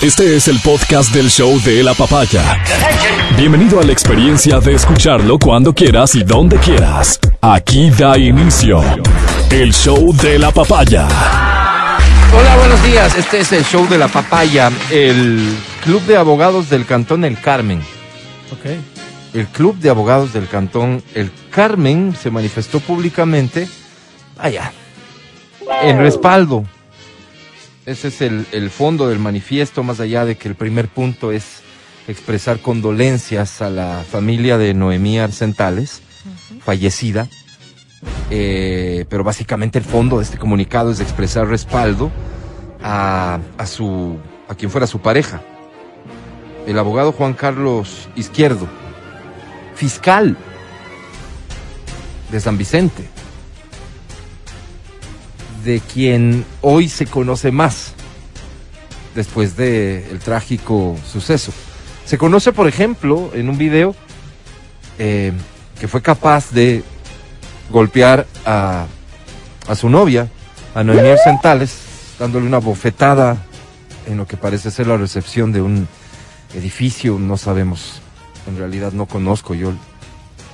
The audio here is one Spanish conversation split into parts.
Este es el podcast del show de la papaya. Bienvenido a la experiencia de escucharlo cuando quieras y donde quieras. Aquí da inicio el show de la papaya. Hola, buenos días. Este es el show de la papaya, el Club de Abogados del Cantón El Carmen. Ok. El Club de Abogados del Cantón El Carmen se manifestó públicamente, vaya, en respaldo. Ese es el, el fondo del manifiesto, más allá de que el primer punto es expresar condolencias a la familia de Noemí Arcentales, fallecida. Eh, pero básicamente el fondo de este comunicado es de expresar respaldo a, a su a quien fuera su pareja, el abogado Juan Carlos Izquierdo, fiscal de San Vicente, de quien hoy se conoce más después del trágico suceso. Se conoce, por ejemplo, en un video eh, que fue capaz de golpear a, a su novia, a Noemí Centales, dándole una bofetada en lo que parece ser la recepción de un edificio, no sabemos, en realidad no conozco yo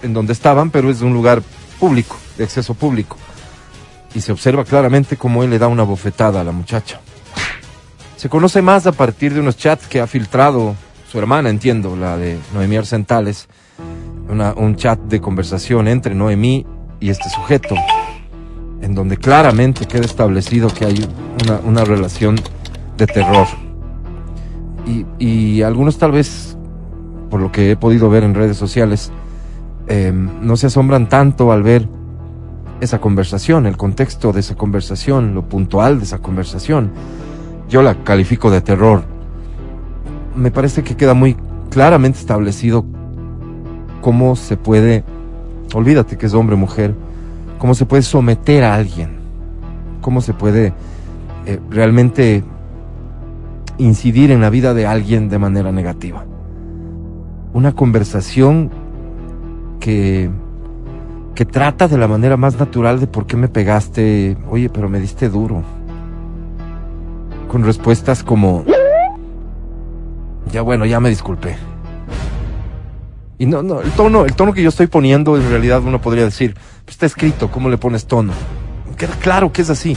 en dónde estaban, pero es de un lugar público, de acceso público. Y se observa claramente cómo él le da una bofetada a la muchacha. Se conoce más a partir de unos chats que ha filtrado su hermana, entiendo, la de Noemí Arcentales, un chat de conversación entre Noemí y este sujeto, en donde claramente queda establecido que hay una, relación de terror. Y, y, algunos tal vez, por lo que he podido ver en redes sociales, eh, no se asombran tanto al ver esa conversación, el contexto de esa conversación, lo puntual de esa conversación. Yo la califico de terror. Me parece que queda muy claramente establecido cómo se puede, olvídate que es hombre o mujer, cómo se puede someter a alguien, cómo se puede eh, realmente incidir en la vida de alguien de manera negativa. Una conversación que, que trata de la manera más natural de por qué me pegaste, oye, pero me diste duro. Con respuestas como, ya bueno, ya me disculpé. Y no, no, el tono, el tono que yo estoy poniendo en realidad uno podría decir, pues está escrito, ¿cómo le pones tono? Queda claro que es así.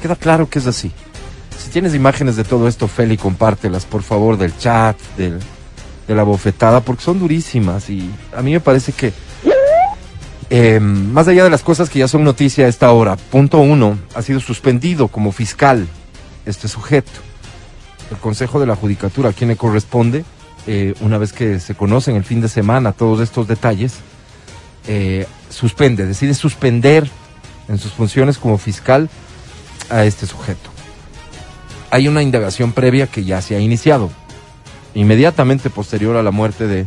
Queda claro que es así. Si tienes imágenes de todo esto, Feli, compártelas, por favor, del chat, del, de la bofetada, porque son durísimas y a mí me parece que, eh, más allá de las cosas que ya son noticia a esta hora, punto uno, ha sido suspendido como fiscal este sujeto. El Consejo de la Judicatura, a quien le corresponde, eh, una vez que se conocen el fin de semana todos estos detalles, eh, suspende, decide suspender en sus funciones como fiscal a este sujeto. Hay una indagación previa que ya se ha iniciado, inmediatamente posterior a la muerte de,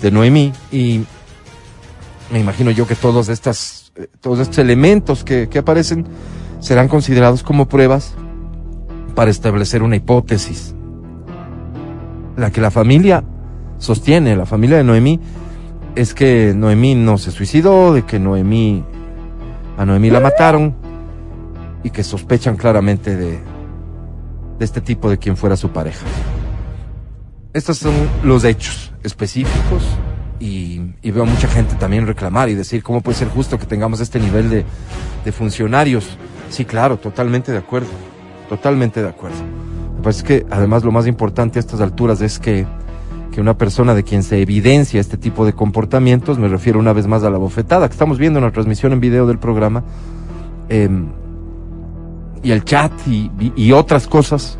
de Noemí, y me imagino yo que todos, estas, eh, todos estos elementos que, que aparecen serán considerados como pruebas para establecer una hipótesis. La que la familia sostiene, la familia de Noemí, es que Noemí no se suicidó, de que Noemí, a Noemí la mataron y que sospechan claramente de, de este tipo de quien fuera su pareja. Estos son los hechos específicos y, y, veo mucha gente también reclamar y decir cómo puede ser justo que tengamos este nivel de, de funcionarios. Sí, claro, totalmente de acuerdo, totalmente de acuerdo. Me parece que además lo más importante a estas alturas es que, que una persona de quien se evidencia este tipo de comportamientos, me refiero una vez más a la bofetada que estamos viendo en la transmisión en video del programa, eh, y el chat y, y otras cosas,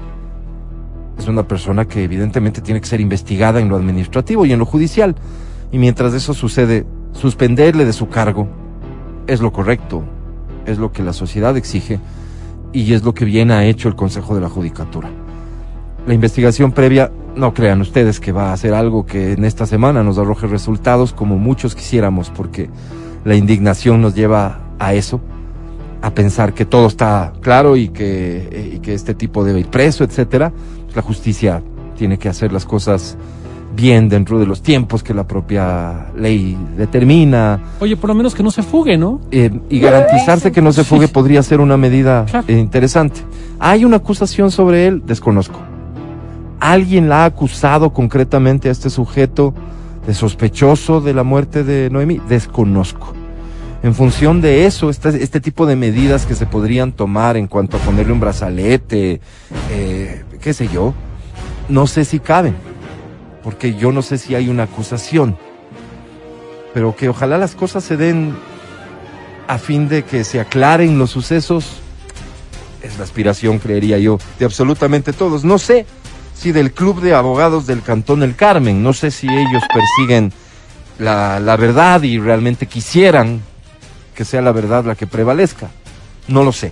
es una persona que evidentemente tiene que ser investigada en lo administrativo y en lo judicial. Y mientras eso sucede, suspenderle de su cargo es lo correcto, es lo que la sociedad exige y es lo que bien ha hecho el Consejo de la Judicatura. La investigación previa, no crean ustedes que va a ser algo que en esta semana nos arroje resultados como muchos quisiéramos, porque la indignación nos lleva a eso, a pensar que todo está claro y que, que este tipo debe ir preso, etcétera. La justicia tiene que hacer las cosas bien dentro de los tiempos que la propia ley determina. Oye, por lo menos que no se fugue, ¿no? Eh, y garantizarse que no se fugue podría ser una medida eh, interesante. ¿Hay una acusación sobre él? Desconozco. ¿Alguien la ha acusado concretamente a este sujeto de sospechoso de la muerte de Noemí? Desconozco. En función de eso, este, este tipo de medidas que se podrían tomar en cuanto a ponerle un brazalete, eh, qué sé yo, no sé si caben, porque yo no sé si hay una acusación, pero que ojalá las cosas se den a fin de que se aclaren los sucesos, es la aspiración, creería yo, de absolutamente todos. No sé si del Club de Abogados del Cantón El Carmen, no sé si ellos persiguen la, la verdad y realmente quisieran que sea la verdad la que prevalezca. No lo sé.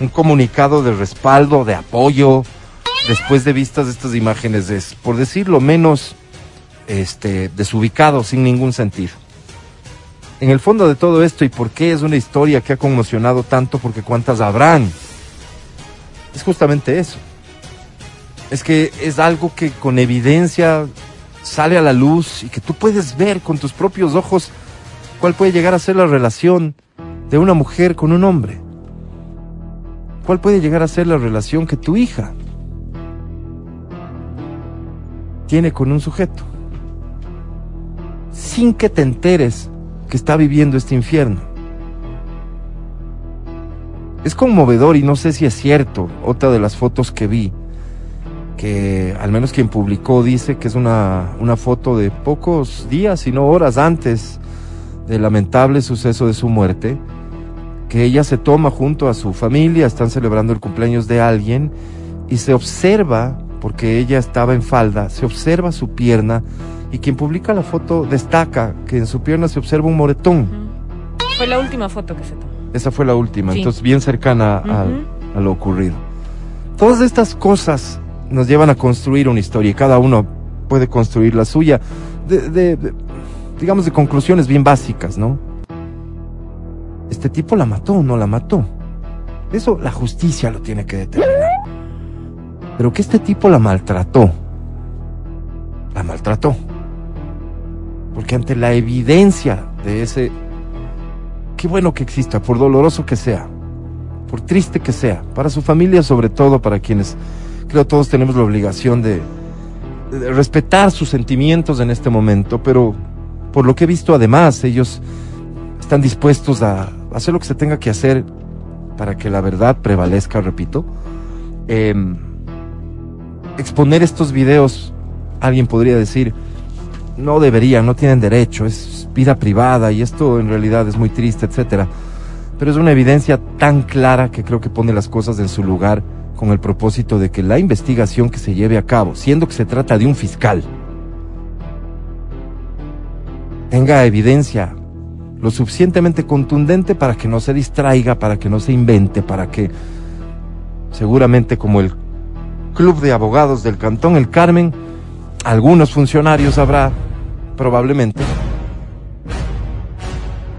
Un comunicado de respaldo, de apoyo, después de vistas estas imágenes, es, por decirlo menos, este, desubicado, sin ningún sentido. En el fondo de todo esto, y por qué es una historia que ha conmocionado tanto, porque cuántas habrán, es justamente eso. Es que es algo que con evidencia sale a la luz y que tú puedes ver con tus propios ojos ¿Cuál puede llegar a ser la relación de una mujer con un hombre? ¿Cuál puede llegar a ser la relación que tu hija tiene con un sujeto? Sin que te enteres que está viviendo este infierno. Es conmovedor y no sé si es cierto. Otra de las fotos que vi, que al menos quien publicó dice que es una, una foto de pocos días, y no horas antes del lamentable suceso de su muerte, que ella se toma junto a su familia, están celebrando el cumpleaños de alguien y se observa, porque ella estaba en falda, se observa su pierna y quien publica la foto destaca que en su pierna se observa un moretón. Fue la última foto que se tomó. Esa fue la última, Sí. entonces bien cercana a- Ujú. a lo ocurrido. Todas estas cosas nos llevan a construir una historia y cada uno puede construir la suya. De, de- de- digamos, de conclusiones bien básicas, ¿no? Este tipo la mató o no la mató. Eso la justicia lo tiene que determinar. Pero que este tipo la maltrató. La maltrató. Porque ante la evidencia de ese... Qué bueno que exista, por doloroso que sea, por triste que sea, para su familia sobre todo, para quienes creo todos tenemos la obligación de, respetar sus sentimientos en este momento, pero por lo que he visto además, ellos están dispuestos a hacer lo que se tenga que hacer para que la verdad prevalezca, repito. Em, exponer estos videos, alguien podría decir, no deberían, no tienen derecho, es vida privada y esto en realidad es muy triste, etcétera. Pero es una evidencia tan clara que creo que pone las cosas en su lugar con el propósito de que la investigación que se lleve a cabo, siendo que se trata de un fiscal, tenga evidencia lo suficientemente contundente para que no se distraiga, para que no se invente, para que seguramente como el Club de Abogados del Cantón El Carmen, algunos funcionarios habrá probablemente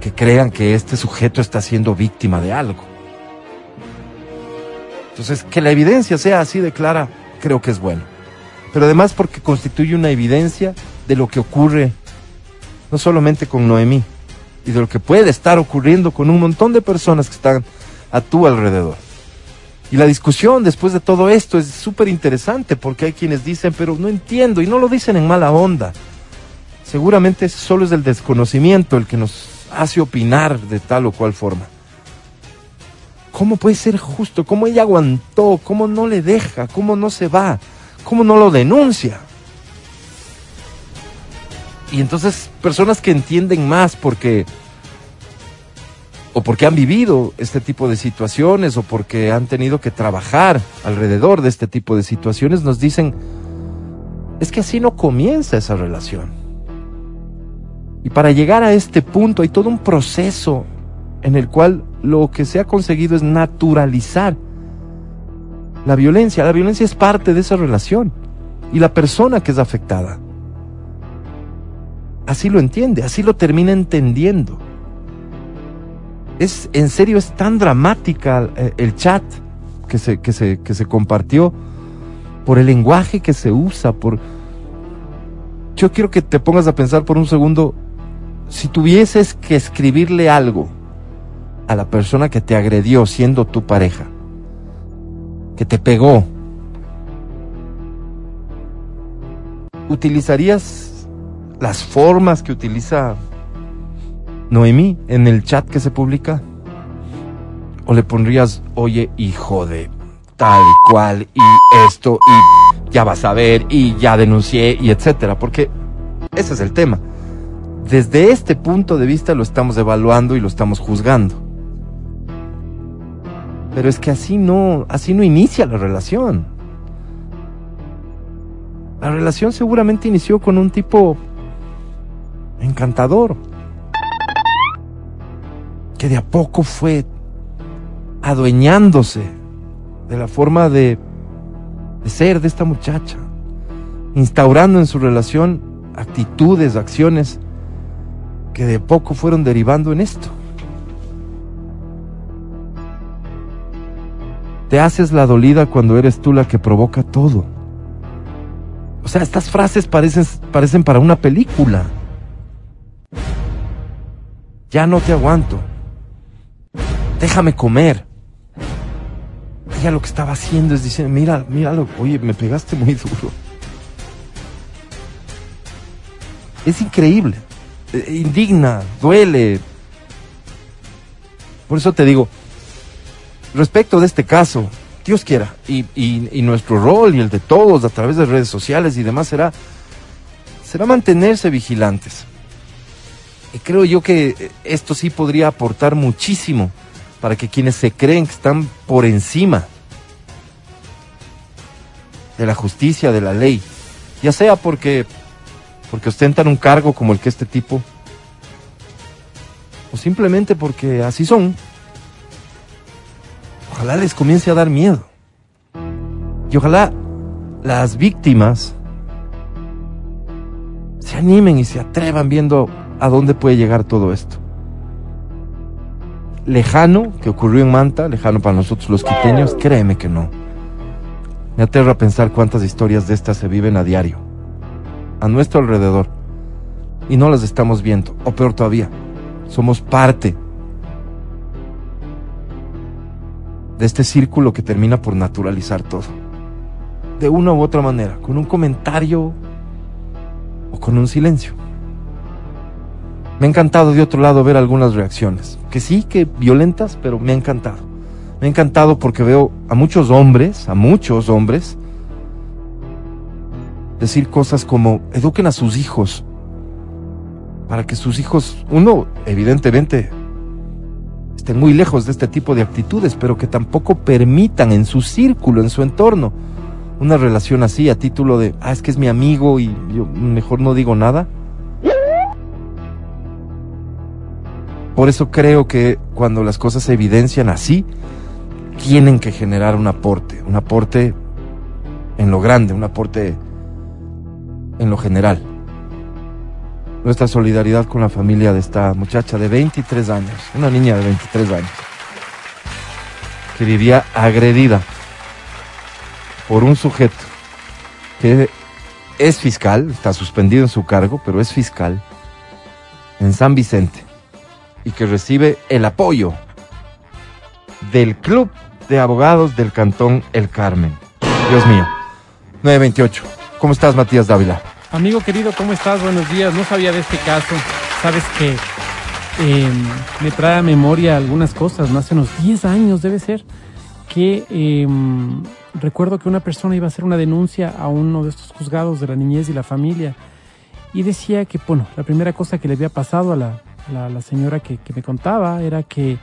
que crean que este sujeto está siendo víctima de algo. Entonces, que la evidencia sea así de clara, creo que es bueno. Pero además porque constituye una evidencia de lo que ocurre no solamente con Noemí, y de lo que puede estar ocurriendo con un montón de personas que están a tu alrededor. Y la discusión después de todo esto es súper interesante porque hay quienes dicen, pero no entiendo, y no lo dicen en mala onda. Seguramente solo es el desconocimiento el que nos hace opinar de tal o cual forma. ¿Cómo puede ser justo? ¿Cómo ella aguantó? ¿Cómo no le deja? ¿Cómo no se va? ¿Cómo no lo denuncia? Y entonces personas que entienden más porque o porque han vivido este tipo de situaciones o porque han tenido que trabajar alrededor de este tipo de situaciones nos dicen es que así no comienza esa relación. Y para llegar a este punto hay todo un proceso en el cual lo que se ha conseguido es naturalizar la violencia. La violencia es parte de esa relación y la persona que es afectada así lo entiende, así lo termina entendiendo. Es, en serio, es tan dramática eh, el chat que se, que, se, que se compartió por el lenguaje que se usa, por... Yo quiero que te pongas a pensar por un segundo, si tuvieses que escribirle algo a la persona que te agredió siendo tu pareja, que te pegó, ¿utilizarías las formas que utiliza Noemí en el chat que se publica? ¿O le pondrías, oye, hijo de tal cual y esto y ya vas a ver y ya denuncié y etcétera? Porque ese es el tema. Desde este punto de vista lo estamos evaluando y lo estamos juzgando. Pero es que así no, así no inicia la relación. La relación seguramente inició con un tipo encantador. Que de a poco fue adueñándose de la forma de, ser de esta muchacha. Instaurando en su relación actitudes, acciones que de poco fueron derivando en esto. Te haces la dolida cuando eres tú la que provoca todo. O sea, estas frases parecen para una película. Ya no te aguanto. Déjame comer. Ella lo que estaba haciendo es diciendo, mira, míralo, oye, me pegaste muy duro. Es increíble. Eh, indigna, duele. Por eso te digo, respecto de este caso, Dios quiera, y, y, nuestro rol y el de todos a través de redes sociales y demás será, será mantenerse vigilantes. Y creo yo que esto sí podría aportar muchísimo para que quienes se creen que están por encima de la justicia, de la ley, ya sea porque porque ostentan un cargo como el que este tipo, o simplemente porque así son, ojalá les comience a dar miedo. Y ojalá las víctimas se animen y se atrevan viendo a dónde puede llegar todo esto. Lejano, que ocurrió en Manta, lejano para nosotros los quiteños, créeme que no. Me aterra pensar cuántas historias de estas se viven a diario a nuestro alrededor y no las estamos viendo, o peor todavía, somos parte de este círculo que termina por naturalizar todo. De una u otra manera, con un comentario o con un silencio. Me ha encantado de otro lado ver algunas reacciones, que sí, que violentas, pero me ha encantado. Me ha encantado porque veo a muchos hombres, a muchos hombres, decir cosas como eduquen a sus hijos para que sus hijos, uno, evidentemente, estén muy lejos de este tipo de actitudes, pero que tampoco permitan en su círculo, en su entorno, una relación así a título de, ah, es que es mi amigo y yo mejor no digo nada. Por eso creo que cuando las cosas se evidencian así, tienen que generar un aporte, un aporte en lo grande, un aporte en lo general. Nuestra solidaridad con la familia de esta muchacha de 23 años, una niña de 23 años, que vivía agredida por un sujeto que es fiscal, está suspendido en su cargo, pero es fiscal en San Vicente y que recibe el apoyo del Club de Abogados del Cantón El Carmen. Dios mío. 928. ¿Cómo estás, Matías Dávila? Amigo querido, ¿cómo estás? Buenos días. No sabía de este caso. Sabes que eh, me trae a memoria algunas cosas. Hace unos 10 años debe ser, que eh, recuerdo que una persona iba a hacer una denuncia a uno de estos juzgados de la niñez y la familia y decía que, bueno, la primera cosa que le había pasado a la, la, la señora que, que, me contaba era que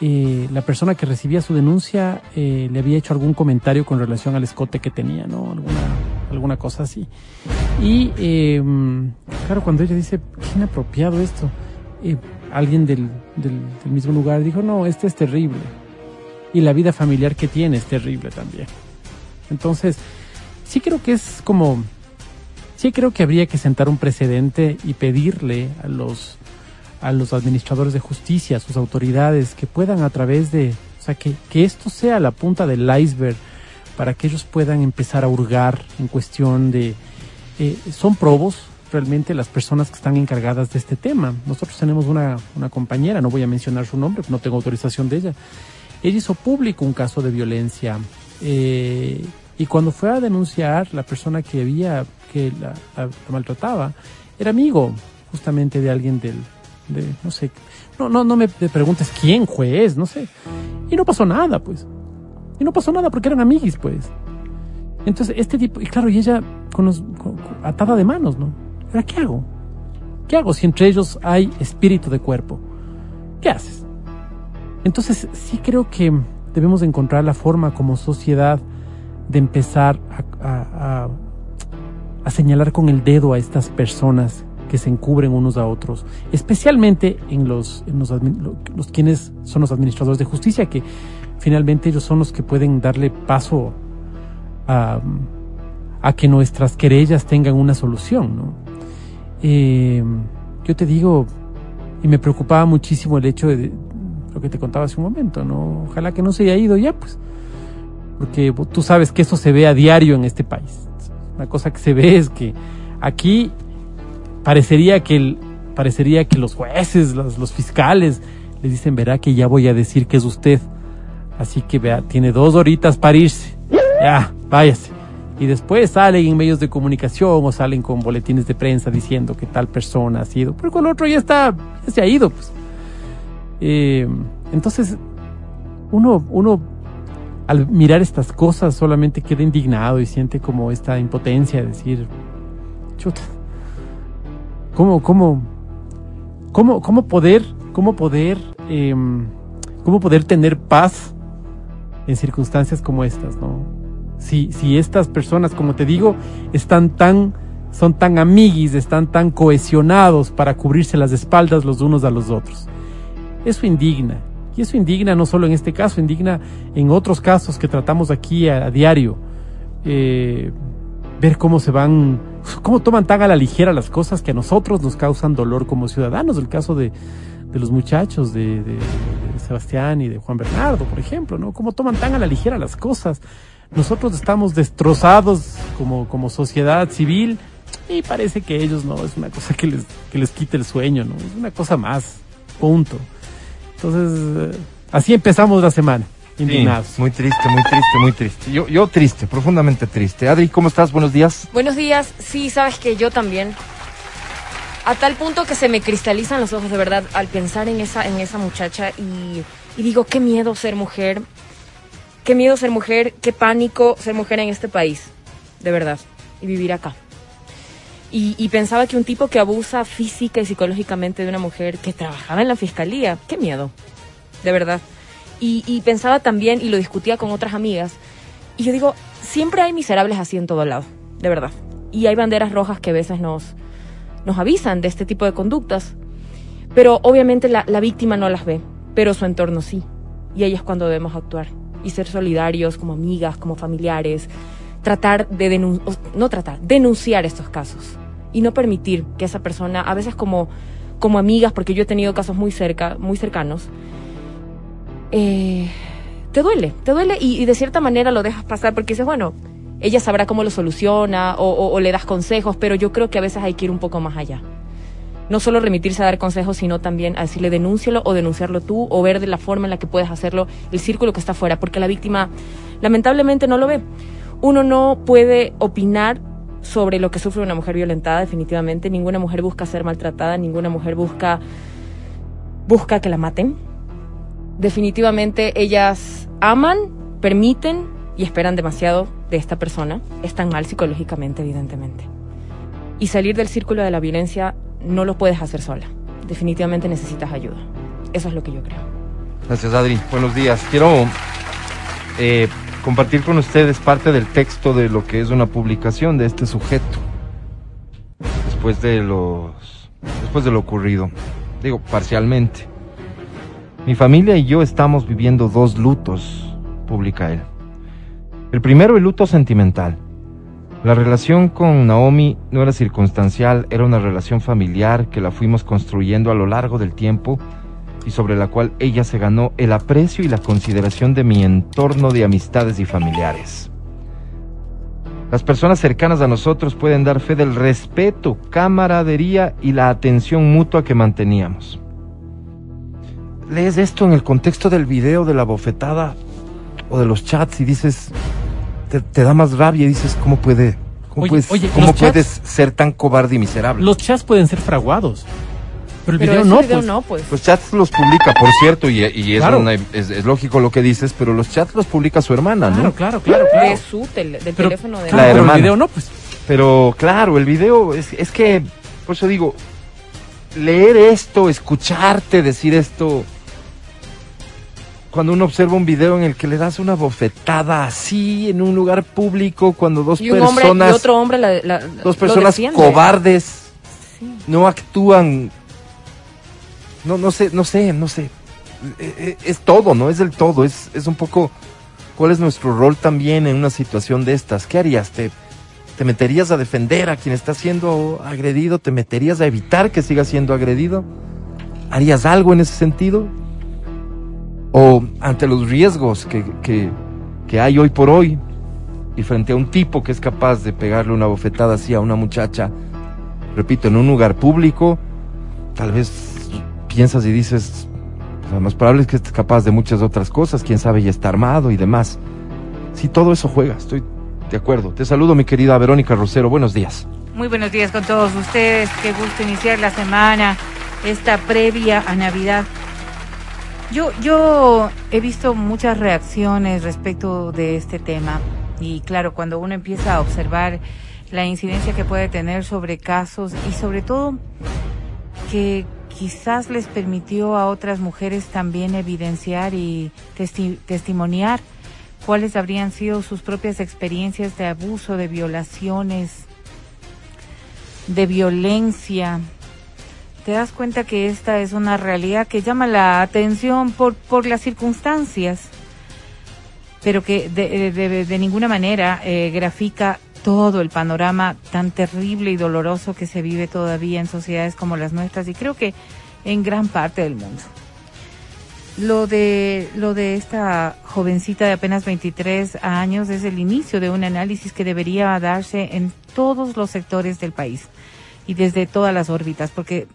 eh, la persona que recibía su denuncia eh, le había hecho algún comentario con relación al escote que tenía, ¿no? Alguna, alguna cosa así. Y eh, claro, cuando ella dice, qué inapropiado esto, eh, alguien del, del, del, mismo lugar dijo, no, este es terrible. Y la vida familiar que tiene es terrible también. Entonces, sí creo que es como, sí creo que habría que sentar un precedente y pedirle a los a los administradores de justicia, a sus autoridades, que puedan a través de, o sea, que, que esto sea la punta del iceberg para que ellos puedan empezar a hurgar en cuestión de, eh, son probos realmente las personas que están encargadas de este tema. Nosotros tenemos una, una compañera, no voy a mencionar su nombre, no tengo autorización de ella. Ella hizo público un caso de violencia eh, Y cuando fue a denunciar, la persona que había, que la, maltrataba, era amigo justamente de alguien del, de, no sé, no, no, no me preguntes quién, juez, no sé. Y no pasó nada, pues. Y no pasó nada porque eran amiguis, pues. Entonces, este tipo, y claro, y ella con los, con- atada de manos, ¿no? ¿Ahora qué hago? ¿Qué hago si entre ellos hay espíritu de cuerpo? ¿Qué haces? Entonces, sí creo que debemos de encontrar la forma como sociedad de empezar a señalar con el dedo a estas personas que se encubren unos a otros, especialmente en los, los, quienes son los administradores de justicia, que finalmente ellos son los que pueden darle paso a, a que nuestras querellas tengan una solución, ¿no? Eh, yo te digo, y me preocupaba muchísimo el hecho de lo que te contaba hace un momento, ¿no? Ojalá que no se haya ido ya, pues. Porque tú sabes que eso se ve a diario en este país. Una cosa que se ve es que aquí parecería que el, parecería que los jueces, los, los fiscales, le dicen, verá que ya voy a decir que es usted. Así que vea, tiene dos horitas para irse. Ya, váyase. Y después salen en medios de comunicación o salen con boletines de prensa diciendo que tal persona ha sido. Pero con el otro ya está, ya se ha ido, pues. Eh, entonces, uno, uno al mirar estas cosas solamente queda indignado y siente como esta impotencia de decir, chuta, ¿cómo, cómo, cómo, cómo poder, cómo poder, em, cómo poder tener paz en circunstancias como estas, ¿no? Si, si estas personas, como te digo, están tan, son tan amiguis, están tan cohesionados para cubrirse las espaldas los unos a los otros. Eso indigna. Y eso indigna no solo en este caso, indigna en otros casos que tratamos aquí a, diario. Eh, ver cómo se van, cómo toman tan a la ligera las cosas que a nosotros nos causan dolor como ciudadanos. El caso de, de los muchachos de, de- de Sebastián y de Juan Bernardo, por ejemplo, ¿no? Cómo toman tan a la ligera las cosas. Nosotros estamos destrozados como, como sociedad civil y parece que ellos no, es una cosa que les, que les quita el sueño, ¿no? Es una cosa más, punto. Entonces, así empezamos la semana, indignados. Sí, muy triste, muy triste, muy triste. Yo, yo triste, profundamente triste. Adri, ¿cómo estás? Buenos días. Buenos días. Sí, sabes que yo también. A tal punto que se me cristalizan los ojos de verdad al pensar en esa, en esa muchacha y, y digo, qué miedo ser mujer. Qué miedo ser mujer, qué pánico ser mujer en este país. De verdad. Y vivir acá. Y, y pensaba que un tipo que abusa física y psicológicamente de una mujer que trabajaba en la fiscalía, qué miedo. De verdad. Y, pensaba también, y lo discutía con otras amigas, y yo digo, siempre hay miserables así en todo lado, de verdad. Y hay banderas rojas que a veces nos, nos avisan de este tipo de conductas. Pero obviamente la, la víctima no las ve, pero su entorno sí. Y ahí es cuando debemos actuar. Y ser solidarios como amigas, como familiares. Tratar de denunciar, no tratar, denunciar estos casos. Y no permitir que esa persona, a veces como, como amigas, porque yo he tenido casos muy cerca, muy cercanos, eh, te duele, te duele y, de cierta manera lo dejas pasar porque dices, bueno, ella sabrá cómo lo soluciona o, o- o le das consejos, pero yo creo que a veces hay que ir un poco más allá. No solo remitirse a dar consejos, sino también a decirle denúncialo o denunciarlo tú o ver de la forma en la que puedes hacerlo el círculo que está afuera, porque la víctima lamentablemente no lo ve. Uno no puede opinar sobre lo que sufre una mujer violentada, definitivamente. Ninguna mujer busca ser maltratada, ninguna mujer busca, busca que la maten definitivamente ellas aman, permiten y esperan demasiado de esta persona. Están mal psicológicamente, evidentemente. Y salir del círculo de la violencia no lo puedes hacer sola. Definitivamente necesitas ayuda. Eso es lo que yo creo. Gracias, Adri. Buenos días. Quiero eh, compartir con ustedes parte del texto de lo que es una publicación de este sujeto. Después de los. Después de lo ocurrido. Digo, parcialmente. Mi familia y yo estamos viviendo dos lutos, publica él. El primero, el luto sentimental. La relación con Naomi no era circunstancial, era una relación familiar que la fuimos construyendo a lo largo del tiempo y sobre la cual ella se ganó el aprecio y la consideración de mi entorno de amistades y familiares. Las personas cercanas a nosotros pueden dar fe del respeto, camaradería y la atención mutua que manteníamos. Lees esto en el contexto del video de la bofetada o de los chats y dices, te, te da más rabia y dices, ¿cómo puede, cómo Oye, puedes, oye, cómo los chats- puedes ser tan cobarde y miserable? Los chats pueden ser fraguados. Pero el Pero video no, video pues. no, pues. Los chats los publica, por cierto, y, y es, Claro. una- es, es lógico lo que dices, pero los chats los publica su hermana, Claro, ¿no? claro, claro, claro. de su tele- del Pero- teléfono de claro, La pero hermana. el video no, pues. Pero claro, el video, es, es que, por eso digo, leer esto, escucharte decir esto, cuando uno observa un video en el que le das una bofetada así en un lugar público, cuando dos y un hombre personas, y otro hombre la, la- dos personas cobardes Sí. no actúan, no, no sé, no sé, no sé, Eh, eh, es todo, ¿no? Es del todo, es, es un poco, ¿cuál es nuestro rol también en una situación de estas? ¿Qué harías? ¿Te, te meterías a defender a quien está siendo agredido? ¿Te meterías a evitar que siga siendo agredido? ¿Harías algo en ese sentido? ¿O ante los riesgos que, que, que hay hoy por hoy y frente a un tipo que es capaz de pegarle una bofetada así a una muchacha, repito, en un lugar público, tal vez piensas y dices, pues, lo más probable es que estés capaz de muchas otras cosas, quién sabe, ya está armado y demás. Sí, todo eso juega, estoy de acuerdo. Te saludo, mi querida Verónica Rosero, buenos días. Muy buenos días con todos ustedes. Qué gusto iniciar la semana, esta previa a Navidad. Yo, yo he visto muchas reacciones respecto de este tema y claro, cuando uno empieza a observar la incidencia que puede tener sobre casos y sobre todo que quizás les permitió a otras mujeres también evidenciar y testi- testimoniar cuáles habrían sido sus propias experiencias de abuso, de violaciones, de violencia. Te das cuenta que esta es una realidad que llama la atención por, por las circunstancias, pero que de, de- de ninguna manera eh, grafica todo el panorama tan terrible y doloroso que se vive todavía en sociedades como las nuestras y creo que en gran parte del mundo. Lo de, lo de esta jovencita de apenas 23 años es el inicio de un análisis que debería darse en todos los sectores del país y desde todas las órbitas, porque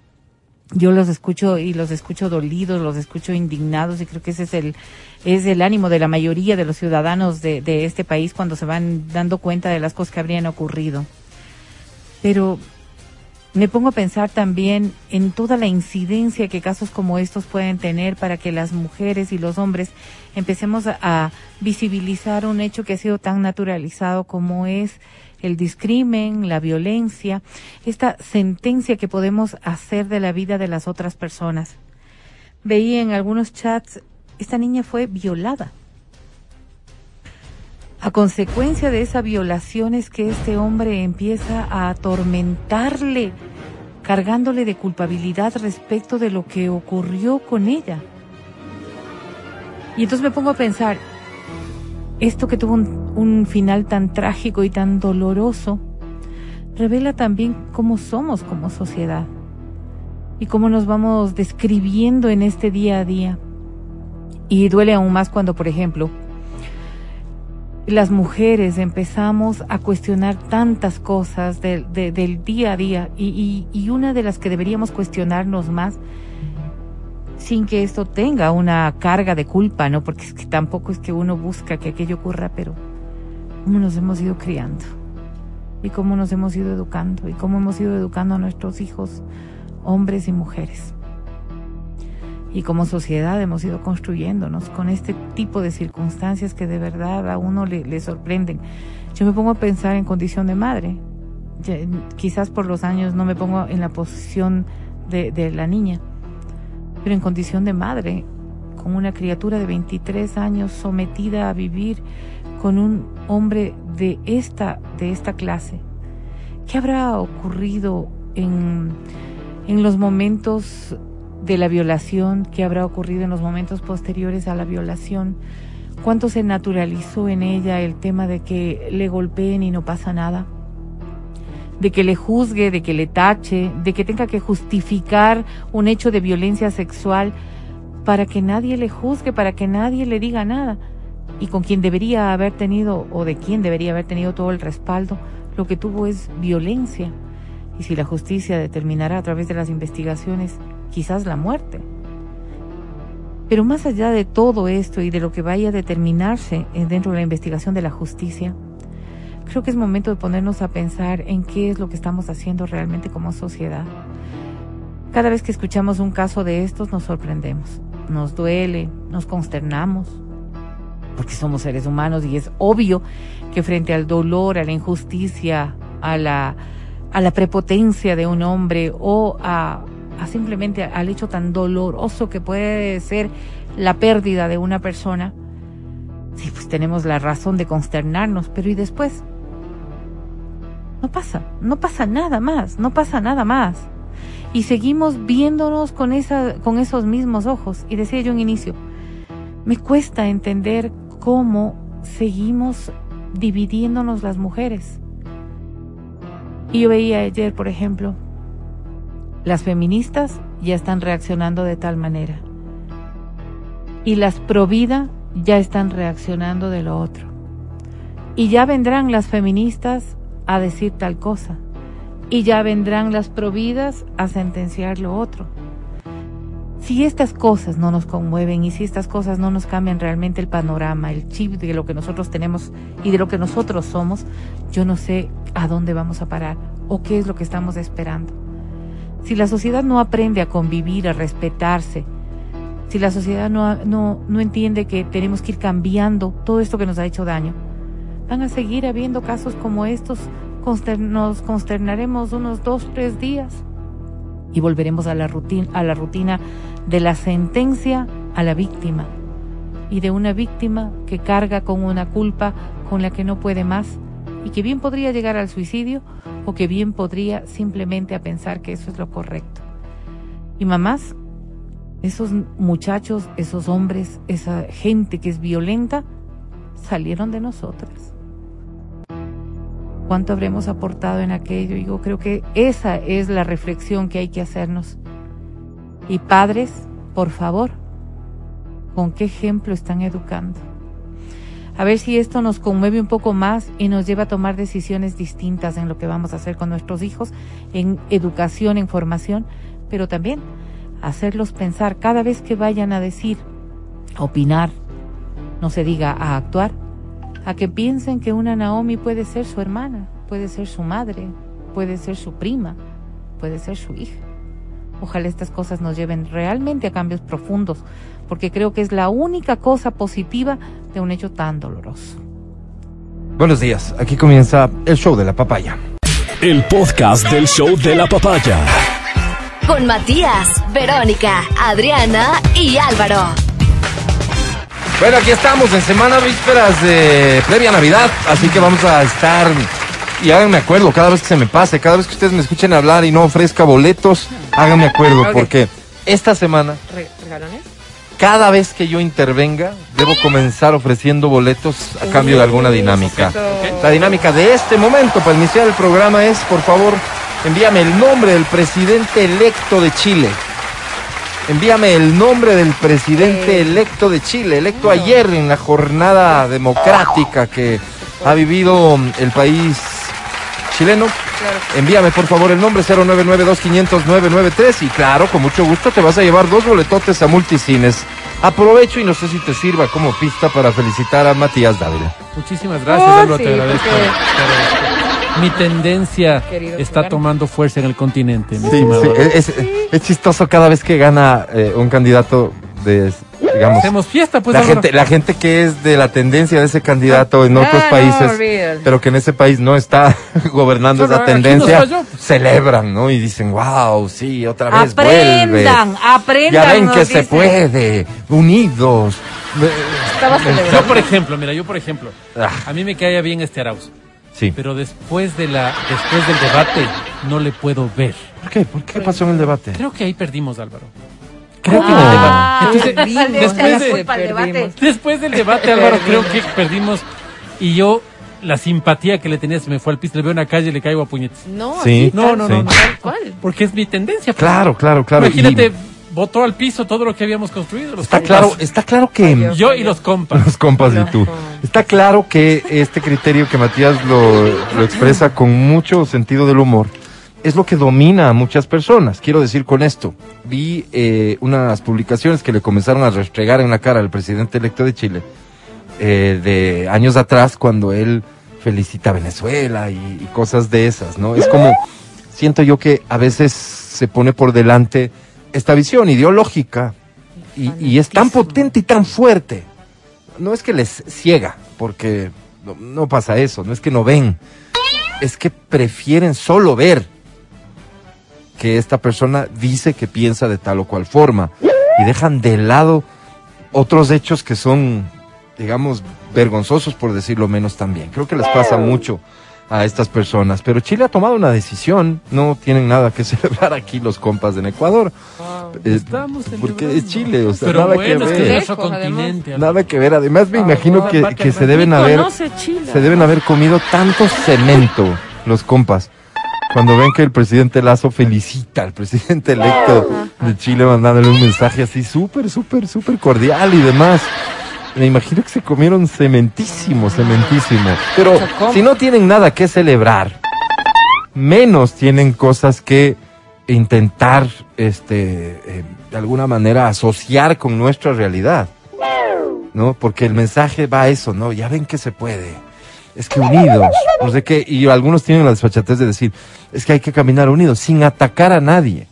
yo los escucho y los escucho dolidos, los escucho indignados y creo que ese es el, es el ánimo de la mayoría de los ciudadanos de, de este país cuando se van dando cuenta de las cosas que habrían ocurrido. Pero me pongo a pensar también en toda la incidencia que casos como estos pueden tener para que las mujeres y los hombres empecemos a, a visibilizar un hecho que ha sido tan naturalizado como es el discrimen, la violencia, esta sentencia que podemos hacer de la vida de las otras personas. Veía en algunos chats, esta niña fue violada. A consecuencia de esa violación es que este hombre empieza a atormentarle, cargándole de culpabilidad respecto de lo que ocurrió con ella. Y entonces me pongo a pensar, esto que tuvo un, final tan trágico y tan doloroso, revela también cómo somos como sociedad y cómo nos vamos describiendo en este día a día. Y duele aún más cuando, por ejemplo, las mujeres empezamos a cuestionar tantas cosas del- de- del día a día y una de las que deberíamos cuestionarnos más sin que esto tenga una carga de culpa, ¿no? Porque es que tampoco es que uno busca que aquello ocurra, pero cómo nos hemos ido criando y cómo nos hemos ido educando y cómo hemos ido educando a nuestros hijos, hombres y mujeres. Y como sociedad hemos ido construyéndonos con este tipo de circunstancias que de verdad a uno le, le sorprenden. Yo me pongo a pensar en condición de madre. Quizás por los años no me pongo en la posición de la niña, pero en condición de madre, con una criatura de 23 años sometida a vivir con un hombre de esta, de esta clase. ¿Qué habrá ocurrido en, en los momentos de la violación? ¿Qué habrá ocurrido en los momentos posteriores a la violación? ¿Cuánto se naturalizó en ella el tema de que le golpeen y no pasa nada? De que le juzgue, de que le tache, de que tenga que justificar un hecho de violencia sexual para que nadie le juzgue, para que nadie le diga nada. Y con quien debería haber tenido, o de quien debería haber tenido todo el respaldo, lo que tuvo es violencia. Y si la justicia determinará a través de las investigaciones, quizás la muerte. Pero más allá de todo esto y de lo que vaya a determinarse eh, dentro de la investigación de la justicia, creo que es momento de ponernos a pensar en qué es lo que estamos haciendo realmente como sociedad. Cada vez que escuchamos un caso de estos nos sorprendemos, nos duele, nos consternamos, porque somos seres humanos y es obvio que frente al dolor, a la injusticia, a la, a la prepotencia de un hombre o a, a simplemente al hecho tan doloroso que puede ser la pérdida de una persona, sí, pues tenemos la razón de consternarnos, pero ¿y después? No pasa, no pasa nada más, no pasa nada más. Y seguimos viéndonos con, esa, con esos mismos ojos. Y decía yo en inicio, me cuesta entender cómo seguimos dividiéndonos las mujeres. Y yo veía ayer, por ejemplo, las feministas ya están reaccionando de tal manera. Y las pro vida ya están reaccionando de lo otro. Y ya vendrán las feministas a decir tal cosa. Y ya vendrán las providas a sentenciar lo otro. Si estas cosas no nos conmueven y si estas cosas no nos cambian realmente el panorama, el chip de lo que nosotros tenemos y de lo que nosotros somos, yo no sé a dónde vamos a parar o qué es lo que estamos esperando. Si la sociedad no aprende a convivir, a respetarse, si la sociedad no, no, no entiende que tenemos que ir cambiando todo esto que nos ha hecho daño, van a seguir habiendo casos como estos nos consternaremos unos dos, tres días y volveremos a la rutina, a la rutina de la sentencia a la víctima y de una víctima que carga con una culpa con la que no puede más y que bien podría llegar al suicidio o que bien podría simplemente a pensar que eso es lo correcto. Y mamás, esos muchachos, esos hombres, esa gente que es violenta, salieron de nosotras cuánto habremos aportado en aquello. Yo creo que esa es la reflexión que hay que hacernos. Y padres, por favor, ¿con qué ejemplo están educando? A ver si esto nos conmueve un poco más y nos lleva a tomar decisiones distintas en lo que vamos a hacer con nuestros hijos, en educación, en formación, pero también hacerlos pensar cada vez que vayan a decir, opinar, no se diga a actuar, a que piensen que una Naomi puede ser su hermana, puede ser su madre, puede ser su prima, puede ser su hija. Ojalá estas cosas nos lleven realmente a cambios profundos, porque creo que es la única cosa positiva de un hecho tan doloroso. Buenos días, aquí comienza el show de la papaya. El podcast del show de la papaya. Con Matías, Verónica, Adriana y Álvaro. Bueno, aquí estamos en semana vísperas de previa Navidad, así que vamos a estar y háganme acuerdo cada vez que se me pase, cada vez que ustedes me escuchen hablar y no ofrezca boletos, háganme acuerdo porque esta semana ¿Regalones? cada vez que yo intervenga debo comenzar ofreciendo boletos a cambio de alguna dinámica. La dinámica de este momento para iniciar el programa es, por favor, envíame el nombre del presidente electo de Chile. Envíame el nombre del presidente electo de Chile, electo ayer en la jornada democrática que ha vivido el país chileno. Envíame por favor el nombre 099-2500-993 y claro, con mucho gusto te vas a llevar dos boletotes a multicines. Aprovecho y no sé si te sirva como pista para felicitar a Matías Dávila. Muchísimas gracias, Oh, Álvaro, sí, te agradezco. porque- te agradezco. Mi tendencia Querido está tomando fuerza en el continente. mi Sí, estimado. sí, es, es chistoso cada vez que gana eh, un candidato de, digamos, Hacemos fiesta, pues. la gente, la gente que es de la tendencia de ese candidato en otros Ah, no, países, real. pero que en ese país no está gobernando esa no tendencia, yo, pues. celebran, ¿no? Y dicen, wow, sí, otra vez vuelve. Aprendan, aprendan. Ya ven que se puede, unidos. Estaba Yo, celebrando. por ejemplo, mira, yo, por ejemplo, Ah, a mí me caía bien este Arauz. Sí. Pero después, de la, después del debate, no le puedo ver. ¿Por qué? ¿Por qué pasó en el debate? Creo que ahí perdimos, Álvaro. Creo que en el Ah, debate. Entonces, perdimos, después, de, debate. del debate, Álvaro, creo que perdimos. Y yo, la simpatía que le tenía se me fue al piso. Le veo en la calle y le caigo a puñetes. No, Sí. No, no, no, no. Tal cual. Porque es mi tendencia. pues. Claro, claro, claro. Imagínate, Y botó al piso todo lo que habíamos construido. Los está compas. claro, está claro que Yo y los compas. los compas y tú. Está claro que este criterio que Matías lo, lo expresa con mucho sentido del humor es lo que domina a muchas personas. Quiero decir con esto, vi eh, unas publicaciones que le comenzaron a restregar en la cara al presidente electo de Chile eh, de años atrás cuando él felicita a Venezuela y, y cosas de esas, ¿no? Es como, siento yo que a veces se pone por delante esta visión ideológica y, y es tan potente y tan fuerte. No es que les ciega, porque no, no pasa eso, no es que no ven, es que prefieren solo ver que esta persona dice que piensa de tal o cual forma y dejan de lado otros hechos que son, digamos, vergonzosos por decirlo menos también. Creo que les pasa mucho a estas personas, pero Chile ha tomado una decisión, no tienen nada que celebrar aquí los compas en Ecuador, Eh, Estamos porque es Chile, o sea, Pero nada bueno, que es que es ver. continente. Nada que ver, además me Ah, imagino que, que se deben haber Chile. se deben haber comido tanto cemento los compas. Cuando ven que el presidente Lazo felicita al presidente electo de Chile mandándole un mensaje así súper, súper, súper cordial y demás. Me imagino que se comieron cementísimo, cementísimo. Pero si no tienen nada que celebrar, menos tienen cosas que intentar, este, eh, de alguna manera asociar con nuestra realidad. ¿no? Porque el mensaje va a eso, ¿no? Ya ven que se puede. Es que unidos, no sé qué, y algunos tienen la desfachatez de decir, es que hay que caminar unidos, sin atacar a nadie.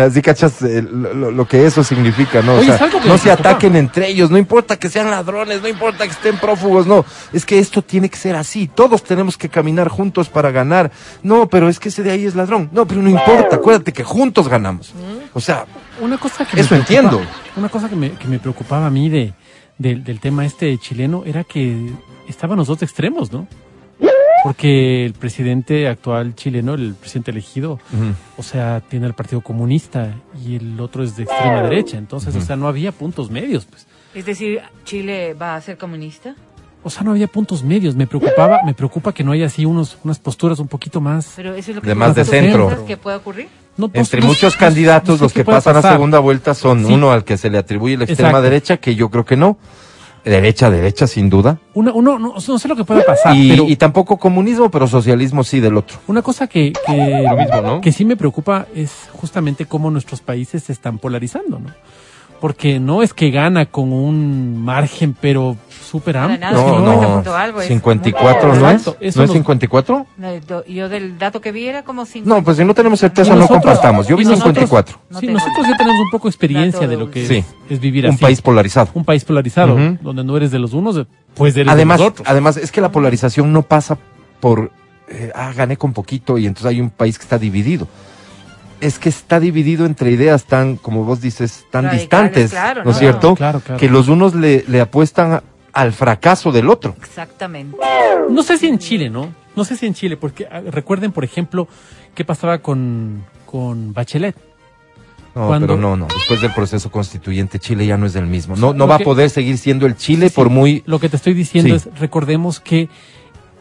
Así cachas eh, lo, que eso significa, ¿no? O sea, no se ataquen entre ellos, no importa que sean ladrones, no importa que estén prófugos, no. Es que esto tiene que ser así, todos tenemos que caminar juntos para ganar. No, pero es que ese de ahí es ladrón. No, pero no importa, acuérdate que juntos ganamos. O sea, Una cosa que Eso entiendo. Una cosa que me, que me preocupaba a mí de, del- del tema este chileno era que estaban los dos extremos, ¿no? Porque el presidente actual chileno, el presidente elegido, o sea, tiene el Partido Comunista y el otro es de extrema derecha. Entonces, o sea, no había puntos medios, pues. Es decir, ¿Chile va a ser comunista? O sea, no había puntos medios. Me preocupaba, me preocupa que no haya así unos, unas posturas un poquito más. Pero eso es lo que De más de centro. que puede ocurrir. No, no- Entre no- muchos no- candidatos, no sé los qué que pasan a pasar. segunda vuelta son Sí. uno al que se le atribuye la extrema Exacto. derecha, que yo creo que no. Derecha, derecha, sin duda. Una- uno, no, no sé lo que pueda pasar, y, pero y tampoco comunismo, pero socialismo sí del otro. una cosa que, que, Lo mismo, ¿no? que sí me preocupa es justamente cómo nuestros países se están polarizando, ¿no? Porque no es que gana con un margen, pero súper amplio. No, 50 no. punto algo es 54, muy ¿no es? ¿No es nos- 54? No, do- Yo del dato que vi era como 50. No, pues si no tenemos certeza, Y no nosotros- compartamos. Yo vi y nosotros- 54. No sí, nosotros ya tenemos un poco experiencia de lo que Sí. es, es vivir Un así. país polarizado. un país polarizado, donde no eres de los unos, pues eres Además, de los otros. además, es que la polarización no pasa por, eh, ah, gané con poquito y entonces hay un país que está dividido. Es que está dividido entre ideas tan, como vos dices, tan Radicales, distantes, claro, ¿no es ¿no? cierto? Claro, claro. Que los unos le, le apuestan a- al fracaso del otro. Exactamente. No sé si en Chile, ¿no? No sé si en Chile, porque ah, recuerden, por ejemplo, qué pasaba con, con Bachelet. No, Cuando- pero no, no. Después del proceso constituyente, Chile ya no es del mismo. No, no Lo va que- a poder seguir siendo el Chile Sí, por muy... Lo que te estoy diciendo Sí. es, recordemos que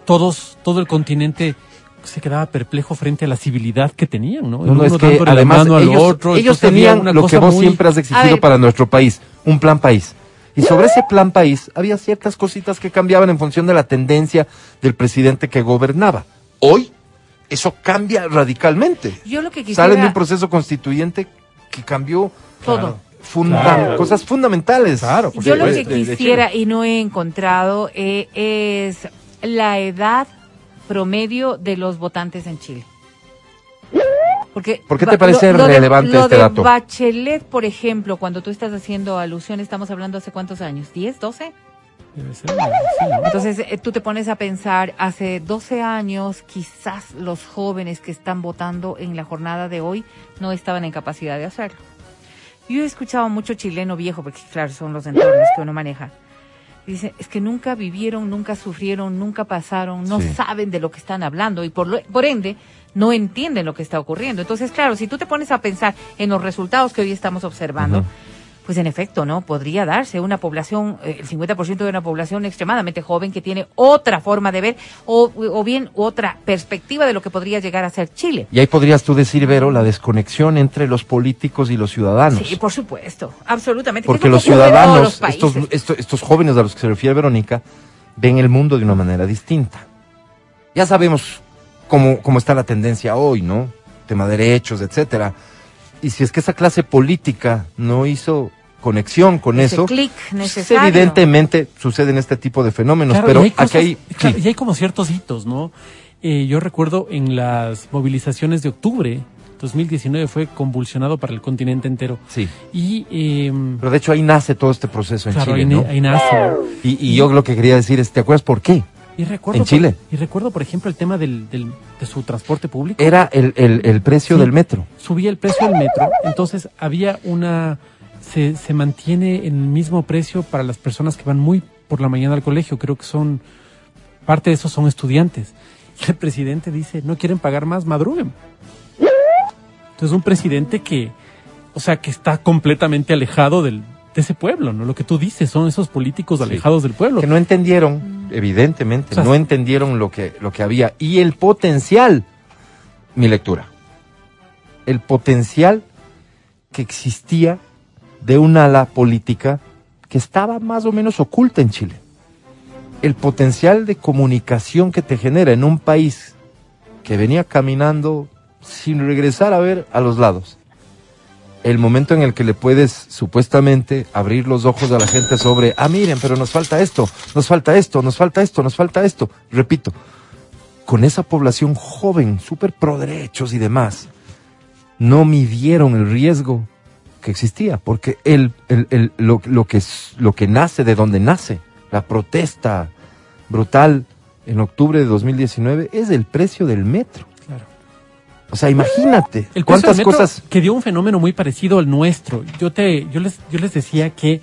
todos, todo el continente se quedaba perplejo frente a la civilidad que tenían, ¿no? No, no, es que además al ellos, otro, ellos tenían una lo que vos muy- siempre has A exigido para nuestro país, un plan país. Y sobre ese plan país había ciertas cositas que cambiaban en función de la tendencia del presidente que gobernaba. Hoy eso cambia radicalmente. Yo lo que quisiera... Salen de un proceso constituyente que cambió Todo. funda- Claro. cosas fundamentales. Claro, Yo lo que quisiera y no he encontrado eh, es la edad promedio de los votantes en Chile. Porque ¿Por qué te parece lo de- relevante lo este de dato? Bachelet, por ejemplo, cuando tú estás haciendo alusión, estamos hablando hace cuántos años, ¿10, 12? Debe ser. Entonces eh, tú te pones a pensar, hace 12 años quizás los jóvenes que están votando en la jornada de hoy no estaban en capacidad de hacerlo. Yo he escuchado mucho chileno viejo, porque claro, son los entornos que uno maneja. Dice, es que nunca vivieron, nunca sufrieron, nunca pasaron, no Sí. saben de lo que están hablando y por, lo- por ende no entienden lo que está ocurriendo. Entonces, claro, si tú te pones a pensar en los resultados que hoy estamos observando. Pues en efecto, ¿no? Podría darse una población, eh, el 50% de una población extremadamente joven que tiene otra forma de ver o, o bien otra perspectiva de lo que podría llegar a ser Chile. Y ahí podrías tú decir, Vero, la desconexión entre los políticos y los ciudadanos. Sí, por supuesto, absolutamente. Porque ¿Qué es lo los ciudadanos, los países? estos, estos, estos jóvenes a los que se refiere Verónica, ven el mundo de una manera distinta. Ya sabemos cómo, cómo está la tendencia hoy, ¿no? Tema de derechos, etcétera. Y si es que esa clase política no hizo conexión con Ese eso, clic pues, necesario. evidentemente suceden este tipo de fenómenos, Claro, pero y hay aquí hay... claro, sí. y hay como ciertos hitos, ¿no? Eh, yo recuerdo en las movilizaciones de octubre 2019 fue convulsionado para el continente entero. Sí. Y, em, Pero de hecho ahí nace todo este proceso en claro, Chile, ahí, ¿no? ahí nace. Y, y yo lo que quería decir es, ¿te acuerdas por qué? Y recuerdo En por- Chile. y recuerdo, por ejemplo, el tema del, del- de su transporte público. Era el, el, el precio Sí. del metro. subía el precio del metro, entonces había una se, se mantiene en el mismo precio para las personas que van muy por la mañana al colegio, creo que son parte de esos son estudiantes. Y el presidente dice, "No quieren pagar más, madruguen." Entonces un presidente que o sea, que está completamente alejado del de ese pueblo, ¿no? Lo que tú dices son esos políticos Sí. alejados del pueblo. Que no entendieron, evidentemente, O sea, no entendieron lo que, lo que había. Y el potencial, mi lectura, el potencial que existía de una ala política que estaba más o menos oculta en Chile. El potencial de comunicación que te genera en un país que venía caminando sin regresar a ver a los lados. El momento en el que le puedes supuestamente abrir los ojos a la gente sobre, ah, miren, pero nos falta esto, nos falta esto, nos falta esto, nos falta esto. Repito, con esa población joven, súper pro derechos y demás, no midieron el riesgo que existía, porque el, el- lo, lo que, lo que nace de donde nace, la protesta brutal en octubre de 2019, es el precio del metro. O sea, imagínate El cuántas metro cosas... que dio un fenómeno muy parecido al nuestro. Yo te, yo les, yo les decía que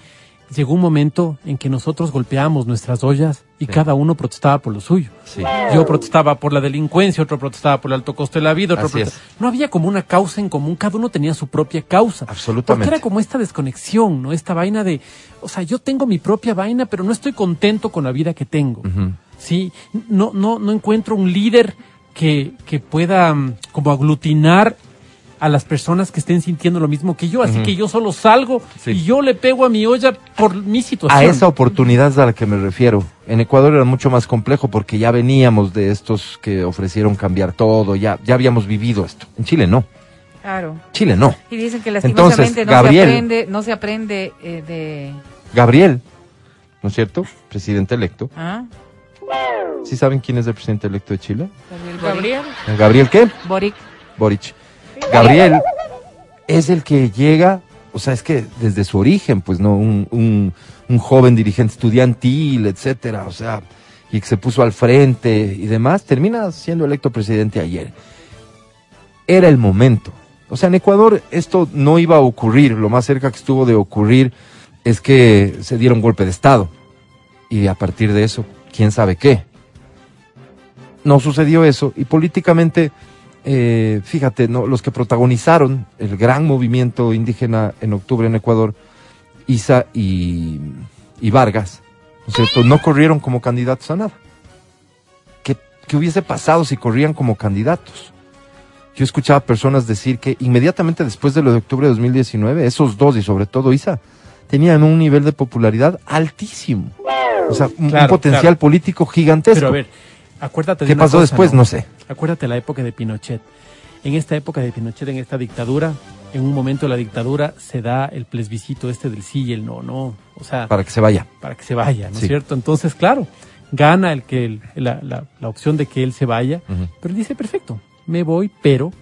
llegó un momento en que nosotros golpeábamos nuestras ollas y Sí. cada uno protestaba por lo suyo. Sí. Yo protestaba por la delincuencia, otro protestaba por el alto costo de la vida, otro protestaba- No había como una causa en común, cada uno tenía su propia causa. Absolutamente. Porque era como esta desconexión, ¿no? Esta vaina de, o sea, yo tengo mi propia vaina, pero no estoy contento con la vida que tengo. Sí, no, no, no encuentro un líder que, que pueda mm, como aglutinar a las personas que estén sintiendo lo mismo que yo, así que yo solo salgo Sí. y yo le pego a mi olla por mi situación. A esa oportunidad es a la que me refiero. En Ecuador era mucho más complejo porque ya veníamos de estos que ofrecieron cambiar todo, ya, ya habíamos vivido esto. En Chile no. Claro. Chile no. Y dicen que Entonces, lastimosamente no Gabriel. se aprende, no se aprende eh, de... Gabriel, ¿no es cierto? Presidente electo. ¿Ah? ¿Sí saben quién es el presidente electo de Chile? Gabriel. ¿El ¿Gabriel qué? Boric. Boric. Gabriel es el que llega, o sea, es que desde su origen, pues no, un, un, un joven dirigente estudiantil, etcétera, o sea, y que se puso al frente y demás, termina siendo electo presidente ayer. Era el momento. O sea, en Ecuador esto no iba a ocurrir, lo más cerca que estuvo de ocurrir es que se diera un golpe de Estado. Y a partir de eso, quién sabe qué. No sucedió eso y políticamente eh, fíjate, ¿no? los que protagonizaron el gran movimiento indígena en octubre en Ecuador, Isa y, Vargas, ¿no, cierto? no corrieron como candidatos a nada. ¿Qué, ¿Qué hubiese pasado si corrían como candidatos? Yo escuchaba personas decir que inmediatamente después de lo de octubre de 2019, esos dos y sobre todo Isa, tenían un nivel de popularidad altísimo. O sea, un, potencial claro. político gigantesco. Pero a ver, acuérdate de ¿Qué pasó cosa, después? No sé. Acuérdate la época de Pinochet. En esta época de Pinochet, en esta dictadura, en un momento de la dictadura se da el plebiscito este del sí y el no, ¿no? O sea, para, Para que se vaya. que se vaya, ¿no es Sí. cierto? Entonces, claro, gana el que el- la, la- la opción de que él se vaya, pero él dice, perfecto, me voy, pero,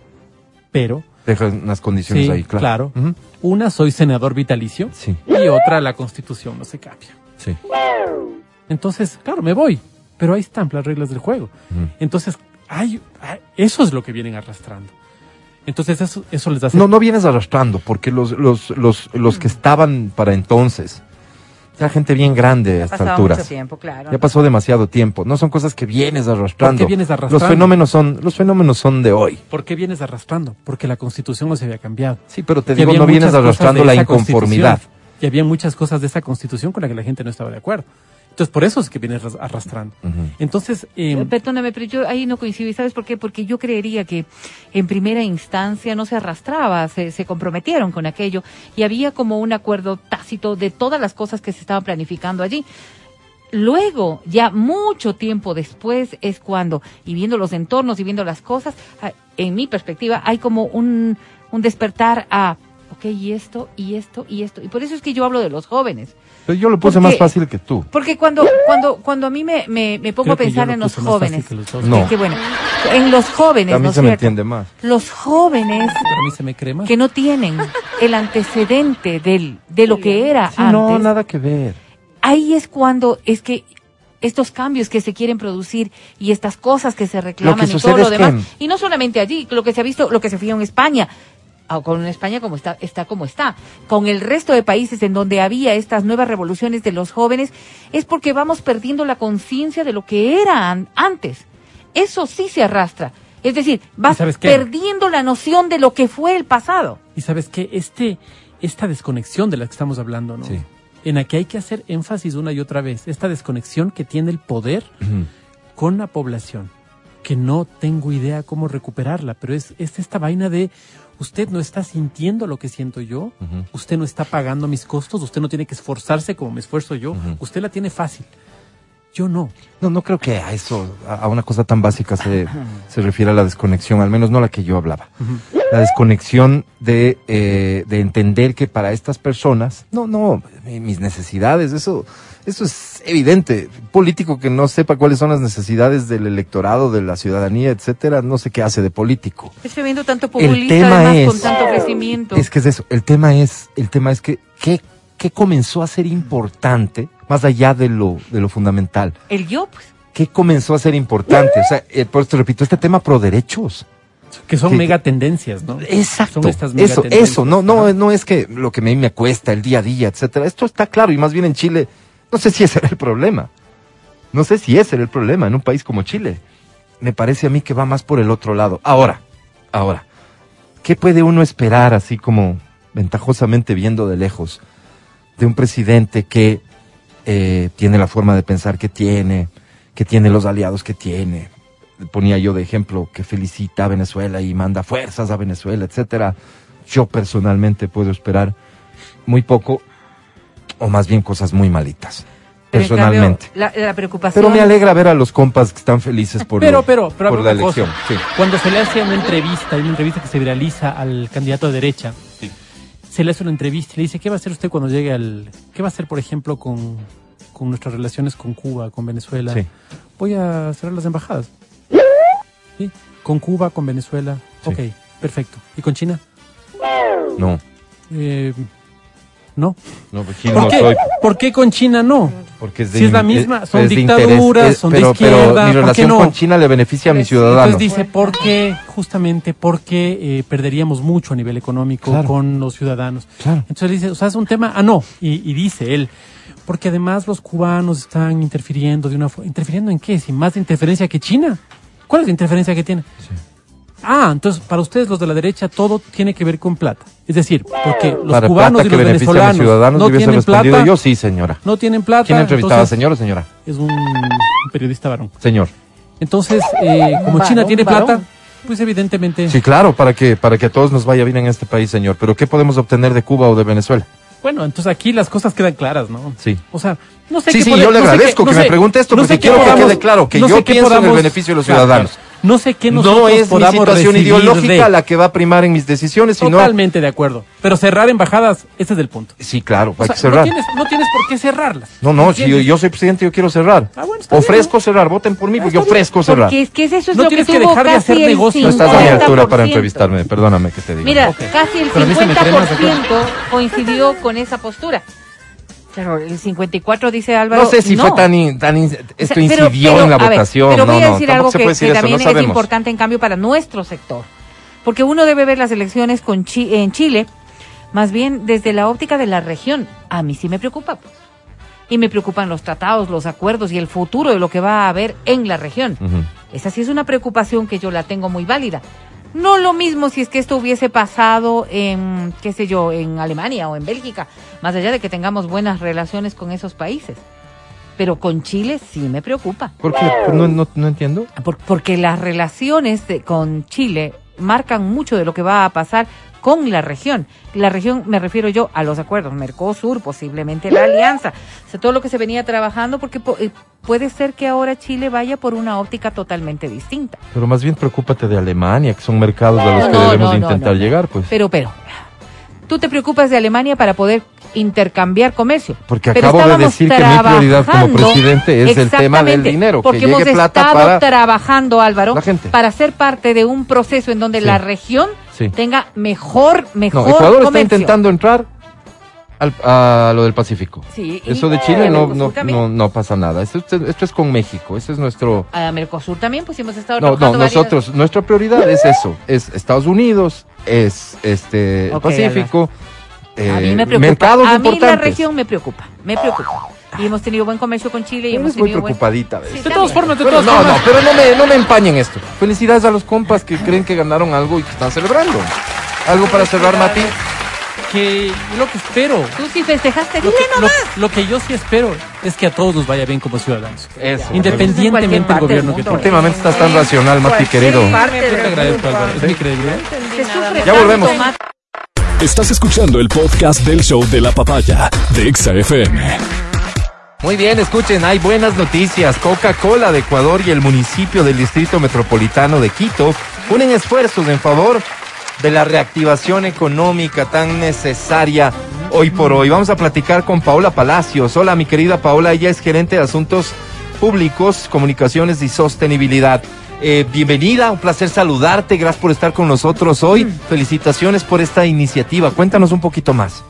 pero, Deja unas condiciones sí, ahí, claro. claro. Una, soy senador vitalicio Sí, y otra, la constitución no se cambia. Sí. Entonces, claro, me voy, pero ahí están las reglas del juego. Entonces, hay, eso es lo que vienen arrastrando. Entonces, eso, eso les hace... No, no vienes arrastrando, porque los, los, los, los que estaban para entonces, ya gente bien grande a estas alturas. mucho tiempo, claro. Ya pasó demasiado tiempo. No son cosas que vienes arrastrando. ¿Por qué vienes arrastrando? Los fenómenos son, los fenómenos son de hoy. ¿Por qué vienes arrastrando? Porque la constitución no se había cambiado. Sí, pero te Y digo, no vienes arrastrando la inconformidad. Y había muchas cosas de esa constitución con la que la gente no estaba de acuerdo. Entonces, por eso es que vienes ras- arrastrando. Entonces, eh, Eh, Perdóname, pero yo ahí no coincido. ¿Y sabes por qué? Porque yo creería que en primera instancia no se arrastraba, se, se comprometieron con aquello y había como un acuerdo tácito de todas las cosas que se estaban planificando allí. Luego, ya mucho tiempo después, es cuando, y viendo los entornos y viendo las cosas, ah, en mi perspectiva, hay como un, un despertar a ok, y esto, y esto, y esto. Y por eso es que yo hablo de los jóvenes. Pero yo lo puse Porque- más fácil que tú. Porque cuando, cuando, cuando a mí me, me, me pongo Creo a que yo pensar lo en los puse más fácil jóvenes, que los. No. que- que bueno, en los jóvenes, A mí ¿no es se me cierto? entiende más. Los jóvenes Pero a mí se me cree más. que no tienen el antecedente del, de lo que era Sí, antes, no, nada que ver. ahí es cuando es que estos cambios que se quieren producir y estas cosas que se reclaman y todo lo es que- demás, y no solamente allí, lo que se ha visto, lo que se vio en España, con España como está, está como está, con el resto de países en donde había estas nuevas revoluciones de los jóvenes, es porque vamos perdiendo la conciencia de lo que era an- antes. Eso sí se arrastra. Es decir, vas perdiendo la noción de lo que fue el pasado. Y sabes que este, esta desconexión de la que estamos hablando, ¿no? Sí. En la que hay que hacer énfasis una y otra vez, esta desconexión que tiene el poder con la población, que no tengo idea cómo recuperarla, pero es, es esta vaina de usted no está sintiendo lo que siento yo, usted no está pagando mis costos, usted no tiene que esforzarse como me esfuerzo yo, usted la tiene fácil. Yo no. No, no creo que a eso, a una cosa tan básica se, se refiere a la desconexión, al menos no la que yo hablaba. La desconexión de, eh, de entender que para estas personas, no, no, mi- mis necesidades, eso, eso es evidente. Político que no sepa cuáles son las necesidades del electorado, de la ciudadanía, etcétera, no sé qué hace de político. Estoy viendo tanto El populista tema además es, con tanto ofrecimiento. es que es eso, el tema es, el tema es que, ¿qué, qué comenzó a ser importante, más allá de lo, de lo fundamental? El yo, pues. ¿Qué comenzó a ser importante? O sea, eh, por esto repito, este tema pro derechos. Que son mega tendencias, ¿no? Exacto. Son estas mega Eso, tendencias. eso, no, no, no es que lo que a mí me cuesta el día a día, etcétera. Esto está claro y más bien en Chile, no sé si ese era el problema. No sé si ese era el problema en un país como Chile. Me parece a mí que va más por el otro lado. Ahora, ahora, ¿qué puede uno esperar así como ventajosamente viendo de lejos de un presidente que eh, tiene la forma de pensar que tiene, que tiene los aliados que tiene? Ponía yo de ejemplo que felicita a Venezuela y manda fuerzas a Venezuela, etcétera. Yo personalmente puedo esperar muy poco, o más bien cosas muy malitas, cambio, personalmente. la, la preocupación. Pero me alegra ver a los compas que están felices por, pero, lo- pero, pero por la elección. Sí. Cuando se le hace una entrevista, hay una entrevista que se viraliza al candidato de derecha, se le hace una entrevista y le dice, ¿qué va a hacer usted cuando llegue al... ¿Qué va a hacer, por ejemplo, con, con nuestras relaciones con Cuba, con Venezuela? Sí. Voy a cerrar las embajadas. ¿Sí? Con Cuba, con Venezuela. Sí. Ok, perfecto. ¿Y con China? No, Eh, no. no, aquí ¿Por no qué? soy, ¿Por qué con China no? porque es de Si es la misma, son de dictaduras, son de izquierda, Pero ¿por mi relación no? con China le beneficia a mis ciudadanos. Entonces dice, ¿por qué? Justamente porque eh, perderíamos mucho a nivel económico Claro. con los ciudadanos. Claro. Entonces dice, o sea, es un tema, ah, no, y, y dice él, porque además los cubanos están interfiriendo de una forma, ¿interfiriendo en qué? ¿Sin más interferencia que China? ¿Cuál es la interferencia que tiene? Ah, entonces para ustedes los de la derecha todo tiene que ver con plata. Es decir, porque los Para cubanos plata y que los beneficia a mis venezolanos ciudadanos, no tienen respondido plata, yo, sí, señora. no tienen plata. ¿Quién entrevistaba, señor o señora? Es un periodista varón. Señor. Entonces, eh, como Varón, China tiene plata, pues evidentemente... Sí, claro, para que, para que a todos nos vaya bien en este país, señor. Pero ¿qué podemos obtener de Cuba o de Venezuela? Bueno, entonces aquí las cosas quedan claras, ¿no? Sí. O sea, no sé Sí, qué sí, pode- yo le no agradezco qué- que no me sé- pregunte esto, no porque quiero que podamos- quede claro que no yo pienso en el podamos- beneficio de los claro, ciudadanos. claro. No sé qué nosotros No es mi podamos situación recibir ideológica de- la que va a primar en mis decisiones, sino... Totalmente de acuerdo. Pero cerrar embajadas, ese es el punto. Sí, claro, O hay sea, que cerrar. No tienes, no tienes por qué cerrarlas. No, no, si yo, soy presidente, yo quiero cerrar. Ah, bueno, está bien, ofrezco cerrar, voten por mí, porque yo ofrezco cerrar. Porque es que eso es No lo que tienes que tuvo dejar de hacer el negocio. No estás a mi altura para 50%. entrevistarme, perdóname que te diga. Mira, casi el Pero a mí se me cree más de 50% coincidió con esa postura. Claro, el 54 dice Álvaro. no sé si fue no. tan, in- tan in- esto O sea, incidió pero- pero, en la a ver, votación. pero no, voy a no, decir tampoco algo que, puede decir que eso, también no es importante en cambio para nuestro sector. Porque uno debe ver las elecciones con Chi- en Chile más bien desde la óptica de la región. A mí sí me preocupa. pues. Y me preocupan los tratados, los acuerdos y el futuro de lo que va a haber en la región. Esa sí es una preocupación que yo la tengo muy válida. No lo mismo si es que esto hubiese pasado en, qué sé yo, en Alemania o en Bélgica, más allá de que tengamos buenas relaciones con esos países. Pero con Chile sí me preocupa. ¿Por qué? No, no, no entiendo. Por- porque las relaciones de- con Chile marcan mucho de lo que va a pasar con la región. La región, me refiero yo a los acuerdos, Mercosur, posiblemente la alianza, o sea, todo lo que se venía trabajando, porque po- eh, puede ser que ahora Chile vaya por una óptica totalmente distinta. Pero más bien preocúpate de Alemania, que son mercados a los que no, debemos no, intentar llegar, pues. Pero, pero, tú te preocupas de Alemania para poder intercambiar comercio. Porque Pero acabo de decir que mi prioridad como presidente es el tema del Exactamente, dinero, que Porque llegue hemos plata estado para trabajando, Álvaro, la gente. para ser parte de un proceso en donde Sí. la región Sí. tenga mejor, mejor No, Ecuador está comercio. intentando entrar al- a lo del Pacífico. Sí, Eso de y Chile no, no, no, no pasa nada. Esto, esto es con México. Ese es nuestro. A Mercosur también, pues hemos estado No, no, varias- nosotros, nuestra prioridad es eso. Es Estados Unidos, es este el Ok, A mí eh, me preocupa. mercados a mí la región me preocupa, me preocupa. Y hemos tenido buen comercio con Chile y hemos muy tenido buen... preocupadita. ¿ves? Sí, De todas formas, de todas no, no, formas. pero no me, no me empañen esto. Felicidades a los compas que creen que ganaron algo y que están celebrando. Algo para cerrar, Mati. Que lo que espero, Tú sí festejaste, lo dile que, nomás. lo- lo que yo sí espero es que a todos nos vaya bien como ciudadanos. Eso. Independientemente del gobierno del que mundo. tenga. Últimamente estás tan racional, Mati, querido. Yo te agradezco, Álvaro. Es mi credibilidad. Ya volvemos. Estás escuchando el podcast del show de la papaya de Exa FM. Muy bien, escuchen, hay buenas noticias. Coca-Cola de Ecuador y el municipio del Distrito Metropolitano de Quito unen esfuerzos en favor de la reactivación económica tan necesaria hoy por hoy. Vamos a platicar con Paola Palacios. Hola, mi querida Paola, ella es gerente de Asuntos Públicos, Comunicaciones y Sostenibilidad. Eh, bienvenida, un placer saludarte, gracias por estar con nosotros hoy. Felicitaciones por esta iniciativa. Cuéntanos un poquito más.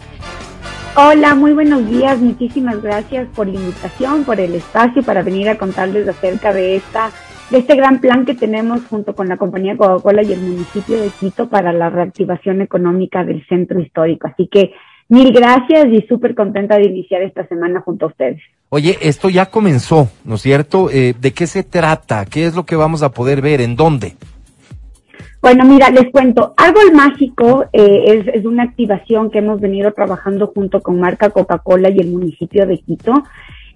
Hola, muy buenos días. Muchísimas gracias por la invitación, por el espacio para venir a contarles acerca de esta de este gran plan que tenemos junto con la compañía Coca-Cola y el municipio de Quito para la reactivación económica del centro histórico. Así que mil gracias y súper contenta de iniciar esta semana junto a ustedes. Oye, esto ya comenzó, ¿no es cierto? Eh, ¿De qué se trata? ¿Qué es lo que vamos a poder ver? ¿En dónde? Bueno, mira, les cuento, Árbol Mágico eh, es, es una activación que hemos venido trabajando junto con marca Coca-Cola y el municipio de Quito.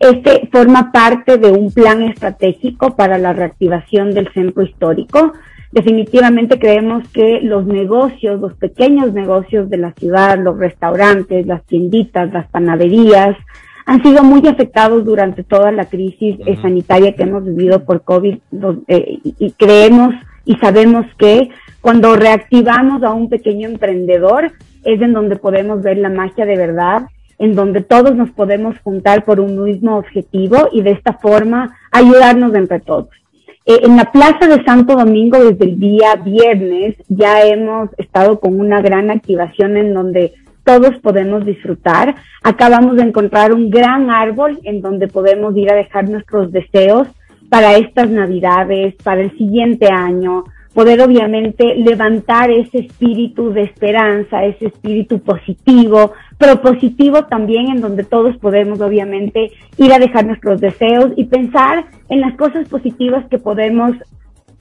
Este forma parte de un plan estratégico para la reactivación del centro histórico. Definitivamente creemos que los negocios, los pequeños negocios de la ciudad, los restaurantes, las tienditas, las panaderías, han sido muy afectados durante toda la crisis eh, sanitaria que hemos vivido por COVID los- eh, y, y creemos y sabemos que cuando reactivamos a un pequeño emprendedor es en donde podemos ver la magia de verdad, en donde todos nos podemos juntar por un mismo objetivo y de esta forma ayudarnos entre todos. Eh, en la Plaza de Santo Domingo desde el día viernes ya hemos estado con una gran activación en donde todos podemos disfrutar. Acabamos de encontrar un gran árbol en donde podemos ir a dejar nuestros deseos para estas navidades, para el siguiente año, poder obviamente levantar ese espíritu de esperanza, ese espíritu positivo, propositivo también en donde todos podemos obviamente ir a dejar nuestros deseos y pensar en las cosas positivas que podemos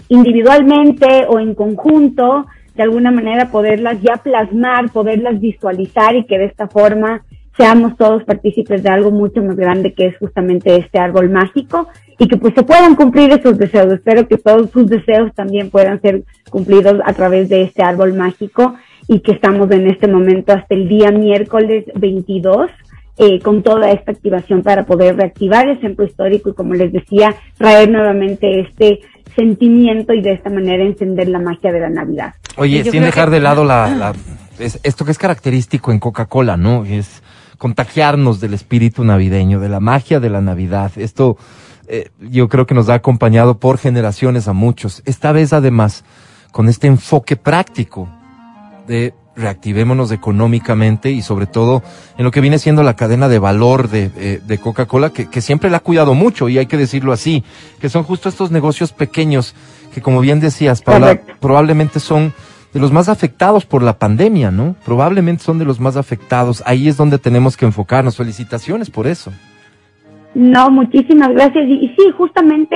individualmente o en conjunto, de alguna manera poderlas ya plasmar, poderlas visualizar y que de esta forma seamos todos partícipes de algo mucho más grande que es justamente este árbol mágico y que pues se puedan cumplir esos deseos. Espero que todos sus deseos también puedan ser cumplidos a través de este árbol mágico y que estamos en este momento hasta el día miércoles 22 eh, con toda esta activación para poder reactivar el centro histórico y como les decía, traer nuevamente este sentimiento y de esta manera encender la magia de la Navidad. Oye, Yo sin dejar que- de lado la, la- es- esto que es característico en Coca-Cola, ¿no? Es contagiarnos del espíritu navideño, de la magia de la Navidad. Esto eh, yo creo que nos ha acompañado por generaciones a muchos. Esta vez además con este enfoque práctico de reactivémonos económicamente y sobre todo en lo que viene siendo la cadena de valor de, eh, de Coca-Cola, que, que siempre la ha cuidado mucho y hay que decirlo así, que son justo estos negocios pequeños que como bien decías, Paula, Correcto. probablemente son de los más afectados por la pandemia, ¿no? Probablemente son de los más afectados. Ahí es donde tenemos que enfocarnos. Felicitaciones por eso. No, muchísimas gracias. Y, y sí, justamente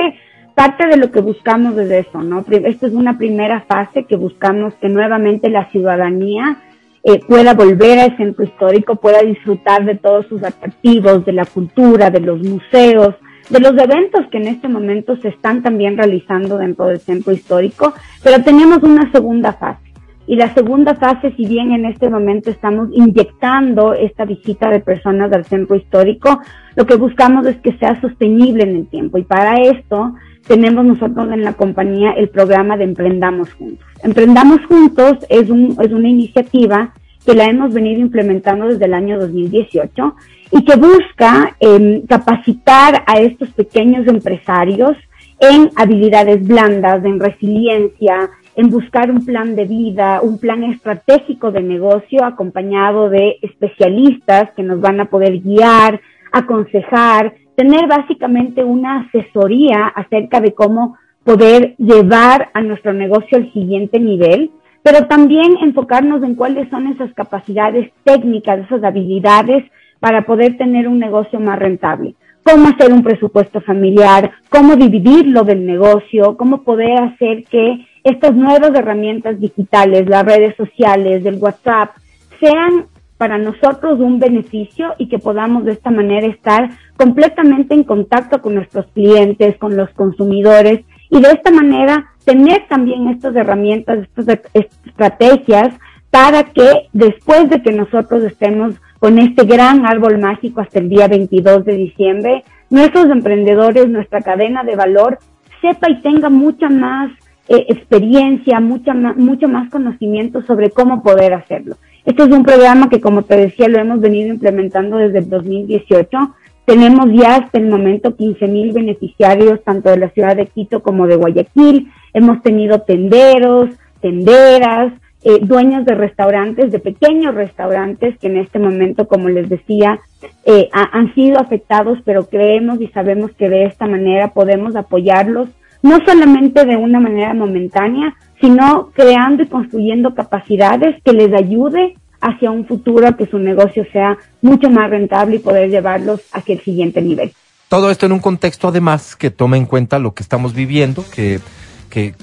parte de lo que buscamos es eso, ¿no? Esta es una primera fase que buscamos que nuevamente la ciudadanía eh, pueda volver al centro histórico, pueda disfrutar de todos sus atractivos, de la cultura, de los museos, de los eventos que en este momento se están también realizando dentro del centro histórico, pero tenemos una segunda fase. Y la segunda fase, si bien en este momento estamos inyectando esta visita de personas al centro histórico, lo que buscamos es que sea sostenible en el tiempo. Y para esto tenemos nosotros en la compañía el programa de Emprendamos Juntos. Emprendamos Juntos es, un, es una iniciativa que la hemos venido implementando desde el año 2018 y que busca em, capacitar a estos pequeños empresarios en habilidades blandas, en resiliencia, en buscar un plan de vida, un plan estratégico de negocio acompañado de especialistas que nos van a poder guiar, aconsejar, tener básicamente una asesoría acerca de cómo poder llevar a nuestro negocio al siguiente nivel, pero también enfocarnos en cuáles son esas capacidades técnicas, esas habilidades para poder tener un negocio más rentable. Cómo hacer un presupuesto familiar, cómo dividirlo del negocio, cómo poder hacer que estas nuevas herramientas digitales, las redes sociales, del WhatsApp, sean para nosotros un beneficio y que podamos de esta manera estar completamente en contacto con nuestros clientes, con los consumidores y de esta manera tener también estas herramientas, estas estrategias para que después de que nosotros estemos con este gran árbol mágico hasta el día 22 de diciembre, nuestros emprendedores, nuestra cadena de valor sepa y tenga mucha más eh, experiencia, mucha mucho más conocimiento sobre cómo poder hacerlo. Este es un programa que, como te decía, lo hemos venido implementando desde el 2018 tenemos ya hasta el momento 15 mil beneficiarios, tanto de la ciudad de Quito como de Guayaquil. Hemos tenido tenderos, tenderas, eh, dueños de restaurantes, de pequeños restaurantes que en este momento, como les decía, eh, han sido afectados, pero creemos y sabemos que de esta manera podemos apoyarlos, no solamente de una manera momentánea, sino creando y construyendo capacidades que les ayude hacia un futuro que su negocio sea mucho más rentable y poder llevarlos hacia el siguiente nivel. Todo esto en un contexto además que tome en cuenta lo que estamos viviendo, que,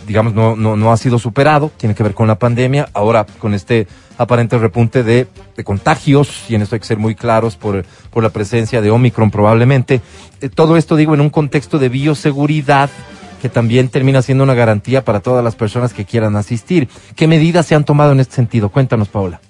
digamos no, no, no ha sido superado, tiene que ver con la pandemia, ahora con este aparente repunte de, de contagios, y en esto hay que ser muy claros por, por la presencia de Omicron probablemente. Eh, todo esto digo en un contexto de bioseguridad que también termina siendo una garantía para todas las personas que quieran asistir. ¿Qué medidas se han tomado en este sentido? Cuéntanos, Paula.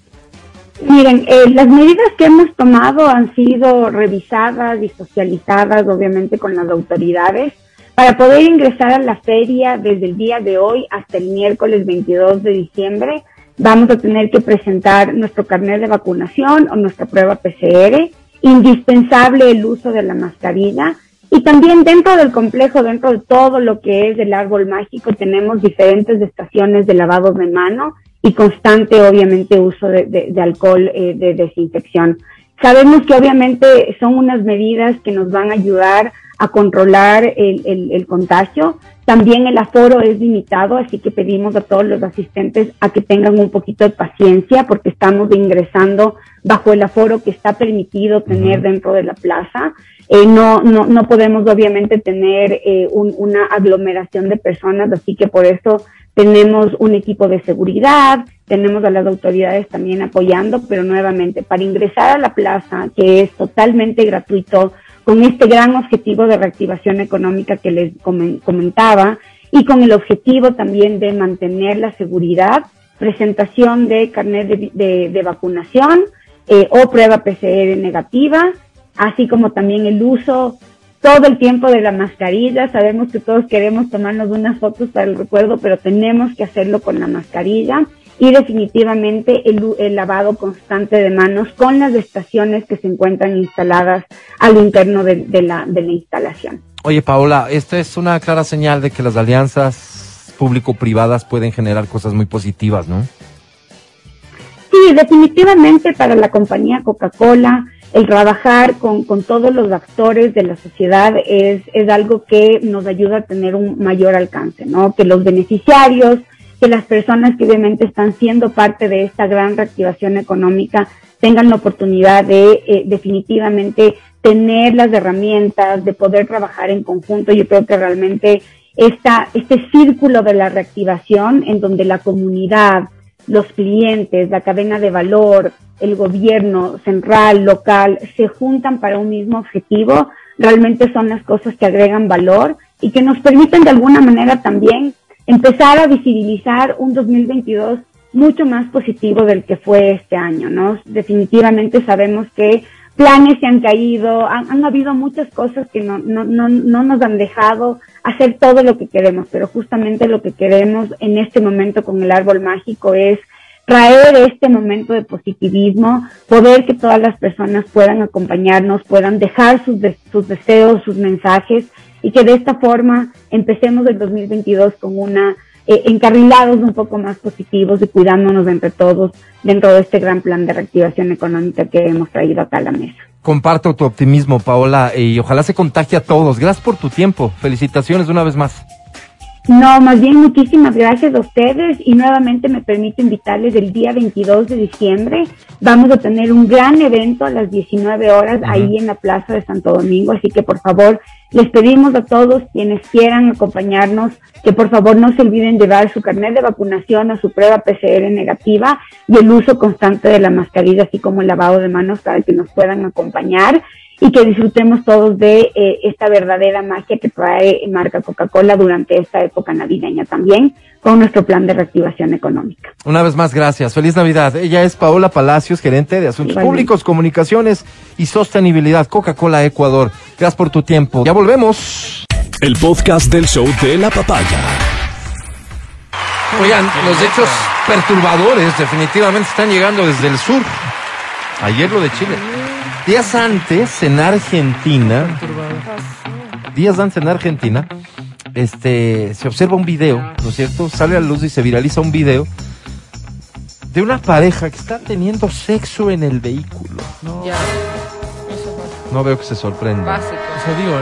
Miren, eh, las medidas que hemos tomado han sido revisadas y socializadas, obviamente, con las autoridades. Para poder ingresar a la feria desde el día de hoy hasta el miércoles 22 de diciembre, vamos a tener que presentar nuestro carnet de vacunación o nuestra prueba PCR, indispensable el uso de la mascarilla. Y también dentro del complejo, dentro de todo lo que es el árbol mágico, tenemos diferentes estaciones de lavado de mano y constante, obviamente, uso de, alcohol eh, de desinfección. Sabemos que obviamente son unas medidas que nos van a ayudar a controlar el, el, contagio. También el aforo es limitado, así que pedimos a todos los asistentes a que tengan un poquito de paciencia porque estamos ingresando bajo el aforo que está permitido tener dentro de la plaza. Eh, no, no, no podemos obviamente tener eh, una aglomeración de personas, así que por eso tenemos un equipo de seguridad, tenemos a las autoridades también apoyando, pero nuevamente, para ingresar a la plaza, que es totalmente gratuito, con este gran objetivo de reactivación económica que les comentaba, y con el objetivo también de mantener la seguridad, presentación de carnet de, vacunación eh, o prueba PCR negativa, así como también el uso todo el tiempo de la mascarilla. Sabemos que todos queremos tomarnos unas fotos para el recuerdo, pero tenemos que hacerlo con la mascarilla y definitivamente el, lavado constante de manos con las estaciones que se encuentran instaladas al interno de, la, de la instalación. Oye, Paola, esta es una clara señal de que las alianzas público-privadas pueden generar cosas muy positivas, ¿no? Sí, definitivamente para la compañía Coca-Cola, el trabajar con, con, todos los actores de la sociedad es, es algo que nos ayuda a tener un mayor alcance, ¿no? Que los beneficiarios, que las personas que obviamente están siendo parte de esta gran reactivación económica tengan la oportunidad de eh, definitivamente tener las herramientas, de poder trabajar en conjunto. Yo creo que realmente esta, este círculo de la reactivación en donde la comunidad, los clientes, la cadena de valor, el gobierno central, local, se juntan para un mismo objetivo, realmente son las cosas que agregan valor y que nos permiten de alguna manera también empezar a visibilizar un 2022 mucho más positivo del que fue este año, ¿no? Definitivamente sabemos que planes se han caído, han, habido muchas cosas que no, no, no, no nos han dejado hacer todo lo que queremos, pero justamente lo que queremos en este momento con el árbol mágico es traer este momento de positivismo, poder que todas las personas puedan acompañarnos, puedan dejar sus, sus deseos, sus mensajes y que de esta forma empecemos el 2022 con una eh, encarrilados un poco más positivos y cuidándonos entre todos dentro de este gran plan de reactivación económica que hemos traído acá a la mesa. Comparto tu optimismo, Paola, y ojalá se contagie a todos. Gracias por tu tiempo. Felicitaciones una vez más. No, más bien muchísimas gracias a ustedes y nuevamente me permito invitarles el día 22 de diciembre. Vamos a tener un gran evento a las 19 horas ahí en la Plaza de Santo Domingo, así que por favor les pedimos a todos quienes quieran acompañarnos que por favor no se olviden llevar su carnet de vacunación o su prueba PCR negativa y el uso constante de la mascarilla, así como el lavado de manos para que nos puedan acompañar y que disfrutemos todos de eh, esta verdadera magia que trae marca Coca-Cola durante esta época navideña también con nuestro plan de reactivación económica. Una vez más, gracias. Feliz Navidad. Ella es Paola Palacios, gerente de Asuntos Públicos, Comunicaciones y Sostenibilidad Coca-Cola Ecuador. Gracias por tu tiempo. Ya volvemos. El podcast del show de la papaya. Oigan, los hechos perturbadores definitivamente están llegando desde el sur. Ayer lo de Chile. Días antes, en Argentina, días antes en Argentina, este, se observa un video, ¿no es cierto? Sale a la luz y se viraliza un video de una pareja que está teniendo sexo en el vehículo. No, No veo que se sorprendan. Básico. Eso digo,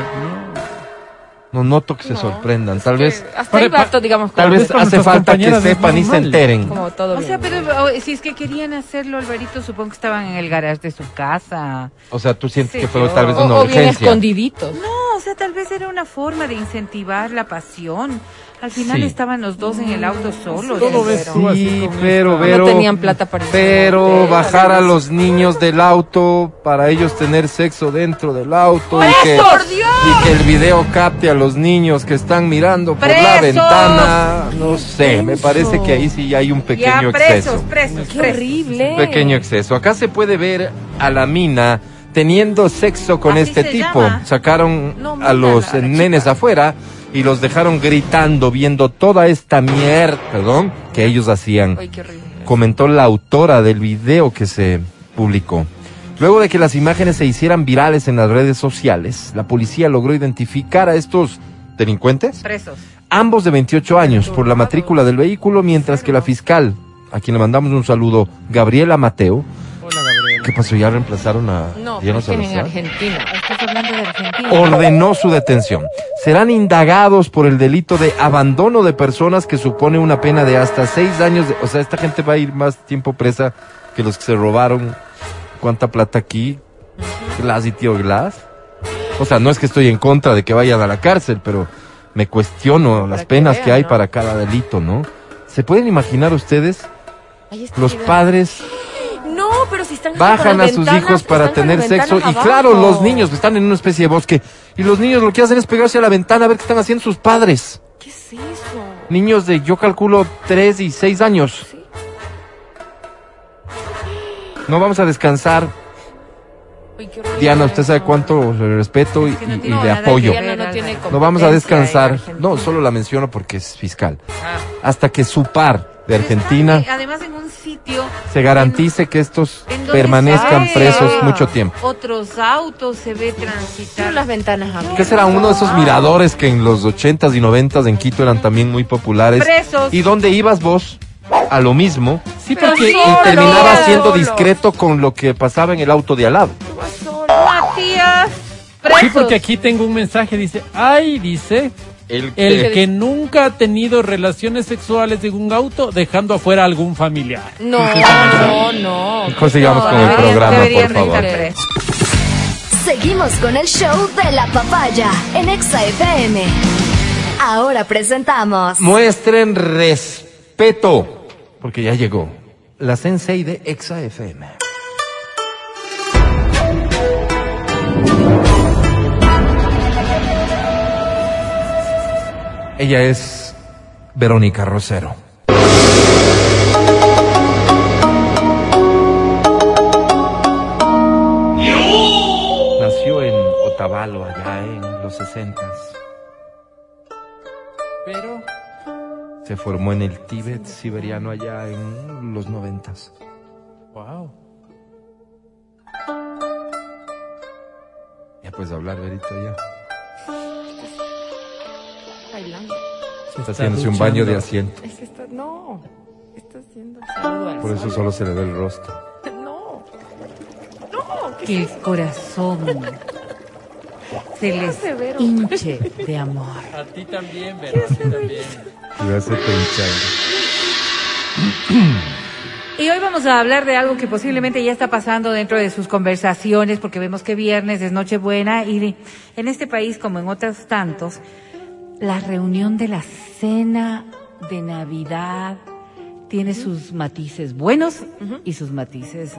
no. No noto que se No, sorprendan. Tal vez, Hasta ahí basta, digamos, tal vez hace falta que sepan y se enteren. como todo O sea, bien. pero o, si es que querían hacerlo, Alvarito, supongo que estaban en el garage de su casa. O sea, tú sientes Sí, que fue tal vez o, una o bien urgencia. escondiditos. No, o sea, tal vez era una forma de incentivar la pasión. Al final Sí. estaban los dos en el auto solos. Todo ves pero- tú así Sí, pero, pero, No tenían plata para pero bajar a los niños del auto para ellos tener sexo dentro del auto y que, ¡Por Dios! y que el video capte a los niños que están mirando por la ¡Presos! ventana, no sé, me parece que ahí sí hay un pequeño ya, presos, exceso. presos, Qué presos. horrible. Pequeño exceso. Acá se puede ver a la mina teniendo sexo con Así este tipo. llama. Sacaron No, a los la nenes chica. afuera y los dejaron gritando, viendo toda esta mierda, perdón, que ellos hacían Ay, qué comentó la autora del video que se publicó. Luego de que las imágenes se hicieran virales en las redes sociales, la policía logró identificar a estos delincuentes, Presos. ambos de 28 años, por la matrícula del vehículo, mientras que la fiscal, a quien le mandamos un saludo, Gabriela Mateo. ¿Qué pasó? ¿Ya reemplazaron a No, Diana en? Argentina. Estás hablando de Argentina. ordenó su detención. Serán indagados por el delito de abandono de personas que supone una pena de hasta seis años. de- o sea, esta gente va a ir más tiempo presa que los que se robaron. ¿Cuánta plata aquí? Glass y tío Glass. O sea, no es que estoy en contra de que vayan a la cárcel, pero me cuestiono las que penas que hay ¿no? para cada delito, ¿no? ¿Se pueden imaginar ustedes? Los padres están bajan a sus ventanas, hijos para tener sexo y claro, los niños están en una especie de bosque y los niños lo que hacen es pegarse a la ventana a ver qué están haciendo sus padres. ¿Qué es eso? Niños de yo calculo 3 y 6 años. Sí. No vamos a descansar. Diana, usted sabe cuánto le respeto y, Es que no y- y que apoyo. no tiene No vamos a descansar. No, solo la menciono porque es fiscal. Ah. Hasta que su par de Argentina además en un sitio se garantice que estos permanezcan presos mucho tiempo. Otros autos se ve transitar. las ventanas abiertas. ¿Qué será uno de esos miradores que en los 80s y 90s en Quito eran también muy populares? Presos. ¿Y dónde ibas vos? A lo mismo. Sí, Pero porque Y Solo, terminaba siendo solo. discreto con lo que pasaba en el auto de al lado. Matías, presos. Sí, porque aquí tengo un mensaje, dice, ay, dice, El el que nunca ha tenido relaciones sexuales en un auto dejando afuera a algún familiar. No, no, no. Sigamos No, con el programa, por favor. Seguimos con el show de la papaya en Exa FM. Ahora presentamos Muestren respeto, porque ya llegó la Sensei de Exa FM. Ella es Verónica Rosero. Nació en Otavalo, allá en los sesentas. Pero Se formó en el Tíbet siberiano allá en los noventas. Wow. Ya puedes hablar, Verito, ya. Bailando. Está haciéndose un baño de asiento. Es que está. No. Está haciendo saludo Por eso sol. solo se le ve el rostro. No. No. ¿qué Que el corazón se les hinche de amor. A ti también, Vero, a ti también. Y. Y hoy vamos a hablar de algo que posiblemente ya está pasando dentro de sus conversaciones, porque vemos que viernes es Nochebuena y en este país, como en otros tantos, la reunión de la cena de Navidad tiene sus matices buenos y sus matices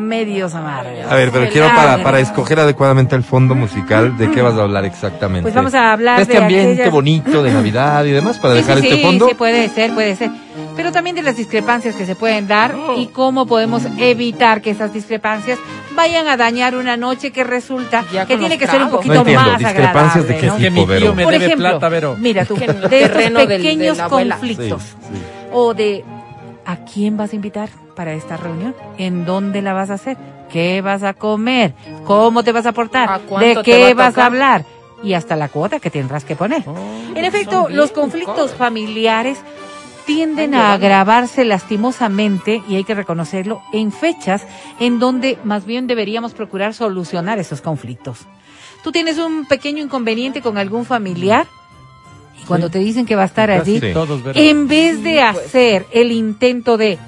medios amargos. A ver, pero quiero para, para escoger adecuadamente el fondo musical, ¿de qué vas a hablar exactamente? Pues vamos a hablar de este de ambiente aquellas- bonito de Navidad y demás para Sí, dejar sí, este sí, fondo. Sí, puede ser, puede ser. Pero también de las discrepancias que se pueden dar y cómo podemos evitar que esas discrepancias vayan a dañar una noche que resulta Ya que tiene que ser un poquito No entiendo, más discrepancias agradable. de qué ¿no? tipo, Que mi tío Vero. me Por debe ejemplo, plata, Vero. mira tú, de estos terreno del- de pequeños conflictos Sí, sí. o de ¿a quién vas a invitar para esta reunión? ¿En dónde la vas a hacer? ¿Qué vas a comer? ¿Cómo te vas a ¿A portar? ¿De qué va a vas a hablar? Y hasta la cuota que tendrás que poner. Oh, En efecto, son los conflictos familiares tienden a agravarse lastimosamente, y hay que reconocerlo, en fechas en donde más bien deberíamos procurar solucionar esos conflictos. Tú tienes un pequeño inconveniente con algún familiar y cuando Sí. te dicen que va a estar allí, Sí. en vez de pues. hacer el intento de,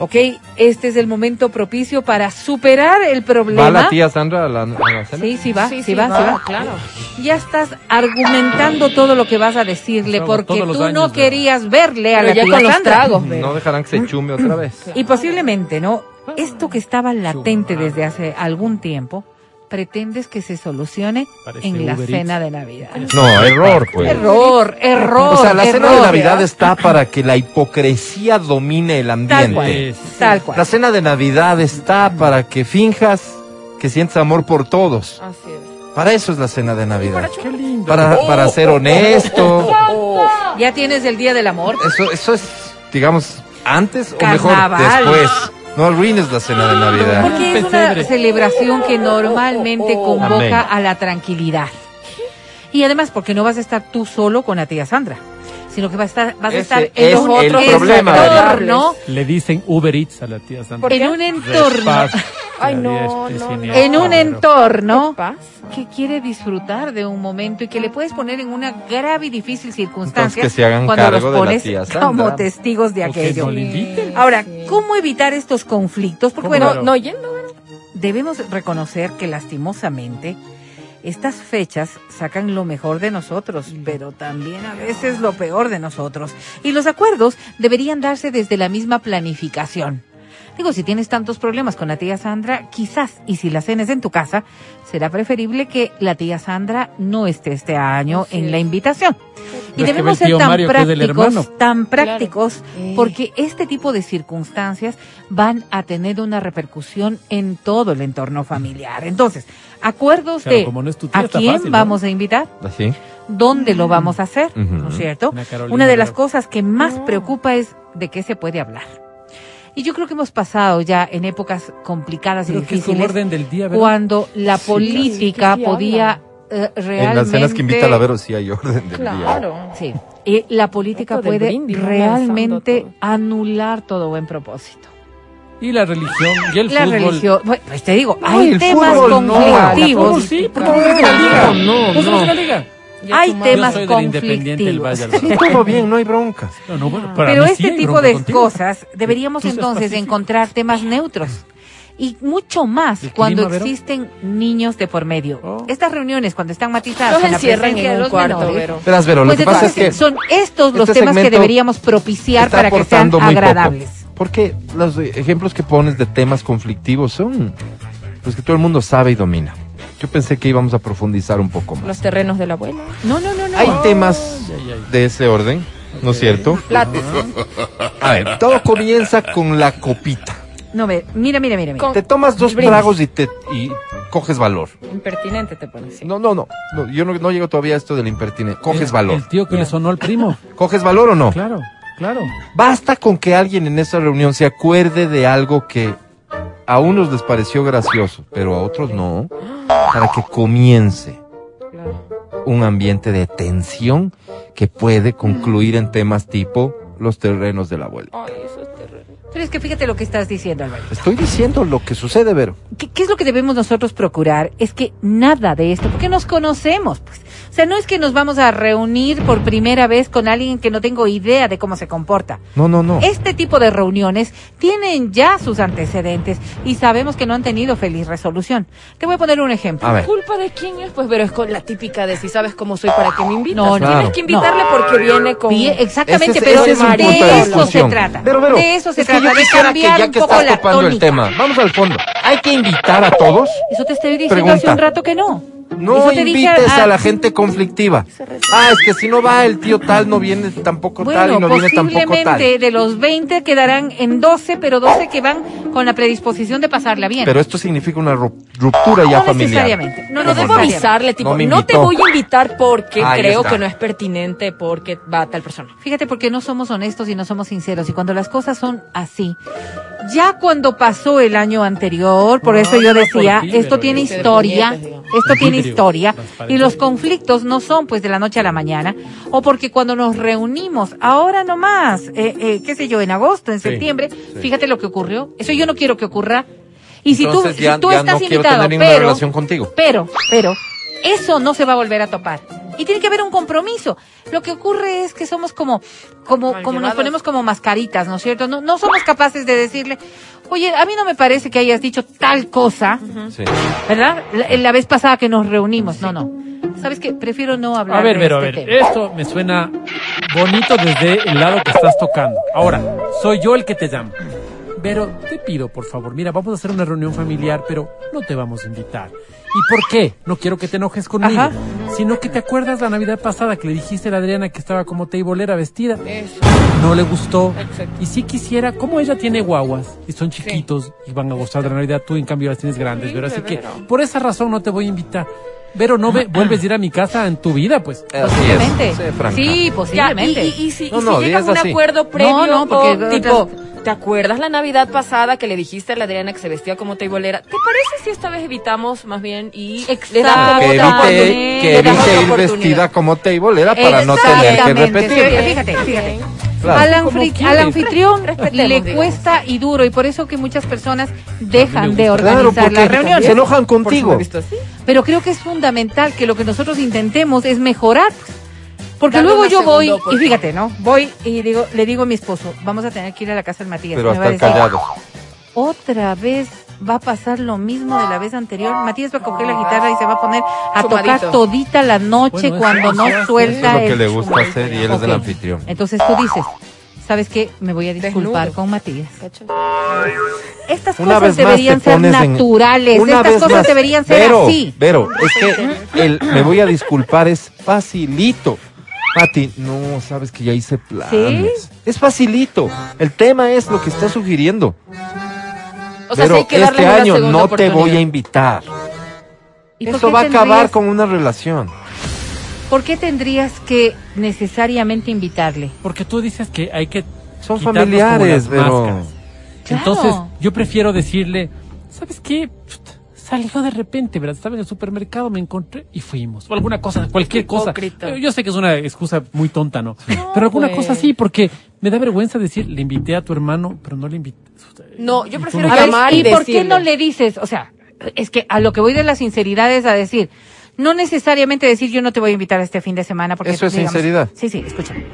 ok, este es el momento propicio para superar el ¿Va problema. la tía Sandra a la, a la cena? Sí, sí va, sí, va, sí va, va. claro. Ya estás argumentando todo lo que vas a decirle porque tú años, no querías verle a Pero la ya tía con los Sandra. tragos. No dejarán que se chume otra vez. Y posiblemente, ¿no? Esto que estaba latente desde hace algún tiempo, pretendes que se solucione Parece en la Uber cena Eats. de Navidad. No, error, pues. Error, error. O sea, la cena de. Navidad está para que la hipocresía domine el Tal cual. ambiente. Tal cual. La cena de Navidad está para que finjas que sientes amor por todos. Así es. Para eso es la cena de Navidad. Qué lindo. Para, para ser honesto. Ya tienes el Día del Amor. Eso, eso es, digamos, antes o mejor después. No arruines la cena de Navidad. Porque es una celebración que normalmente convoca Amén. a la tranquilidad. Y además, porque no vas a estar tú solo con la tía Sandra, sino que vas a estar, vas a Ese estar es en un el otro problema, entorno, Le dicen Uber Eats a la tía Sandra. en un entorno. Ay, no, en un entorno que quiere disfrutar de un momento y que le puedes poner en una grave y difícil circunstancia Entonces, que se hagan cuando cargo los de la pones tía Sandra. como testigos de aquello. no. Ahora. ¿cómo evitar estos conflictos? Porque ¿Cómo bueno, no? No yendo, debemos reconocer que lastimosamente estas fechas sacan lo mejor de nosotros, pero también a veces lo peor de nosotros. Y los acuerdos deberían darse desde la misma planificación. Digo, si tienes tantos problemas con la tía Sandra, quizás, y si la cena es en tu casa, será preferible que la tía Sandra no esté este año en la invitación. Y debemos ser tan Mario, prácticos, tan prácticos, porque este tipo de circunstancias van a tener una repercusión en todo el entorno familiar. Entonces, acuerdos Claro, de como no es tu tía, a quién fácil, ¿no? vamos a invitar, dónde lo vamos a hacer. ¿no es cierto? Una Carolina Una de las cosas que más No. preocupa es de qué se puede hablar. Y yo creo que hemos pasado ya en épocas complicadas y Creo que es un difíciles orden del día, ¿verdad? cuando la Sí, política sí, sí podía eh, realmente En las cenas que invita a la Vero sí hay orden del día. Claro. Sí, y la política Esto puede brindis, ¿no? realmente todo. anular todo buen propósito. Y la religión y el la fútbol. religión, bueno, pues te digo, Ay, hay temas fútbol no. conflictivos. Fútbol sí, porque la liga. No, Vos sos no. Hay temas Yo soy del Independiente del conflictivos. Todo bien, no hay broncas. No, no, bueno, para Pero mí este sí tipo de contigo. cosas deberíamos entonces encontrar temas neutros. Y mucho más ¿El cuando clima, Vero? existen niños de por medio. Oh. Estas reuniones, cuando están matizadas Los en la encierran en un los cuarto, menores, Vero. Verás, Vero, lo pues que pasa es entonces que son estos los este temas que deberíamos propiciar para que sean poco. agradables. Porque los ejemplos que pones de temas conflictivos son los que todo el mundo sabe y domina. Yo pensé que íbamos a profundizar un poco más. Los terrenos de la abuela. No, no, no, no. Hay temas Ay, ay. de ese orden, ¿no es cierto? Plates. A ver, todo comienza con la copita. No, ve, mira, mira, mira, mira. Con- Te tomas dos Brindis. tragos y te y coges valor. Impertinente te pones, sí. No, no, no, no, yo no, no llego todavía a esto del impertinente. Coges El- valor. El tío que le sonó al primo. ¿Coges valor o no? Claro, claro. Basta con que alguien en esa reunión se acuerde de algo que a unos les pareció gracioso, pero a otros no, para que comience un ambiente de tensión que puede concluir en temas tipo los terrenos de la vuelta. Ay, eso es terrible. Pero es que fíjate lo que estás diciendo, Álvaro. Estoy diciendo lo que sucede, Vero. ¿Qué, qué es lo que debemos nosotros procurar? Es que nada de esto, porque nos conocemos, pues. O sea, no es que nos vamos a reunir por primera vez con alguien que no tengo idea de cómo se comporta. No, no, no. Este tipo de reuniones tienen ya sus antecedentes y sabemos que no han tenido feliz resolución. Te voy a poner un ejemplo. A ver. ¿Culpa de quién es? Pues, pero es con la típica de si sabes cómo soy, ¿para qué me invitas? No, Claro. Tienes que invitarle no. porque viene con... Bien, exactamente, es- pero ese es un de de eso se trata. Pero, Vero, de eso se es que trata, yo de quisiera que cambiar ya un que poco estás la topando el tónica. tema, vamos al fondo. Hay que invitar a todos. Eso te estoy diciendo Pregunta. hace un rato que no. No dije invites a la gente conflictiva. Ah, es que si no va el tío tal, no viene tampoco tal y no viene tampoco posiblemente tal. de los 20 quedarán en 12, pero 12 que van con la predisposición de pasarla bien. Pero esto significa una ru- ruptura ya no familiar. necesariamente. No, No, debo avisarle, tipo, No no, te voy a invitar porque Ahí creo está. que no es pertinente porque va tal persona. Fíjate porque no somos honestos y no somos sinceros. Y cuando las cosas son así, ya cuando pasó el año anterior, por No, eso yo no, decía, esto tiene historia. Esto tiene historia, y los conflictos no son pues de la noche a la mañana, o porque cuando nos reunimos, ahora nomás, eh, eh, qué sé yo, en agosto, en septiembre, sí. fíjate lo que ocurrió. Eso yo no quiero que ocurra. Y si tú, ya, si tú ya estás no invitado, pero, relación contigo. pero, pero, eso no se va a volver a topar. Y tiene que haber un compromiso. Lo que ocurre es que somos como, como, Mal como nos ponemos como mascaritas, ¿no es cierto? No, no somos capaces de decirle, oye, a mí no me parece que hayas dicho tal cosa, Sí. ¿verdad? La, la vez pasada que nos reunimos. No, no. ¿Sabes qué? Prefiero no hablar A ver, de pero a este ver, tema. esto me suena bonito desde el lado que estás tocando. Ahora, soy yo el que te llamo. Pero te pido, por favor, mira, vamos a hacer una reunión familiar, pero no te vamos a invitar. ¿Y por qué? No quiero que te enojes conmigo, Ajá. sino que te acuerdas la Navidad pasada que le dijiste a la Adriana que estaba como teibolera vestida. Eso. No le gustó. Exacto. Y si quisiera, como ella tiene guaguas y son chiquitos y van a gustar de la Navidad, tú en cambio las tienes grandes, Sí, pero así que por esa razón no te voy a invitar. Pero no ve- vuelves a ir a mi casa en tu vida, pues. Posiblemente. Sí, posiblemente. y, y, y si, No, y no, si llegan digas a un así. acuerdo previo, No, no, porque o, tipo, ¿te acuerdas la Navidad pasada que le dijiste a la Adriana que se vestía como teibolera? ¿Te parece si esta vez evitamos más bien y le damos Que otra evite, oportunidad? que evite ir vestida como teibolera para no tener que repetir. Fíjate, fíjate. Claro. Al, anfri- anfitrión Respetemos, le digamos. cuesta y duro y por eso que muchas personas dejan de Claro, organizar porque las reuniones. se enojan contigo. Pero creo que es fundamental que lo que nosotros intentemos es mejorar. pues. Porque luego yo voy, y fíjate, ¿no? Voy y digo, le digo a mi esposo, vamos a tener que ir a la casa del Matías. Pero Me va a decir. Otra vez va a pasar lo mismo de la vez anterior. Matías va a coger la guitarra y se va a poner a Chumadito. tocar todita la noche Bueno, cuando no hace- suelta Eso es lo que el le gusta chumadito. hacer y él es el anfitrión. Entonces tú dices, ¿sabes qué? Me voy a disculpar Desnudo. con Matías. Estas Una cosas deberían ser en- naturales. Estas cosas más. deberían ser Vero, así. Vero, es que el me voy a disculpar es facilito. Pati, no, sabes que ya hice planes. Es facilito. El tema es lo que está sugiriendo. O sea, sí Pero hay que darle este una año no te voy a invitar. ¿Y por Eso va a acabar con una relación. ¿Por qué tendrías que necesariamente invitarle? Porque tú dices que hay que Son quitarnos familiares, como las pero máscaras. Claro. Entonces, yo prefiero decirle, ¿sabes qué? Pft, Salió de repente, ¿verdad? Estaba en el supermercado, me encontré y fuimos. O alguna cosa, cualquier cosa. Hipócrita. Yo sé que es una excusa muy tonta, ¿no? pero alguna pues. cosa sí, porque me da vergüenza decir, le invité a tu hermano, pero no le invité. No, yo prefiero no A ver, llamar ¿y y por qué no le dices? O sea, es que a lo que voy de la sinceridad es a decir, no necesariamente decir yo no te voy a invitar a este fin de semana porque Eso es sinceridad. Sí, sí, escúchame.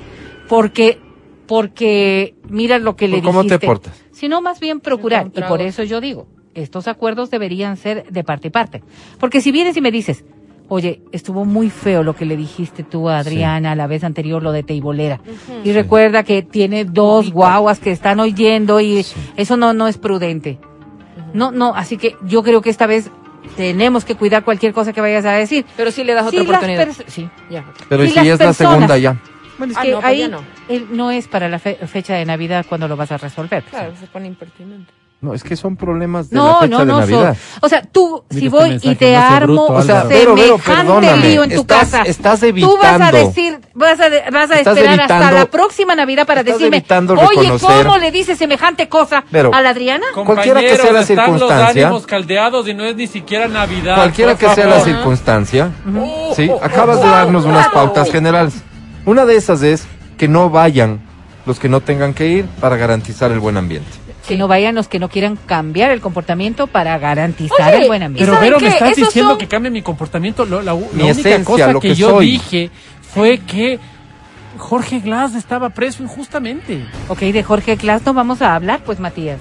Porque porque mira lo que le ¿Cómo te dijiste. portas? Sino más bien procurar y por eso yo digo, estos acuerdos deberían ser de parte y parte. Porque si vienes y me dices, Oye, estuvo muy feo lo que le dijiste tú a Adriana la vez anterior, lo de Teibolera. Y recuerda que tiene dos guaguas que están oyendo y eso no, no es prudente. No, no, así que yo creo que esta vez tenemos que cuidar cualquier cosa que vayas a decir. Pero sí le das otra oportunidad. sí. Ya. Pero Sí, ¿y si es la segunda ya? Bueno, es Ah, que no, pues ahí ya no. él no es para la fe- fecha de Navidad cuando lo vas a resolver. Claro, se pone impertinente. No, es que son problemas de la No, fecha no, de no. Navidad. son- o sea, tú, Mira si este voy y te armo bruto, O sea, semejante perdóname, lío en tu estás- casa, estás tú vas a evitando. decir, vas a, de- vas a Estás esperar hasta evitando- la próxima Navidad para estás decirme, evitando oye, ¿cómo le dices semejante cosa Vero, a la Adriana? Cualquiera que sea la Compañeros, están los circunstancia. ánimos caldeados y no es ni siquiera Navidad. Cualquiera que sea la circunstancia, Oh, sí, oh, acabas de darnos unas pautas generales. Una de esas es que no vayan los que no tengan que ir para garantizar el buen ambiente. Que no vayan los que no quieran cambiar el comportamiento para garantizar Oye, el buen ambiente. Pero, ¿saben Vero, me estás Esos diciendo son- que cambie mi comportamiento. Lo- la, la Mi única esencia, cosa lo que, que yo soy. dije fue que Jorge Glass estaba preso injustamente. Ok, de Jorge Glass no vamos a hablar, pues Matías.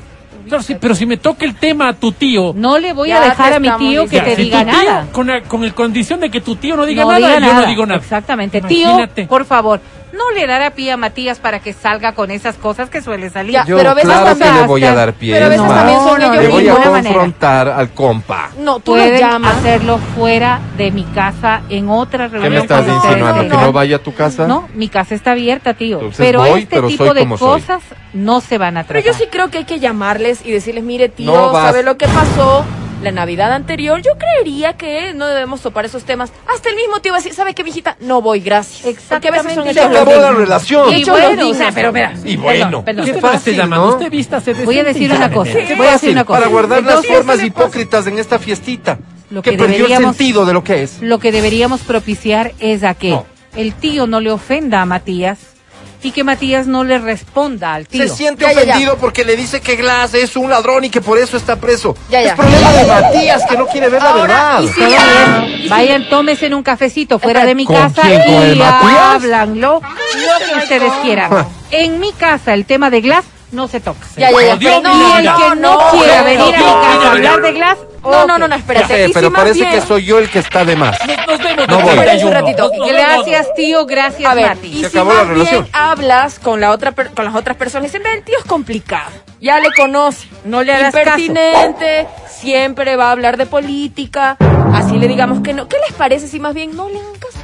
Claro, sí, pero si me toca el tema a tu tío. No le voy a dejar a mi tío que ya, te si diga tío, nada. Con la, con el condición de que tu tío no diga no nada, diga yo nada. no digo nada. Exactamente. Imagínate. Tío, por favor, no le dará pie a Matías para que salga con esas cosas que suele salir. Ya, Yo pero a veces claro también que le voy a dar pie. pero a veces es más, también son No, no, ellos le voy a mismos. manera. confrontar al compa. No, tú Pueden llamas. hacerlo fuera de mi casa en otra reunión. ¿Qué me estás insinuando? ¿Que no vaya a tu casa? No, mi casa está abierta, tío. Entonces pero voy, este pero tipo de como soy. cosas no se van a Pero tratar. yo sí creo que hay que llamarles y decirles, mire tío, No. ¿sabe lo que pasó? La Navidad anterior, yo creería que no debemos topar esos temas. Hasta el mismo tío va a decir, ¿sabe qué, mijita? No voy, gracias. Porque a veces son Exactamente. Se acabó la relación. Y Hechos bueno, o sea, pero mira. Y bueno. perdón, ¿Qué perdón. fácil? ¿no? Usted vístase Voy a decir y una cosa. Qué Voy a decir una cosa. Para guardar las formas ¿qué le hipócritas en esta fiestita. Lo que que perdió el sentido de lo que es. Lo que deberíamos propiciar es a que No. el tío no le ofenda a Matías y que Matías no le responda al tío. Se siente Ya, ya, ya. ofendido porque le dice que Glass es un ladrón y que por eso está preso. Ya, ya. Es problema de Matías que no quiere ver la Ahora, verdad. y si-. Vayan, tómense en un cafecito fuera de mi ¿Con casa quién? ¿Con el y háblanlo lo que ustedes quieran. En mi casa el tema de Glass no se toca. Ya, ya, ya. No, el que no, quiera no, venir a mi no, casa no, a hablar no. de Glass, No, no, no, no, espérate. Y pero parece bien- que soy yo el que está de más. Nos, nos vemos No voy. 31. Un ratito. Nos- nos Gracias, tío, gracias, A ver, Mati. y Se si la más relación. bien hablas con la otra per- con las otras personas, dicen, "Ve, el tío es complicado. Ya le conoce. No le hagas caso. Impertinente, siempre va a hablar de política. Así le digamos que no. ¿Qué les parece si más bien no le hagan caso?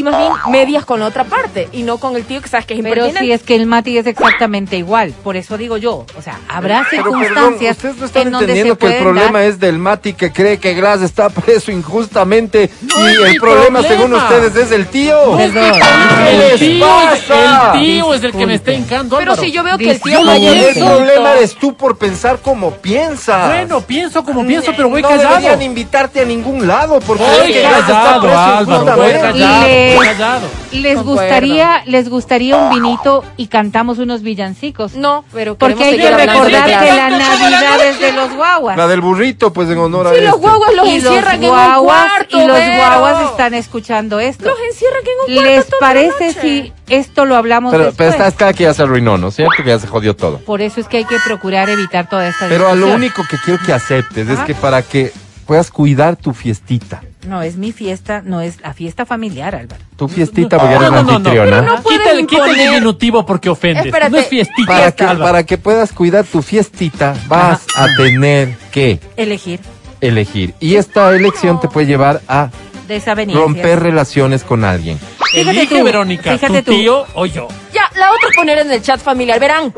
Y más bien medias con la otra parte y no con el tío que sabes que es Pero impertinente. si es que el Mati es exactamente igual, por eso digo yo, o sea, habrá Pero perdón, circunstancias ustedes no están en donde se entendiendo que el problema dar- es del Mati que cree que Glass está preso injustamente No y es el problema, problema. según ustedes es el tío. Perdón. ¿Qué El tío, pasa? el tío es el que me está hincando. Pero si yo veo que el tío mayor El problema eres tú por pensar como piensas. Bueno, pienso como pienso, pero voy no callado. deberían invitarte a ningún lado porque Voy crees que Glass está callado, preso Álvaro, voy injustamente. callado, Les- callado. Les gustaría, les gustaría un vinito y cantamos unos villancicos. No, pero Porque hay que recordar que la Navidad es de los guaguas. La del burrito, pues en honor a Sí, este. los guaguas los y los encierran en un guaguas, cuarto, y los guaguas están escuchando esto. Los encierran en un cuarto ¿Les toda la parece noche. si esto lo hablamos Pero, después? pero esta que ya se arruinó, ¿no es cierto? Que ya se jodió todo. Por eso es que hay que procurar evitar toda esta Pero a lo único que quiero que aceptes es que para que puedas cuidar tu fiestita. No, es mi fiesta, no es la fiesta familiar, Álvaro. Tu fiestita, porque No, eres no, la no, no. anfitriona. Pero no el, el imponer- diminutivo porque ofendes. Espérate. No es fiestita. Para que, Álvaro. para que puedas cuidar tu fiestita, vas a tener que Elegir elegir. Y esta elección te puede llevar a desavenencias. romper relaciones con alguien. Fíjate Elige, tú, Verónica, fíjate tu tú. tío o yo. Ya, la otra poner en el chat familiar. Verán,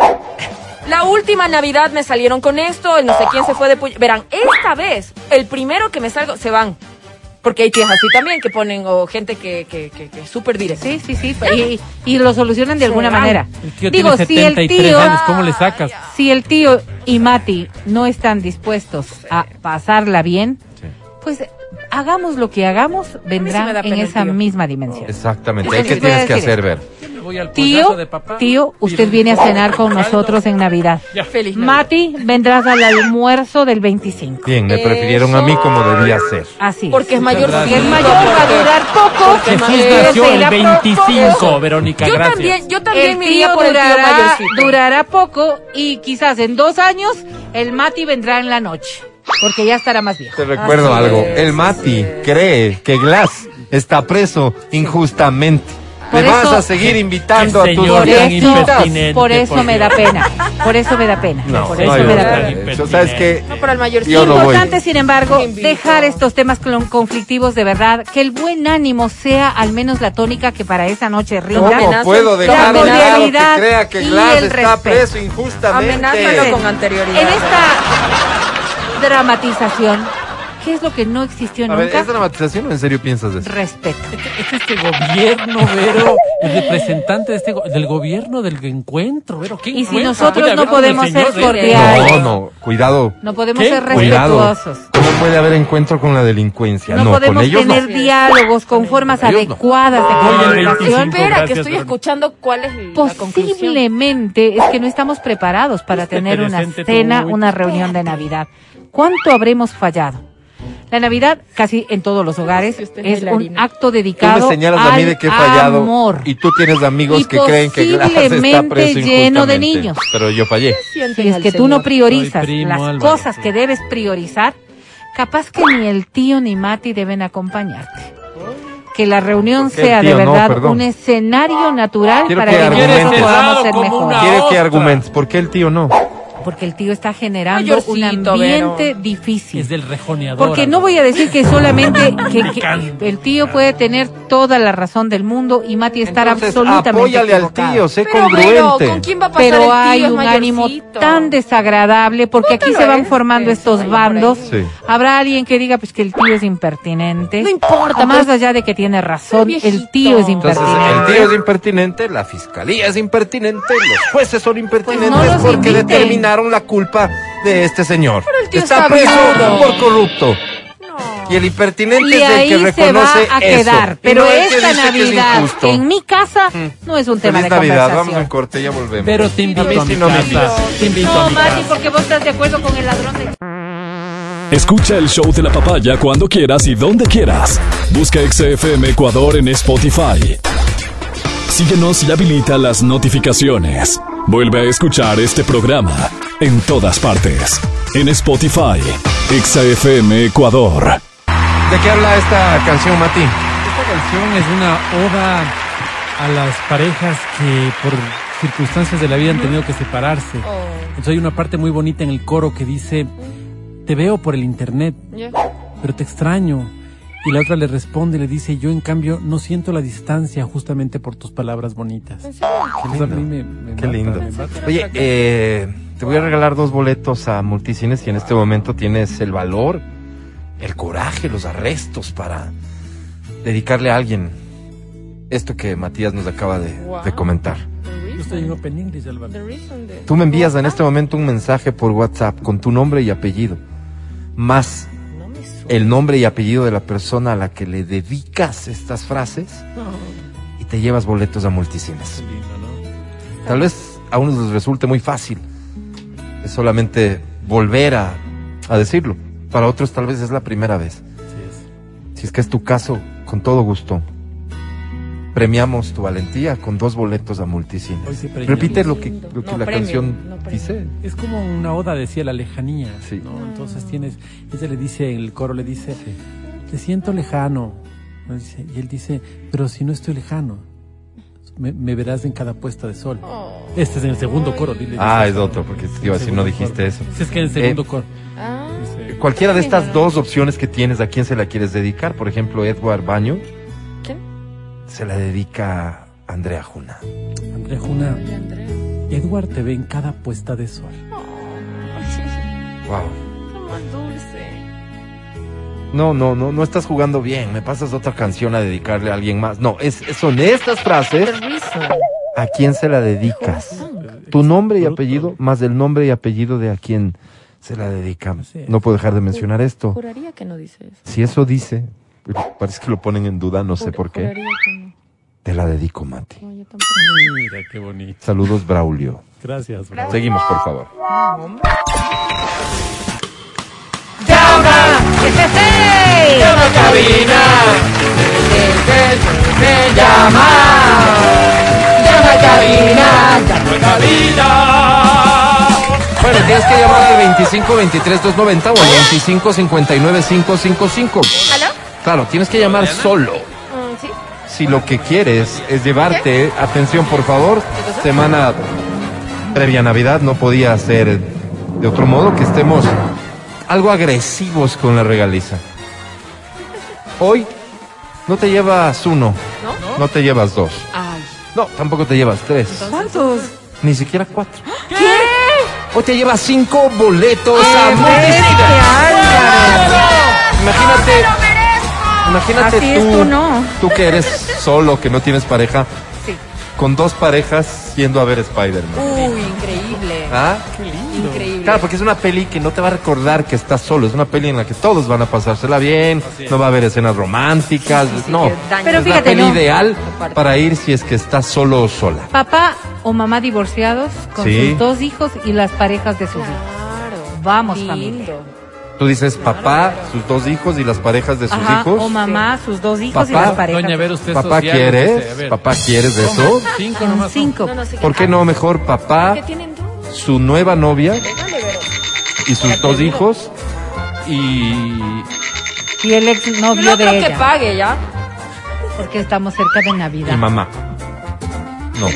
la última Navidad me salieron con esto, el no sé quién se fue de puy- Verán, esta vez, el primero que me salgo, se van. Porque hay tías así también que ponen, o gente que, que, que, que es súper directa. Sí, sí, sí. Y, y lo solucionan de alguna van. manera. El tío Digo, tiene si el 73 tío, años, ¿cómo le sacas? si el tío y Mati no están dispuestos a pasarla bien, pues hagamos lo que hagamos, vendrán en esa tío. misma dimensión. Exactamente. Eso ¿Ahí qué les voy a tienes que hacer, ver? Voy al Tío, de papá. tío, usted viene a cenar con nosotros en Navidad. Ya. Feliz Navidad. Mati, vendrás al almuerzo del 25. Bien, me prefirieron a mí como debía ser. Así. Porque es mayor. Si es mayor, va a durar poco. Jesús nació el irá pro- 25, Verónica, Yo gracias. también, yo también El me iría por el tío durará, mayorcito. durará poco y quizás en dos años el Mati vendrá en la noche. Porque ya estará más viejo. Te recuerdo Así algo. es, El Mati es. cree que Glass está preso injustamente. Por me vas a seguir invitando a tus señor Por tan eso, impertinente, por eso por me da pena. Por eso me da pena. No, por no eso hay me da pena. Eso, ¿Sabes qué? No, pero el mayor Yo no. Importante, sin embargo, dejar estos temas conflictivos de verdad, que el buen ánimo sea al menos la tónica que para esa noche rinda. ¿Cómo amenaza- puedo la dejar a un lado que crea que y Glass el está respeto. preso injustamente? Amenázalo con anterioridad. En esta dramatización, ¿qué es lo que no existió A ver, nunca? ¿es dramatización o en serio piensas eso? Respeto. Es este gobierno, Vero, el representante de este go- del gobierno del encuentro, Vero. ¿qué Y si encuentro? nosotros no podemos ser cordiales. No, no, cuidado. No podemos ¿Qué? ser Cuidado. respetuosos. ¿Cómo puede haber encuentro con la delincuencia? No, No, podemos con ellos tener no. diálogos con formas adecuadas de comunicación. 25. Espera, que estoy escuchando cuál es la conclusión. Posiblemente es que no estamos preparados para Este tener una cena, tú, una reunión de Navidad. ¿Cuánto habremos fallado? La Navidad, casi en todos los hogares, es un acto Tú dedicado me señalas a mí al de que he fallado amor. y tú tienes amigos Y que creen que Glass está posiblemente preso lleno de niños. Pero yo fallé. Si es que tú no priorizas primo, las Álvaro. cosas que debes priorizar, capaz que ni el tío ni Mati deben acompañarte. Que la reunión ¿Por qué el sea de no? verdad un escenario natural Quiero para que nosotros podamos ser mejores. Quiere que argumentes. ¿Por qué el tío no? Porque el tío está generando Mayorcito, un ambiente Vero. difícil. Es del rejoneador. Porque no voy a decir que solamente que, que Picante. el tío puede tener toda la razón del mundo y Mati estar Entonces, absolutamente apóyale al tío, sé Pero. ¿con quién va a pasar el Pero tío? hay un ánimo tan desagradable porque aquí se van este, formando estos bandos. Sí. Habrá alguien que diga pues que el tío es impertinente. No importa, Más pero- allá de que tiene razón, el tío es Entonces, impertinente. el tío es impertinente, la fiscalía es impertinente, los jueces son impertinentes Pues no los porque inviten. Determinaron la culpa de este señor. Pero el tío está está preso viudo. por corrupto. No. Y el impertinente Y es el ahí que se va reconoce a eso. quedar. Y Pero no esta es Navidad en mi casa no es un tema Feliz de Navidad, vamos conversación. en corte, ya volvemos. Pero te invito A a, mi no me casa. Te invito a No, mi Mati, casa. porque vos estás de acuerdo con el ladrón de... Escucha el show de la papaya cuando quieras y donde quieras. Busca XFM Ecuador en Spotify. Síguenos y habilita las notificaciones. Vuelve a escuchar este programa en todas partes. En Spotify, XFM Ecuador. ¿De qué habla esta canción, Mati? Esta canción es una oda a las parejas que por circunstancias de la vida han tenido que separarse. Oh, Entonces hay una parte muy bonita en el coro que dice, te veo por el internet, pero te extraño. Y la otra le responde y le dice, yo en cambio no siento la distancia justamente por tus palabras bonitas. Qué mata, lindo. me. Oye, eh, te voy a regalar dos boletos a Multicines y en este momento tienes el valor, el coraje, los arrestos para dedicarle a alguien esto que Matías nos acaba de, Wow. de comentar. Yo estoy en Open English, Álvaro. The reason de- Tú me envías en este momento un mensaje por WhatsApp con tu nombre y apellido, más. El nombre y apellido de la persona a la que le dedicas estas frases y te llevas boletos a Multicines. Tal vez a unos les resulte muy fácil. Es solamente volver a, a decirlo. Para otros tal vez es la primera vez. Si es que es tu caso, con todo gusto. Premiamos tu valentía con dos boletos a multicines. Repite lo que, lo que No, la premio, canción no dice. Es como una oda, decía, la lejanía. Sí. ¿no? Entonces tienes, ella le dice, el coro le dice, te siento lejano. y él dice, pero si no estoy lejano, me, me verás en cada puesta de sol. Oh. Este es en el segundo coro. dile, Ah, dice es otro, porque decir, no dijiste coro. eso. Sí, es que en el segundo Eh, coro. Ah, Dice, Cualquiera de estas dos opciones que tienes, ¿a quién se la quieres dedicar? Por ejemplo, Edward Baño. Se la dedica Andrea Juna. Andrea Juna. Edward te ve en cada puesta de sol. Wow. Más dulce. No, no, no, no estás jugando bien. Me pasas otra canción a dedicarle a alguien más. No, es, son estas frases. ¿A quién se la dedicas? Tu nombre y apellido más el nombre y apellido de a quién se la dedica. Así es. No puedo dejar de mencionar esto. Juraría que no dice eso. Si eso dice, parece que lo ponen en duda, no sé por qué. Te la dedico, Mati. No, yo tampoco. Mira, qué bonito. Saludos, Braulio. Gracias. bro. Seguimos, por favor. Bueno, tienes que llamar al 25 23 290 o al 25 59 555. ¿Aló? Claro, tienes que llamar solo. Mm, sí. si lo que quieres es llevarte, atención por favor, semana previa a Navidad, no podía ser de otro modo que estemos algo agresivos con la regaliza. Hoy no te llevas uno, ¿No? no te llevas dos, Ay. no, tampoco te llevas tres, ¿Cuántos? ni siquiera cuatro. Hoy te llevas cinco boletos a ¡Qué. Imagínate, imagínate Así es, tú, tú no. tú que eres solo, que no tienes pareja, Sí. con dos parejas yendo a ver Spider-Man. Uy, increíble. ¿Ah? Increíble. Claro, porque es una peli que no te va a recordar que estás solo, es una peli en la que todos van a pasársela bien, no va a haber escenas románticas, Sí, sí, no. Pero es fíjate, la peli no. ideal Aparte. para ir si es que estás solo o sola. Papá o mamá divorciados con Sí. sus dos hijos y las parejas de sus hijos. Claro. Vamos, Lindo. familia. Tú dices papá, sus dos hijos y las parejas de sus Ajá, hijos. o mamá, sus dos hijos y Papá. las parejas. Doña, a ver usted Papá, dice, ¿quieres? ver. Papá, ¿quieres de eso? Cinco nomás. cinco. No, no, ¿Por qué no mejor papá, Que su nueva novia y sus dos hijos y Y el ex Yo novio no de creo que ella. pague ya. Porque estamos cerca de y Navidad. mamá? No.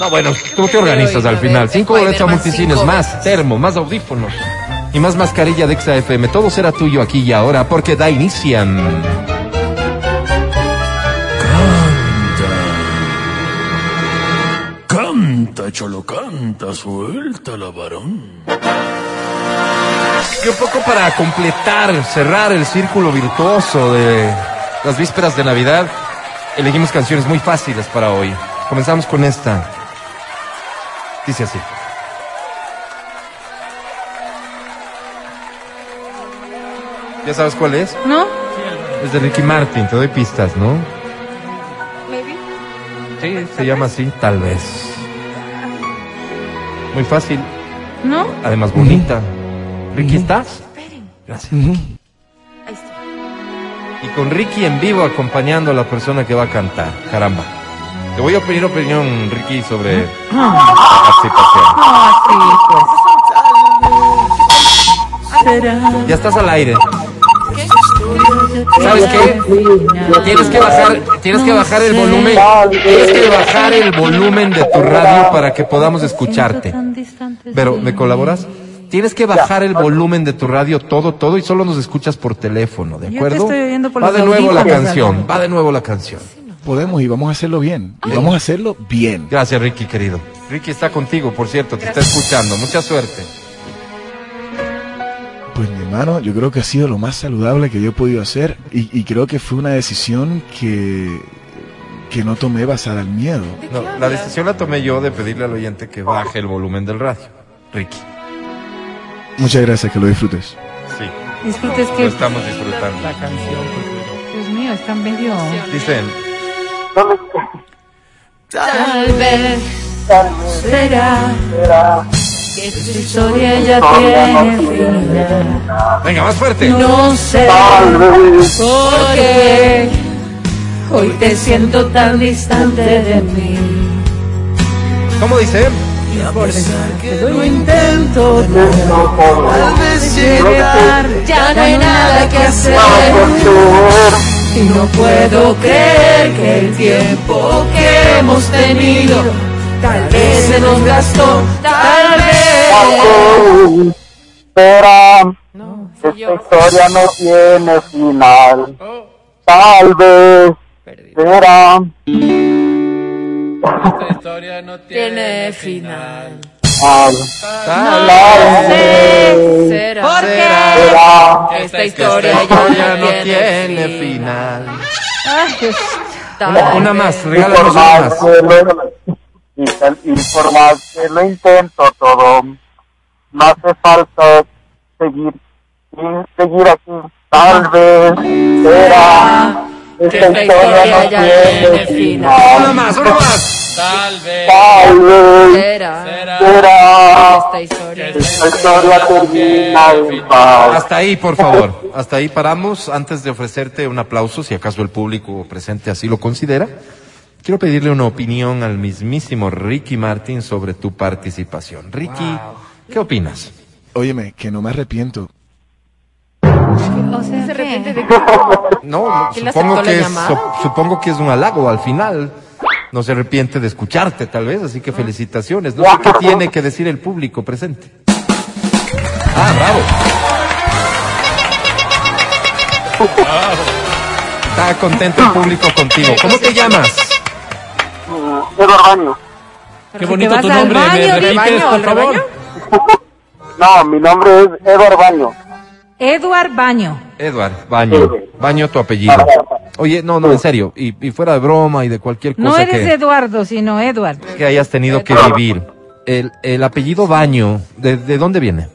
No, bueno, tú te organizas al final. Cinco boletos a multicines, más termo, más audífonos y más mascarilla de Exa FM. Todo será tuyo aquí y ahora porque da inician. Canta, cholo, canta, suelta la varón. Y un poco para completar, cerrar el círculo virtuoso de las vísperas de Navidad, elegimos canciones muy fáciles para hoy. Comenzamos con esta. Dice así. ¿Ya sabes cuál es? ¿No? Es de Ricky Martin, te doy pistas, ¿no? Maybe. Sí, se llama así, tal vez. Muy fácil, ¿No? además bonita. Ricky, ¿estás? Gracias. Ahí está. Y con Ricky en vivo acompañando a la persona que va a cantar. Caramba. Te voy a pedir opinión, Ricky, sobre la participación. Ah, sí, pues. Ya estás al aire. ¿Sabes qué? Tienes que bajar, tienes que bajar el volumen, tienes que bajar el volumen de tu radio para que podamos escucharte. Pero, ¿me colaboras? Tienes que bajar el volumen de tu radio todo, todo y solo nos escuchas por teléfono, ¿de acuerdo? Va de nuevo la canción, va de nuevo la canción. Podemos y vamos a hacerlo bien. Y vamos a hacerlo bien. Gracias, Ricky, querido. Ricky está contigo, por cierto, te está escuchando. Mucha suerte. Pues mi hermano, yo creo que ha sido lo más saludable que yo he podido hacer y, y creo que fue una decisión que, que no tomé basada en miedo. No, la decisión la tomé yo de pedirle al oyente que baje el volumen del radio. Ricky. Muchas gracias, que lo disfrutes. Sí, Disfrutes lo que, estamos disfrutando. La canción. pues, Dios mío, está medio... Dicen, Tal vez será que tu historia ya tiene final. venga, más fuerte. No sé por qué hoy te siento tan distante de mí. ¿Cómo dice? Lo intento tal vez llegar, ya no hay nada que hacer. Y no puedo creer que el tiempo que hemos tenido tal vez se nos gastó, tal vez. Espera, No, esta yo. historia no tiene final. Tal vez Perdido. será. Esta historia no Tiene final. Tal Será. ¿Por qué? será. Esta Esta historia historia ya no tiene final. Ay, Dios. Una, una más, regálanos una más y, y por más que lo intento todo, no hace falta seguir seguir aquí. Tal vez será. Esta historia no tiene final. más, una más. Tal vez. Tal vez Será. será. Esta historia. Esta historia termina en paz. Hasta ahí, por favor. Hasta ahí paramos. Antes de ofrecerte un aplauso, si acaso el público presente así lo considera, quiero pedirle una opinión al mismísimo Ricky Martin sobre tu participación. Ricky, ¿qué opinas? Óyeme, que no me arrepiento. O sea, repente, ¿qué? de No, ¿Quién le supongo que, es, supongo que es un halago al final. No se arrepiente de escucharte, tal vez, así que felicitaciones. No sé qué tiene que decir el público presente. Ah, bravo. Está contento el público contigo. ¿Cómo te llamas? Mm, Eduardo Baño. Qué bonito tu nombre, baño, ¿me ¿de repites, baño, por favor? No, mi nombre es Eduardo Baño. Edward Baño. Edward, baño. Baño tu apellido. Oye, no, no, en serio. Y, y fuera de broma y de cualquier cosa No eres que, Eduardo, sino Edward. que hayas tenido que vivir. El, el apellido Baño, ¿de, de dónde viene?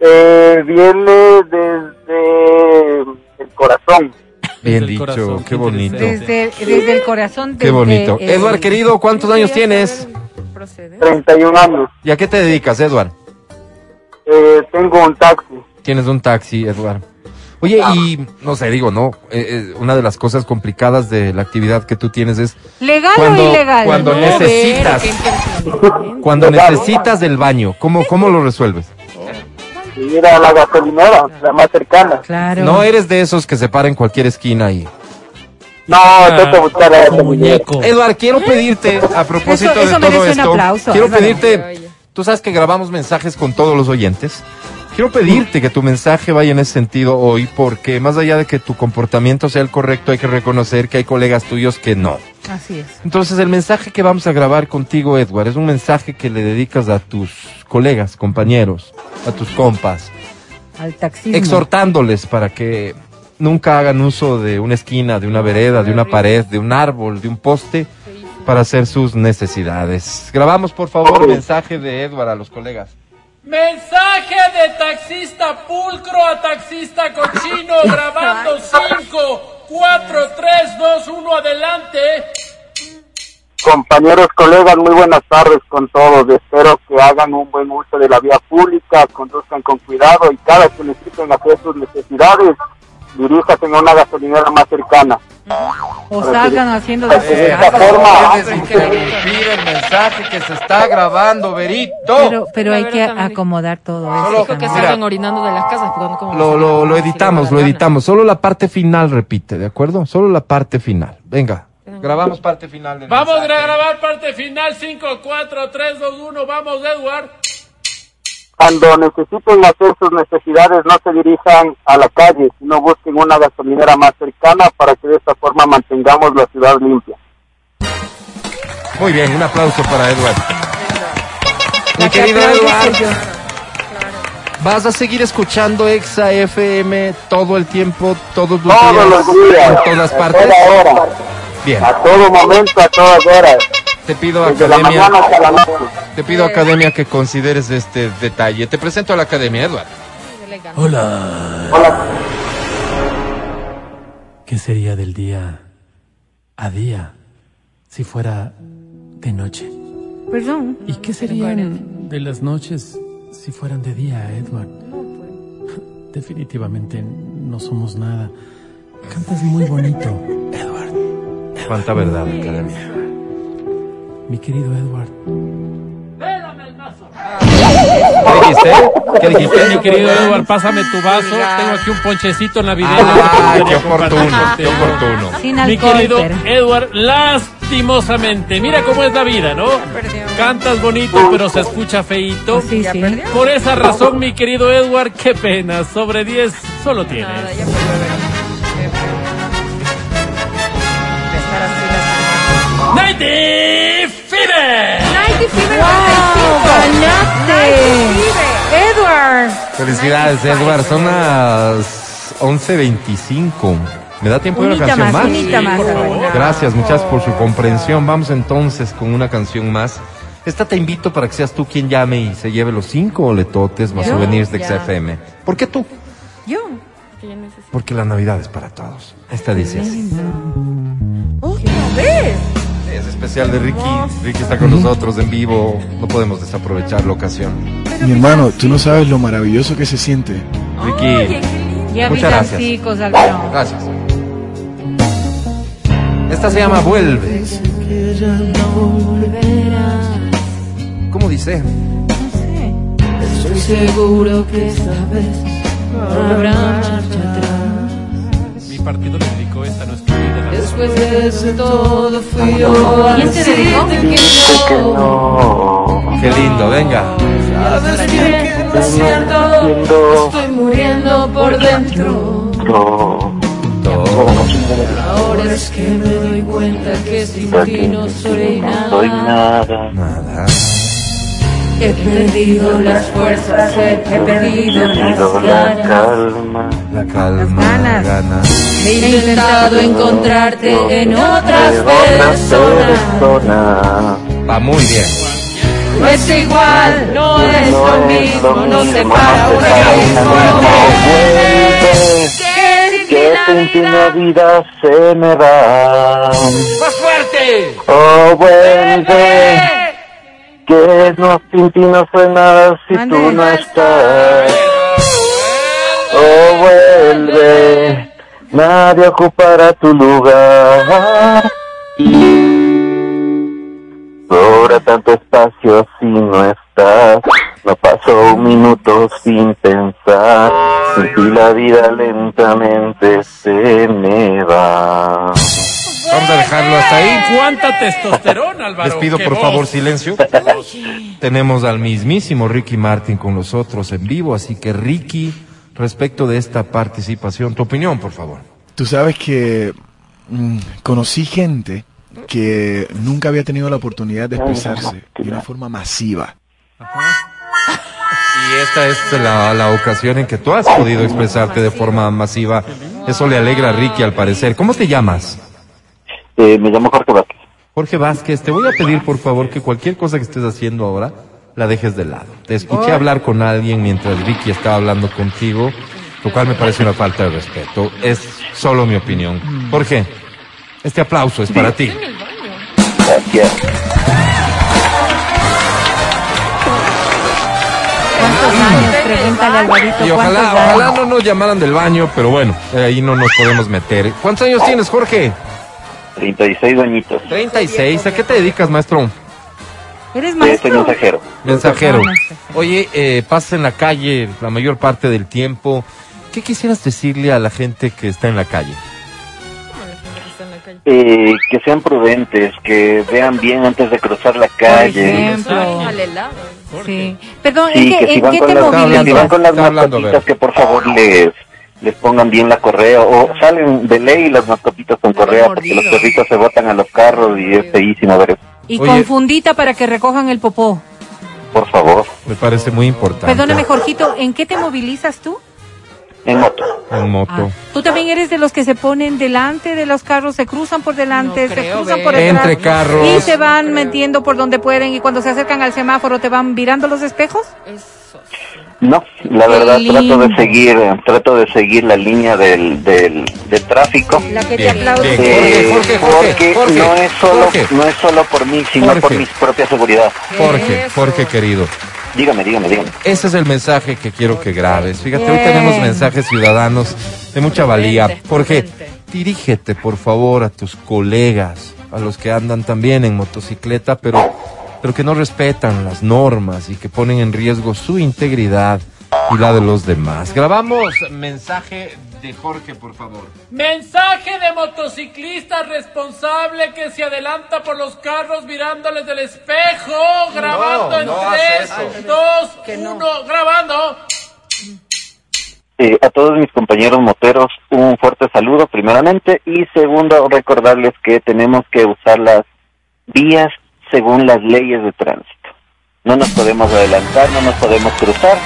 Eh, viene desde el corazón. Bien Desde el dicho, corazón, qué qué bonito. Desde, desde el corazón. Qué desde bonito. el- Edward, querido, ¿cuántos años tienes? Procede. 31 años. ¿Y a qué te dedicas, Edward? Eh, tengo un taxi. Tienes un taxi, Edward. Oye, y no sé, digo, no, eh, eh, una de las cosas complicadas de la actividad que tú tienes es ¿Legal Cuando- o ilegal? cuando No, necesitas. ver, qué cuando necesitas del baño, ¿cómo, cómo lo resuelves? Ir a la gasolinera, la más cercana. Claro. No eres de esos que se para en cualquier esquina y... No, tengo que buscar a muñeco. Edward, quiero pedirte, a propósito Eso- eso de todo merece un esto, aplauso, quiero pedirte, tú sabes que grabamos mensajes con todos los oyentes, quiero pedirte que tu mensaje vaya en ese sentido hoy, porque más allá de que tu comportamiento sea el correcto, hay que reconocer que hay colegas tuyos que no. Así es. Entonces, el mensaje que vamos a grabar contigo, Edward, es un mensaje que le dedicas a tus colegas, compañeros, a tus compas, Al taxismo. exhortándoles para que nunca hagan uso de una esquina, de una vereda, de una pared, de un árbol, de un poste, para hacer sus necesidades. Grabamos, por favor, el mensaje de Edward a los colegas. Mensaje de taxista pulcro a taxista cochino grabando 5, 4, 3, 2, 1, adelante. Compañeros, colegas, muy buenas tardes con todos. Espero que hagan un buen uso de la vía pública, conduzcan con cuidado y cada que necesiten hacer sus necesidades, diríjase a una gasolinera más cercana. O salgan haciendo De de esta forma, Puedes interrumpir el mensaje que se está grabando, Verito. Pero, pero hay que también. acomodar todo Solo- eso. Dijo que Mira. salgan orinando de las casas. como Lo, lo, lo editamos, lo editamos. Solo la parte final repite, ¿de acuerdo? Solo la parte final. Venga, grabamos parte final. del Vamos a mensaje. grabar parte final 5, 4, 3, 2, 1. Vamos, Edward. Cuando necesiten hacer sus necesidades, no se dirijan a la calle, sino busquen una gasolinera más cercana para que de esta forma mantengamos la ciudad limpia. Muy bien, un aplauso para Edward. Mi La querido Edward. ¿vas a seguir escuchando Exa FM todo el tiempo, todos los Todos días, los días, en todas a partes? toda hora, Bien, a todo momento, a todas horas, te pido desde la academia, mañana hasta la noche. te pido academia que consideres este detalle. Te presento a la academia, Edward. Hola. Hola. ¿Qué sería del día a día si fuera de noche? Perdón. ¿Y qué serían de las noches si fueran de día, Edward? Definitivamente no somos nada. Cantas muy bonito, Edward. Cuánta verdad, academia. Mi querido Edward. ¿Qué dijiste? ¿Qué dijiste? Mi querido Edward, pásame tu vaso. Tengo aquí un ponchecito navideño. Ah, que qué oportuno, qué oportuno. Sin Mi querido Edward, lastimosamente, mira cómo es la vida, ¿no? Cantas bonito, pero se escucha feíto. Sí, sí. Por esa razón, mi querido Edward, qué pena, sobre 10 solo tienes. ¡Ganaste! ¡Edward! Felicidades, Edward. Son las 11.25. ¿Me da tiempo de una canción más, más? Gracias, muchachos, por su comprensión. Vamos entonces con una canción más. Esta te invito para que seas tú quien llame y se lleve los cinco boletotes más souvenirs de ya. XFM. ¿Por qué tú? Yo. Porque la Navidad es para todos. Esta dice así. ¿Otra vez? Es especial de Ricky. Ricky está con nosotros en vivo. No podemos desaprovechar la ocasión. Mi hermano, tú no sabes lo maravilloso que se siente. Ricky, Ya Muchas gracias. gracias. Esta se llama Vuelve. ¿Cómo dice? No sé. Estoy seguro que esta vez no habrá marcha. Mi partido le dedicó esta nuestra vida. Después de eso todo fui yo ¿Quién te dedicó? que que no. Qué lindo, venga. Sabes que no es cierto, estoy muriendo por dentro. No. Ahora es que me doy cuenta que sin ti no soy No soy nada. nada. He perdido las fuerzas, he perdido las Perdido la ganas. calma. La calma, Las ganas. ganas. He intentado encontrarte en otras personas. persona. Va muy bien. No es igual, no es No lo es mismo, lo no mismo, separa no un separa abismo. Vuelve. Que Que sin ti la vida se me va. ¡Más fuerte! Oh, vuelve. Que no sin ti no fue nada si tú no estás. Oh, vuelve. Nadie ocupará tu lugar. Sobra tanto espacio si no estás. No pasó un minuto sin pensar. Sin ti la vida lentamente se me va. Vamos a dejarlo hasta ahí. ¿Cuánta testosterona, Álvaro? Les pido ¡Qué por voz! favor silencio. Tenemos al mismísimo Ricky Martin con nosotros en vivo, así que Ricky, respecto de esta participación, tu opinión, por favor. Tú sabes que mm, conocí gente que nunca había tenido la oportunidad de expresarse de una forma masiva. Y esta es la, la ocasión en que tú has podido expresarte de forma masiva. Eso le alegra a Ricky al parecer. ¿Cómo te llamas? Eh, me llamo Jorge Vázquez. Jorge Vázquez, te voy a pedir por favor que cualquier cosa que estés haciendo ahora la dejes de lado. Te escuché hablar con alguien mientras Ricky estaba hablando contigo, lo cual me parece una falta de respeto. Es solo mi opinión. Jorge, este aplauso es para ti. Gracias. ¿Cuántos años? Pregúntale al Alvarito. Y ¿cuántos ojalá, años? ojalá no nos llamaran del baño, pero bueno, ahí no nos podemos meter. ¿Cuántos años tienes, Jorge? 36 añitos. 36. ¿A qué te dedicas, maestro? ¿Eres Eh, soy maestro? mensajero. Mensajero. Ah. Oye, eh, pasas en la calle la mayor parte del tiempo. ¿Qué quisieras decirle a la gente que está en la calle? Eh, que sean prudentes, que vean bien antes de cruzar la Por calle. ejemplo. Al helado. Sí. Perdón, Sí, ¿en que qué, si en van qué con te las, que si van con las hablando, a ver. mascotitas, que por favor les, les pongan bien la correa. O salen de ley las mascotitas con correa porque los perritos se botan a los carros y es feísimo ver eso. Y Oye. con fundita para que recojan el popó. Por favor, Me parece muy importante. Perdóname, Jorgito, ¿en qué te movilizas tú? en moto. En moto. Ah, ¿Tú también eres de los que se ponen delante de los carros, se cruzan por delante, No se cruzan ve. por detrás? Entre carros. Y se van metiendo por donde pueden y cuando se acercan al semáforo te van virando los espejos? Eso. No, la verdad trato de seguir, trato de seguir la línea del, del, del tráfico. La que te Bien. Eh, Jorge, Jorge, Jorge, porque Jorge, no es solo Jorge. no es solo por mí, sino Jorge. por mi propia seguridad. Jorge, Eso. Jorge querido. Dígame, dígame, dígame. Ese es el mensaje que quiero que grabes. Fíjate, hoy tenemos mensajes ciudadanos de mucha valía. Jorge, dirígete por favor a tus colegas, a los que andan también en motocicleta, pero, pero que no respetan las normas y que ponen en riesgo su integridad y la de los demás. Grabamos mensaje de Jorge, por favor. Mensaje de motociclista responsable que se adelanta por los carros mirándoles del espejo, grabando en no hace 3, eso. 2, 1, grabando. Eh, a todos mis compañeros moteros, un fuerte saludo primeramente y segundo, recordarles que tenemos que usar las vías según las leyes de tránsito. No nos podemos adelantar, no nos podemos cruzar.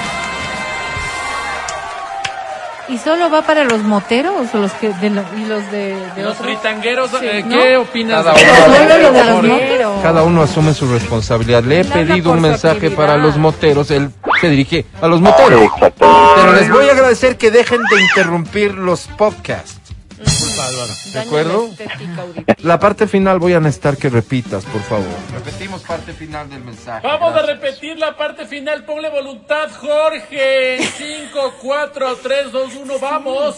¿Y solo va para los moteros o los que de lo- y los de, de Los otros? fritangueros, eh, ¿no? ¿qué opinas? Cada uno. eso? Solo lo de los Jorge. moteros. Cada uno asume su responsabilidad. Le he pedido un mensaje para los moteros. Él se dirige a los moteros. Exactamente. Pero les voy a agradecer que dejen de interrumpir los podcasts. ¿De acuerdo? La parte final voy a necesitar que repitas, por favor. Repetimos parte final del mensaje. Vamos a repetir la parte final. Ponle voluntad, Jorge. 5, 4, 3, 2, 1, vamos.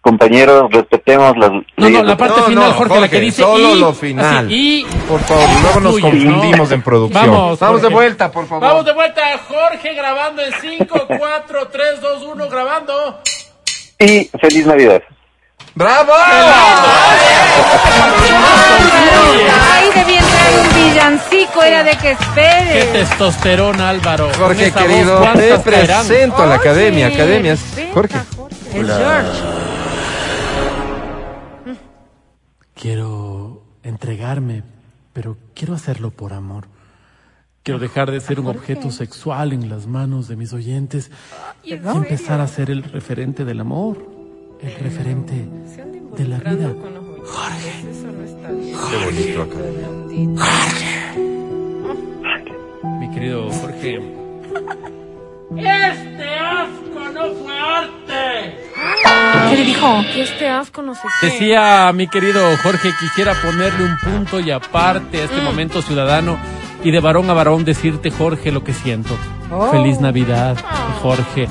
compañeros, respetemos las No, no, la parte No, final, no, Jorge, la que Jorge, dice solo y, lo final. así, y Por favor, luego nos confundimos ¿no? en producción. Vamos, de Jorge. vuelta, por favor. Vamos de vuelta, Jorge grabando en 5, 4, 3, 2, 1, grabando. Y feliz Navidad. ¡Bravo! Ay, debía entrar un villancico, era de que Qué espere. testosterona, Álvaro. Jorge, voz, querido, te presento a la academia. Oye, Academia, venga, Jorge. El George. Quiero entregarme, pero quiero hacerlo por amor. Quiero dejar de ser un objeto sexual en las manos de mis oyentes y empezar a ser el referente del amor, el referente de la vida. Qué bonito acá. Mi querido Jorge. ¡Este asco no fue arte! ¿Qué le dijo? Que este asco no sé qué. Decía mi querido Jorge, quisiera ponerle un punto y aparte a este momento ciudadano y de varón a varón decirte, Jorge, lo que siento. Feliz Navidad, Jorge.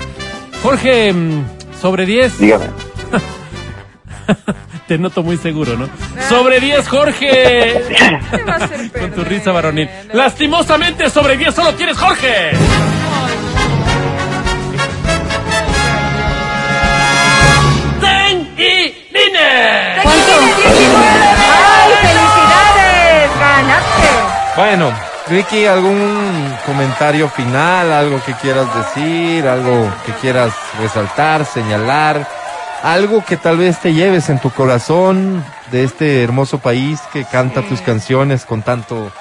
Jorge, mm, sobre 10, Dígame. te noto muy seguro, ¿no? Sobre 10, Jorge. Te va a hacer Con tu risa varonil. Lastimosamente, sobre 10 solo tienes Jorge. ¡Ten y Nine! ¡Ay, felicidades! ¡Ganaste! Bueno, Ricky, ¿algún comentario final? ¿Algo que quieras decir? ¿Algo que quieras resaltar, señalar? ¿Algo que tal vez te lleves en tu corazón de este hermoso país que canta tus canciones con tanto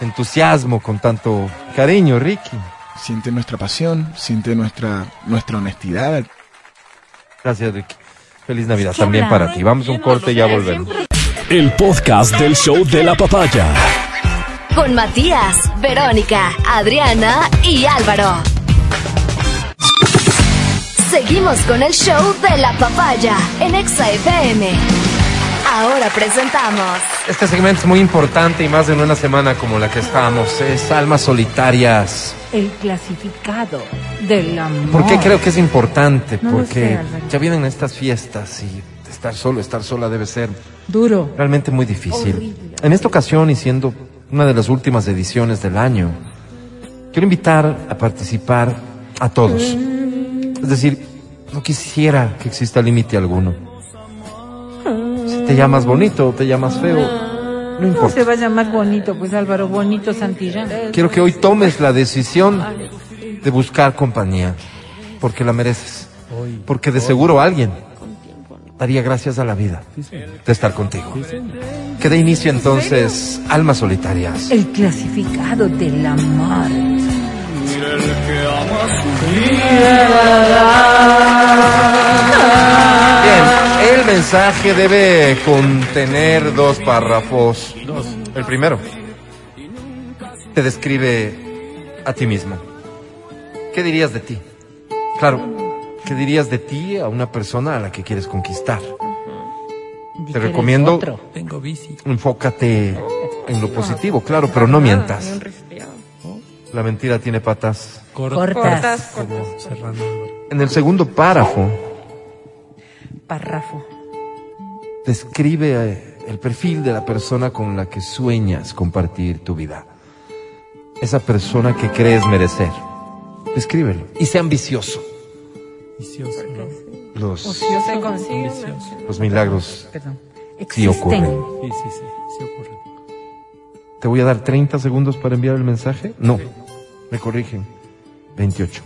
entusiasmo, con tanto cariño, Ricky? Siente nuestra pasión, siente nuestra, nuestra honestidad. Gracias, Ricky. Feliz Navidad ¿Qué también para ti. Vamos a un corte y ya volvemos. El podcast del show de la papaya. Con Matías, Verónica, Adriana y Álvaro. Seguimos con el show de la papaya en Exa FM. Ahora presentamos Este segmento es muy importante y más en una semana como la que estamos. Es Almas Solitarias. El clasificado del amor. ¿Por qué creo que es importante? No Porque sé, ya vienen estas fiestas y estar solo, estar sola debe ser Duro. realmente muy difícil. En esta ocasión y siendo una de las últimas ediciones del año, quiero invitar a participar a todos. Es decir, no quisiera que exista límite alguno. Si te llamas bonito o te llamas feo, no No importa. se va a llamar bonito, pues Álvaro, bonito Santillán. Quiero que hoy tomes la decisión de buscar compañía, porque la mereces. Porque de seguro alguien daría gracias a la vida de estar contigo. Que dé inicio entonces Almas Solitarias. El clasificado del amor. Bien, el mensaje debe contener dos párrafos. El primero te describe a ti mismo. ¿Qué dirías de ti? Claro, ¿qué dirías de ti a una persona a la que quieres conquistar? Te recomiendo Tengo bici. enfócate en lo positivo, claro, pero no Ni mientas. La mentira tiene patas. Cortas. Cortas. En el segundo párrafo Párrafo. describe eh, el perfil de la persona con la que sueñas compartir tu vida. Esa persona que crees merecer. Descríbelo. Y sea ambicioso. Vicioso, ¿no? Los, consigue. Vicioso. los milagros Perdón. sí ocurren. Sí, sí, sí. Sí ocurre. ¿Te voy a dar 30 segundos para enviar el mensaje? No. Me corrigen. 28.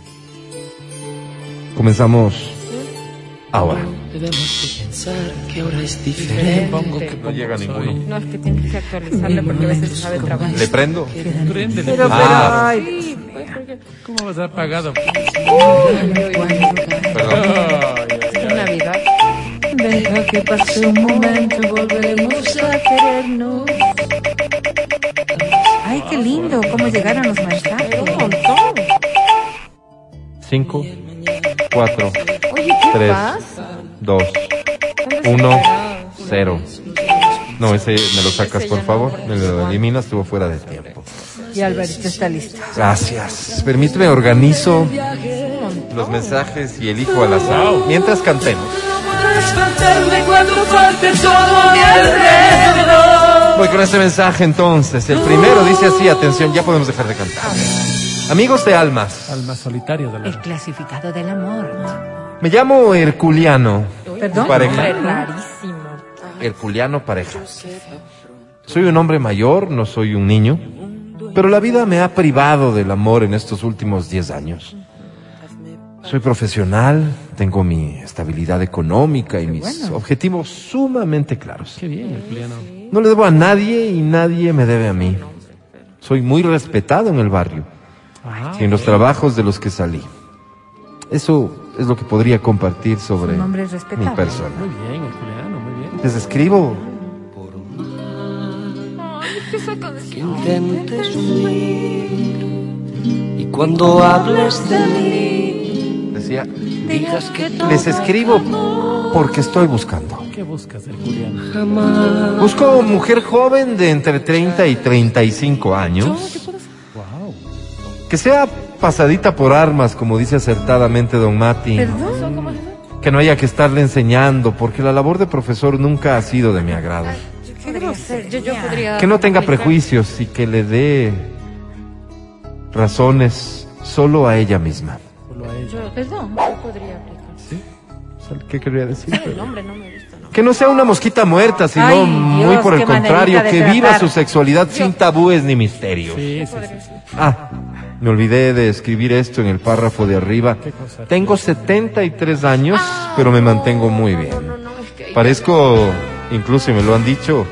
Comenzamos ahora pensar que es diferente. No llega ninguno. No, es que tienes que actualizarle porque a veces sabe trabajar. ¿Le prendo? Prende. Ah. ay, pues, ¿Cómo vas a a. Ay, qué lindo, cómo llegaron los mensajes. Un montón. Cinco, cuatro, Oye, ¿qué tres, pasa? dos. 1-0. No, ese me lo sacas, por favor. Me lo eliminas, estuvo fuera de tiempo. Y Alberto está listo. Gracias. Permíteme, organizo los mensajes y elijo al azar. Mientras cantemos. Voy con este mensaje entonces. El primero dice así, atención, ya podemos dejar de cantar. Amigos de almas. Almas solitarias. El clasificado del amor. Me llamo Herculiano. ¿Perdón? Pareja. Hombre, rarísimo. Herculiano Pareja. Soy un hombre mayor, no soy un niño, pero la vida me ha privado del amor en estos últimos 10 años. Soy profesional, tengo mi estabilidad económica y mis objetivos sumamente claros. Qué bien. No le debo a nadie y nadie me debe a mí. Soy muy respetado en el barrio Ah, y en los trabajos de los que salí. Eso es lo que podría compartir sobre Un mi persona. muy bien, el Juliano, muy bien. Les escribo Intentes huir y cuando hables de mí Decía, digas que les escribo porque estoy buscando. ¿Qué buscas Juliano? jamás. Busco mujer joven de entre 30 y 35 años, Wow. que sea pasadita por armas, como dice acertadamente don Mati, que no haya que estarle enseñando, porque la labor de profesor nunca ha sido de mi agrado. Qué grosero. Yo, yo podría. Que no tenga prejuicios y que le dé razones solo a ella misma. Solo a ella. Yo, Perdón. yo podría aplicar. ¿Qué quería decir? El nombre no me gusta, ¿no? Que no sea una mosquita muerta, sino Ay, muy por el contrario, que viva su sexualidad sin tabúes ni misterios. Sí, sí, sí. sí. Ah, me olvidé de escribir esto en el párrafo de arriba. Tengo 73 años, pero me mantengo muy bien. No, no, no. Parezco, incluso me lo han dicho,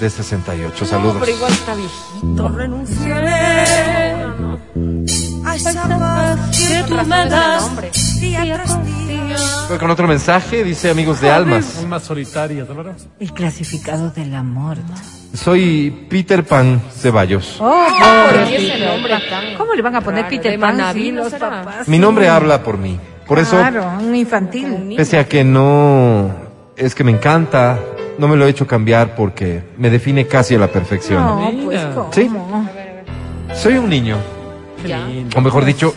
de 68. No, Saludos. pero igual está viejito. Renunciaré esa paz que tú me das día tras día. Voy con otro mensaje, dice amigos de almas. Almas solitarias, ¿verdad? El clasificado del amor. Soy Peter Pan Ceballos. Oh, ¿Por pobre qué ese Peter nombre tan ¿Cómo le van a poner raro? Peter ¿De Pan? Sí, no los papás. Mi nombre habla por mí. Por eso, Claro, un infantil. pese a que no es que me encanta, no me lo he hecho cambiar porque me define casi a la perfección. No, pues. ¿cómo? Sí. Soy un niño, O mejor dicho,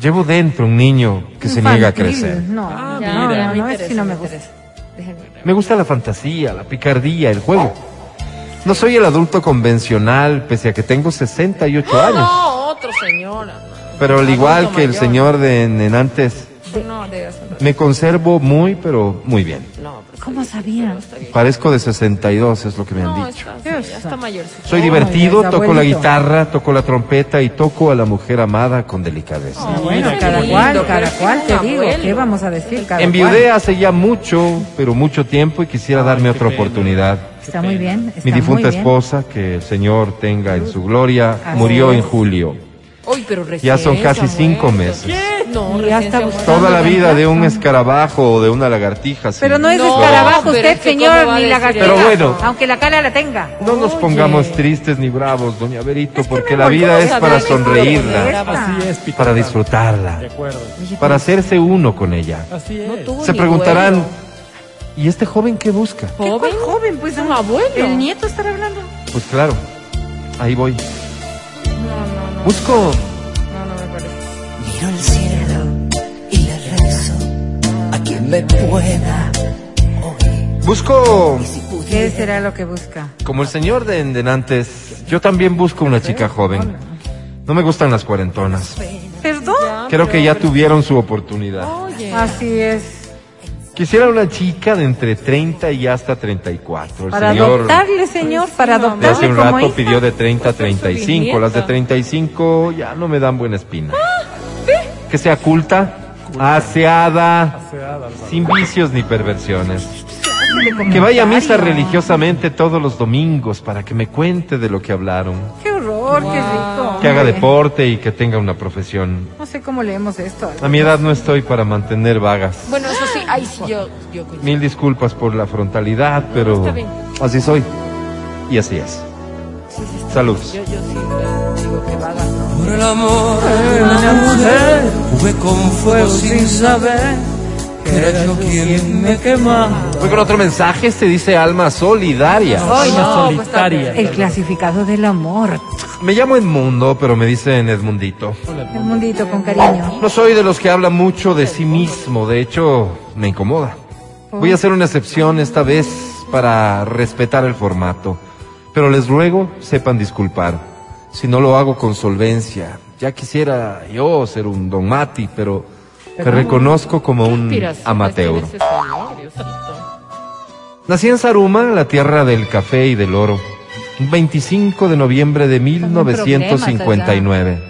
llevo dentro un niño que se niega a crecer. No, Ah, Ya, no, mira. no, me no, es interesa, que no me me gusta. Me la fantasía, la picardía, el juego. No soy el adulto convencional, pese a que tengo 68 años. No, otro señor. Pero al igual que el señor de en No, de me conservo muy, pero muy bien. No, pero ¿Cómo bien. Parezco de 62, es lo que me han No, dicho. está, sí, ya está mayorcito. Soy divertido, toco la guitarra, toco la trompeta y toco a la mujer amada con delicadeza. Ah, bueno, cada cual, cada cual, te digo. ¿Qué vamos a decir? Cada Enviudé cual. hace ya mucho, pero mucho tiempo y quisiera darme otra pena. oportunidad. Está muy bien. Está Mi difunta bien. esposa, que el Señor tenga en su gloria, Así murió en julio. Uy, pero recién Ya son casi cinco meses. No, Y recién ya se está ha muerto. buscando Toda la vida de un escarabajo o de una lagartija. sí. Pero no es No, escarabajo usted, es que señor, ¿cómo va a ni lagartija. Pero bueno. Aunque la cara la tenga. No nos Oye. pongamos tristes ni bravos, doña Berito, porque la vida es para sonreírla, Así es, para disfrutarla, De acuerdo. para hacerse uno con ella. Así es. No Se preguntarán. ¿y este joven qué busca? ¿Qué ¿Joven? joven? Pues Un abuelo. El nieto estará hablando. Pues claro, ahí voy. No, no, no. Busco, Miro el cielo y le rezo a quien me pueda oír. busco, ¿Qué será lo que busca? como el señor de Endenantes, yo también busco una chica joven. No me gustan las cuarentonas. ¿Perdón? Creo que ya tuvieron su oportunidad. Así es. Quisiera una chica de entre 30 y hasta 34. El Para señor adoptarle, señor, para de hace adoptarle un rato pidió de 30 a 35. Las de bisnieta. 35 ya no me dan buena espina. Que sea culta, aseada, sin vicios ni perversiones. Que vaya a misa religiosamente todos los domingos para que me cuente de lo que hablaron. Qué horror, qué rico. Que haga deporte y que tenga una profesión. No sé cómo leemos esto. A mi edad no estoy para mantener vagas. Bueno, eso sí, ay, sí, yo, yo coincido. Mil disculpas por la frontalidad, pero está bien. así soy. Y así es. Saludos. Yo, yo sí digo que vagas, ¿no? Por el amor de una mujer jugué con fuego sin saber que era yo quien me quemaba. Voy con otro mensaje. Este dice alma solidaria. Ay, Almas no, solitarias. El clasificado del amor. Me llamo Edmundo, pero me dicen Edmundito. El mundito con cariño. No soy de los que hablan mucho de sí mismo. De hecho, me incomoda. Voy a hacer una excepción esta vez para respetar el formato, pero les ruego sepan disculpar si no lo hago con solvencia. Ya quisiera yo ser un Don Mati, pero me reconozco como un amateur. Nací en Saruma, la tierra del café y del oro, un 25 de noviembre de 1959.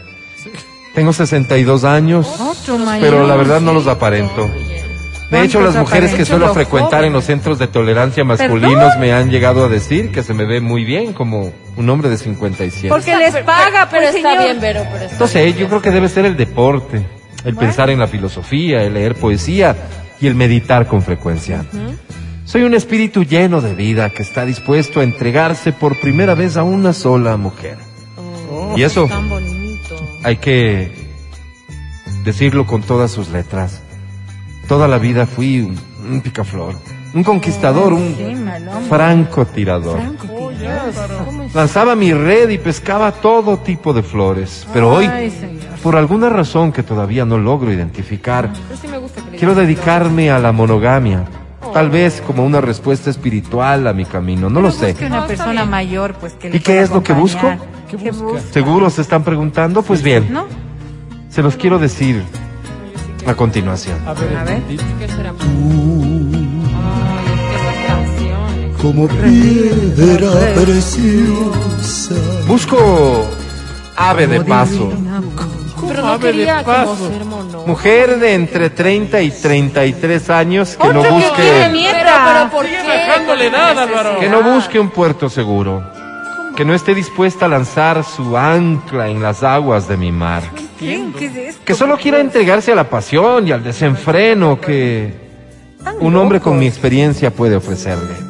Tengo 62 años, pero la verdad no los aparento. De hecho, las ¿Cuántos mujeres que suelo frecuentar en los centros de tolerancia masculinos me han llegado a decir que se me ve muy bien como un hombre de 57. Porque les paga, Pero pues, está señor. bien, Vero, pero está Entonces, bien. yo creo que debe ser el deporte, el pensar en la filosofía, el leer poesía y el meditar con frecuencia. Soy un espíritu lleno de vida que está dispuesto a entregarse por primera vez a una sola mujer. y eso Tan bonito. hay que decirlo con todas sus letras. Toda la vida fui un, un picaflor, un conquistador, un Sí, malón. Lanzaba mi red y pescaba todo tipo de flores, pero hoy, Ay, por alguna razón que todavía no logro identificar, sí quiero dedicarme a la monogamia. Tal vez como una respuesta espiritual a mi camino, no lo sé. Busque una persona mayor, pues que ¿Y qué es lo que busco? ¿Qué ¿Qué busca? ¿Seguro se están preguntando? Pues bien, ¿No? se los quiero decir a continuación. A ver, A ver. ¿Qué será? Como piedra preciosa. Busco ave de paso, Pero no Ave de paso. mujer de entre 30 y 33 años que no busque Pero, nieta. pero, ¿por Sigue qué? bajándole ¿Cuál edad, es la Álvaro. que no busque un puerto seguro, que no esté dispuesta a lanzar su ancla en las aguas de mi mar, ¿Qué? ¿Qué es esto? que solo quiera entregarse a la pasión y al desenfreno que un hombre con mi experiencia puede ofrecerle.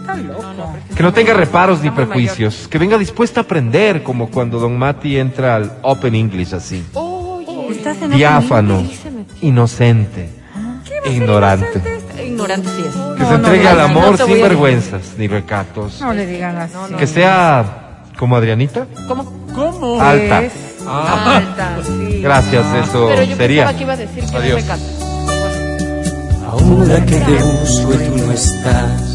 Que no tenga reparos ni prejuicios, que venga dispuesta a aprender, como cuando Don Mati entra al Open English así. Oye, Estás en Diáfano, inocente, e ignorante. ignorante sí es. Que se entregue al amor sin vergüenzas ni recatos. No le digan así. Que sea como Adrianita, ¿Cómo? ¿Cómo? alta. Alta, sí. Gracias, eso Pero yo sería. pensaba que iba a decir que Adiós. Ahora que te busco y tú no estás.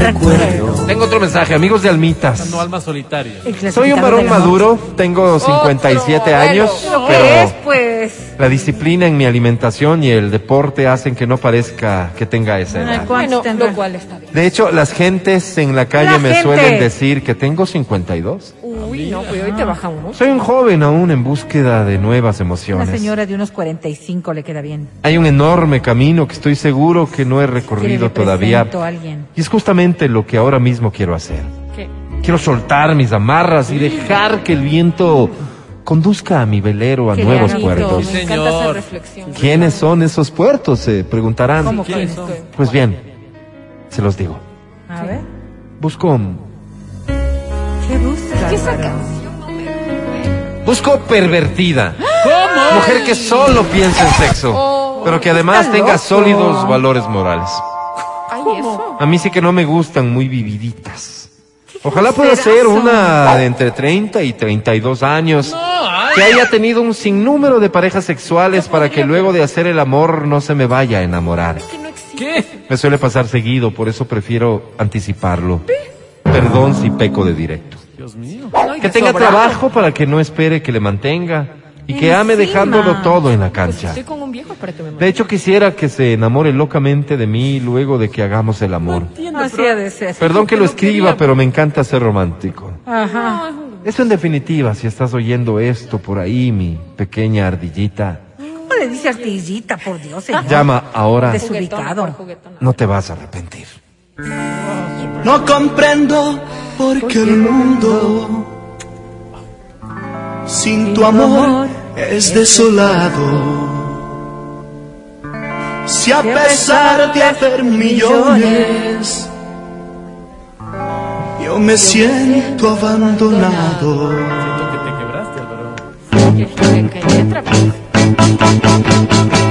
Recuerdo Tengo otro mensaje, amigos de Almitas. No alma solitaria. El Soy un varón maduro, tengo 57 años, ¿Qué pero es, pues? la disciplina en mi alimentación y el deporte hacen que no parezca que tenga esa edad. ¿cuántos Bueno, lo cual está bien. De hecho, las gentes en la calle La me gente. suelen decir que tengo 52. Uy, no, pues hoy te baja uno. Soy un joven aún en búsqueda de nuevas Una emociones. señora de unos 45 le queda bien. Hay un enorme camino que estoy seguro que no he Quiere recorrido le todavía. presento a alguien. Y es justamente lo que ahora mismo quiero hacer. ¿Qué? Quiero soltar mis amarras y dejar que el viento conduzca a mi velero a Qué nuevos puertos. Me encanta esa reflexión. ¿Quiénes son esos puertos? Se preguntarán. ¿Cómo ¿Quiénes son? Pues bien, se los digo. A ver. Busco, ¿Qué busca? ¿Qué busco pervertida. ¿Cómo? Mujer que solo piensa en sexo, Oh, pero que además tenga sólidos valores morales. A mí sí que no me gustan muy vividitas. Ojalá pueda ser una de entre 30 y 32 años que haya tenido un sinnúmero de parejas sexuales para que luego de hacer el amor no se me vaya a enamorar. ¿Qué? Me suele pasar seguido, por eso prefiero anticiparlo. Perdón si peco de directo. Dios mío. Que tenga trabajo para que no espere que le mantenga y que ame dejándolo todo en la Pues cancha. estoy con un viejo para que me De hecho, quisiera que se enamore locamente de mí luego de que hagamos el amor. Así ha de ser. Perdón que lo escriba, pero me encanta ser romántico. Ajá. Eso en definitiva, si estás oyendo esto por ahí, mi pequeña ardillita, ¿Cómo le dice artillita, por Dios, señor? llama ahora, desubicado. no te vas a arrepentir. No comprendo por qué el mundo sin tu amor es desolado. Si a pesar de hacer millones, yo me siento abandonado.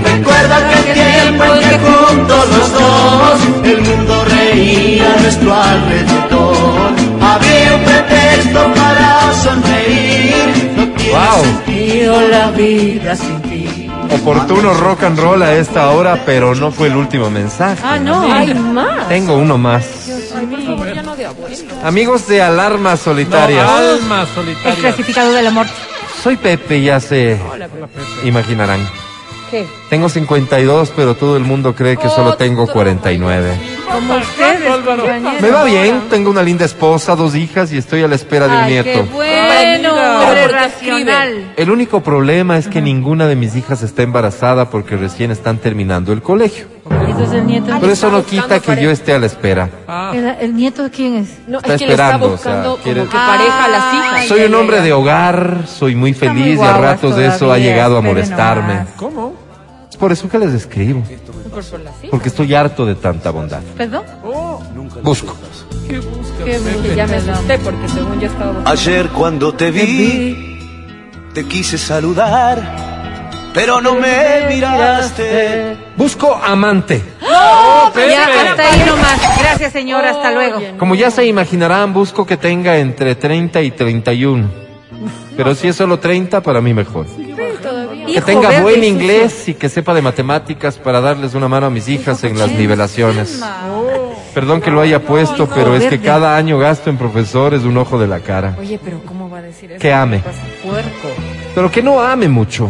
Recuerda aquel tiempo en que juntos los dos el mundo reía a nuestro alrededor. Había un pretexto para sonreír. No tiene Wow. sentido la vida sin ti. Oportuno rock and roll a esta hora, pero no fue el último mensaje. Ah, no. Hay más. Tengo uno más. Ay, por favor, ya no de abuelo. Amigos de Alarma Solitaria. Alma El solitaria. clasificado del amor. Soy Pepe, ya se imaginarán. ¿Qué? Tengo 52, pero todo el mundo cree que solo tengo 49. Como ustedes. Me va bien, tengo una linda esposa, dos hijas y estoy a la espera de un Ay, nieto. qué bueno, Pero hombre ¿por qué racional. El único problema es que ninguna de mis hijas está embarazada porque recién están terminando el colegio. El nieto. Pero eso no quita que pareja. yo esté a la espera. Ah, ¿El, el nieto de quién es? No, Está es que le está esperando, o buscando sea, quiere- como que pareja a las hijas. Soy un hombre de hogar, soy muy muy feliz y a guaguas ratos de eso ha todavía, llegado a espere molestarme. nomás. ¿Cómo? Por eso que les escribo, porque estoy harto de tanta bondad. ¿Perdón? Busco. ¿Qué buscas, ya me asusté porque según yo estaba buscando. Ayer cuando te vi, te quise saludar, pero no me miraste. Busco amante. Ya, hasta ahí nomás. Gracias, señor. Hasta luego. Como ya se imaginarán, busco que tenga entre 30 y 31. Pero si es solo 30, para mí mejor. Que tenga verde buen inglés y que sepa de matemáticas para darles una mano a mis hijas en las nivelaciones. Perdón que lo haya puesto, pero es que cada año gasto en profesores un ojo de la cara. Oye, pero ¿cómo va a decir eso? Que ame. Puerco. Pero que no ame mucho.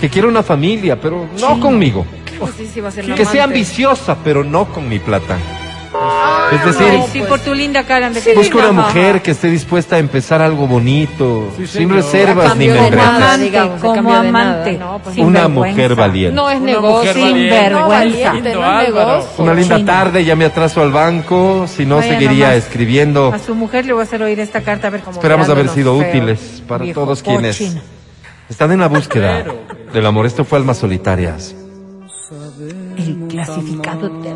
Que quiera una familia, pero no conmigo. Pues va a ser Que sea ambiciosa, pero no con mi plata. Es decir, Ay, sí, por tu linda cara. me busco una mujer que esté dispuesta a empezar algo bonito, Sí, sin reservas ni de membretas. digamos, como de nada. amante. No, pues Una mujer valiente. No es negocio. Sin vergüenza. No, no negocio. Una linda Cochina. tarde, ya me atraso al banco, si no Vaya seguiría nomás. escribiendo. A su mujer le voy a hacer oír esta carta a ver cómo Esperamos haber sido feo. útiles para Viejo todos quienes cochino. están en la búsqueda del amor. Esto fue Almas Solitarias. El clasificado amor.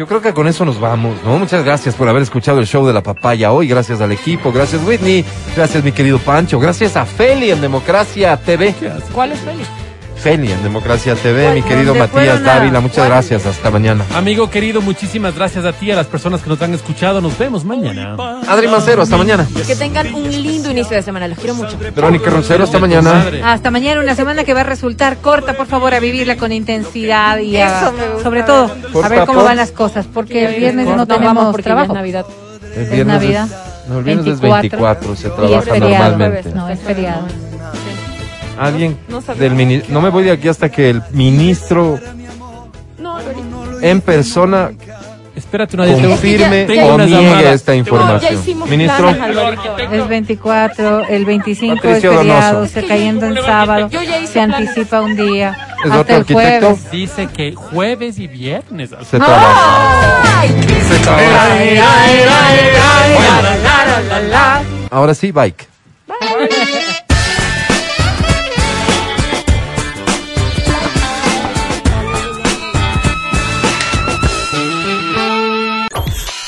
Yo creo que con eso nos vamos, ¿no? Muchas gracias por haber escuchado el show de la papaya hoy. Gracias al equipo, gracias Whitney, gracias mi querido Pancho, gracias a Feli en Democracia TV. ¿Cuál es Félix? Feli en Democracia TV, mi querido Matías Dávila, muchas gracias. Hasta mañana. Amigo querido, muchísimas gracias a ti, a las personas que nos han escuchado. Nos vemos mañana. Adri Mancero, hasta mañana. Que tengan un lindo inicio de semana. Los quiero mucho. Verónica Roncero, hasta mañana. Hasta mañana, una semana que va a resultar corta, por favor, a vivirla con intensidad y a- sobre todo a ver cómo van las cosas, porque el viernes no tenemos porque trabajo. es Navidad. El Es viernes Navidad. no, el viernes es 24, 24, se y es trabaja feriado. normalmente. No, es feriado. Alguien No sabía. del mini- no me voy de aquí hasta que el ministro No, en persona Espérate una confirme tengo o una niegue llamada. esta No, ya información. hicimos Ministro. Es 24, el 25 Patricio es feriado, Donoso. se cayendo en sábado, ya se anticipa un día, ¿Es hasta otro el arquitecto? jueves. Dice que jueves y viernes. se trabaja. Se trabaja. Ahora sí, bike.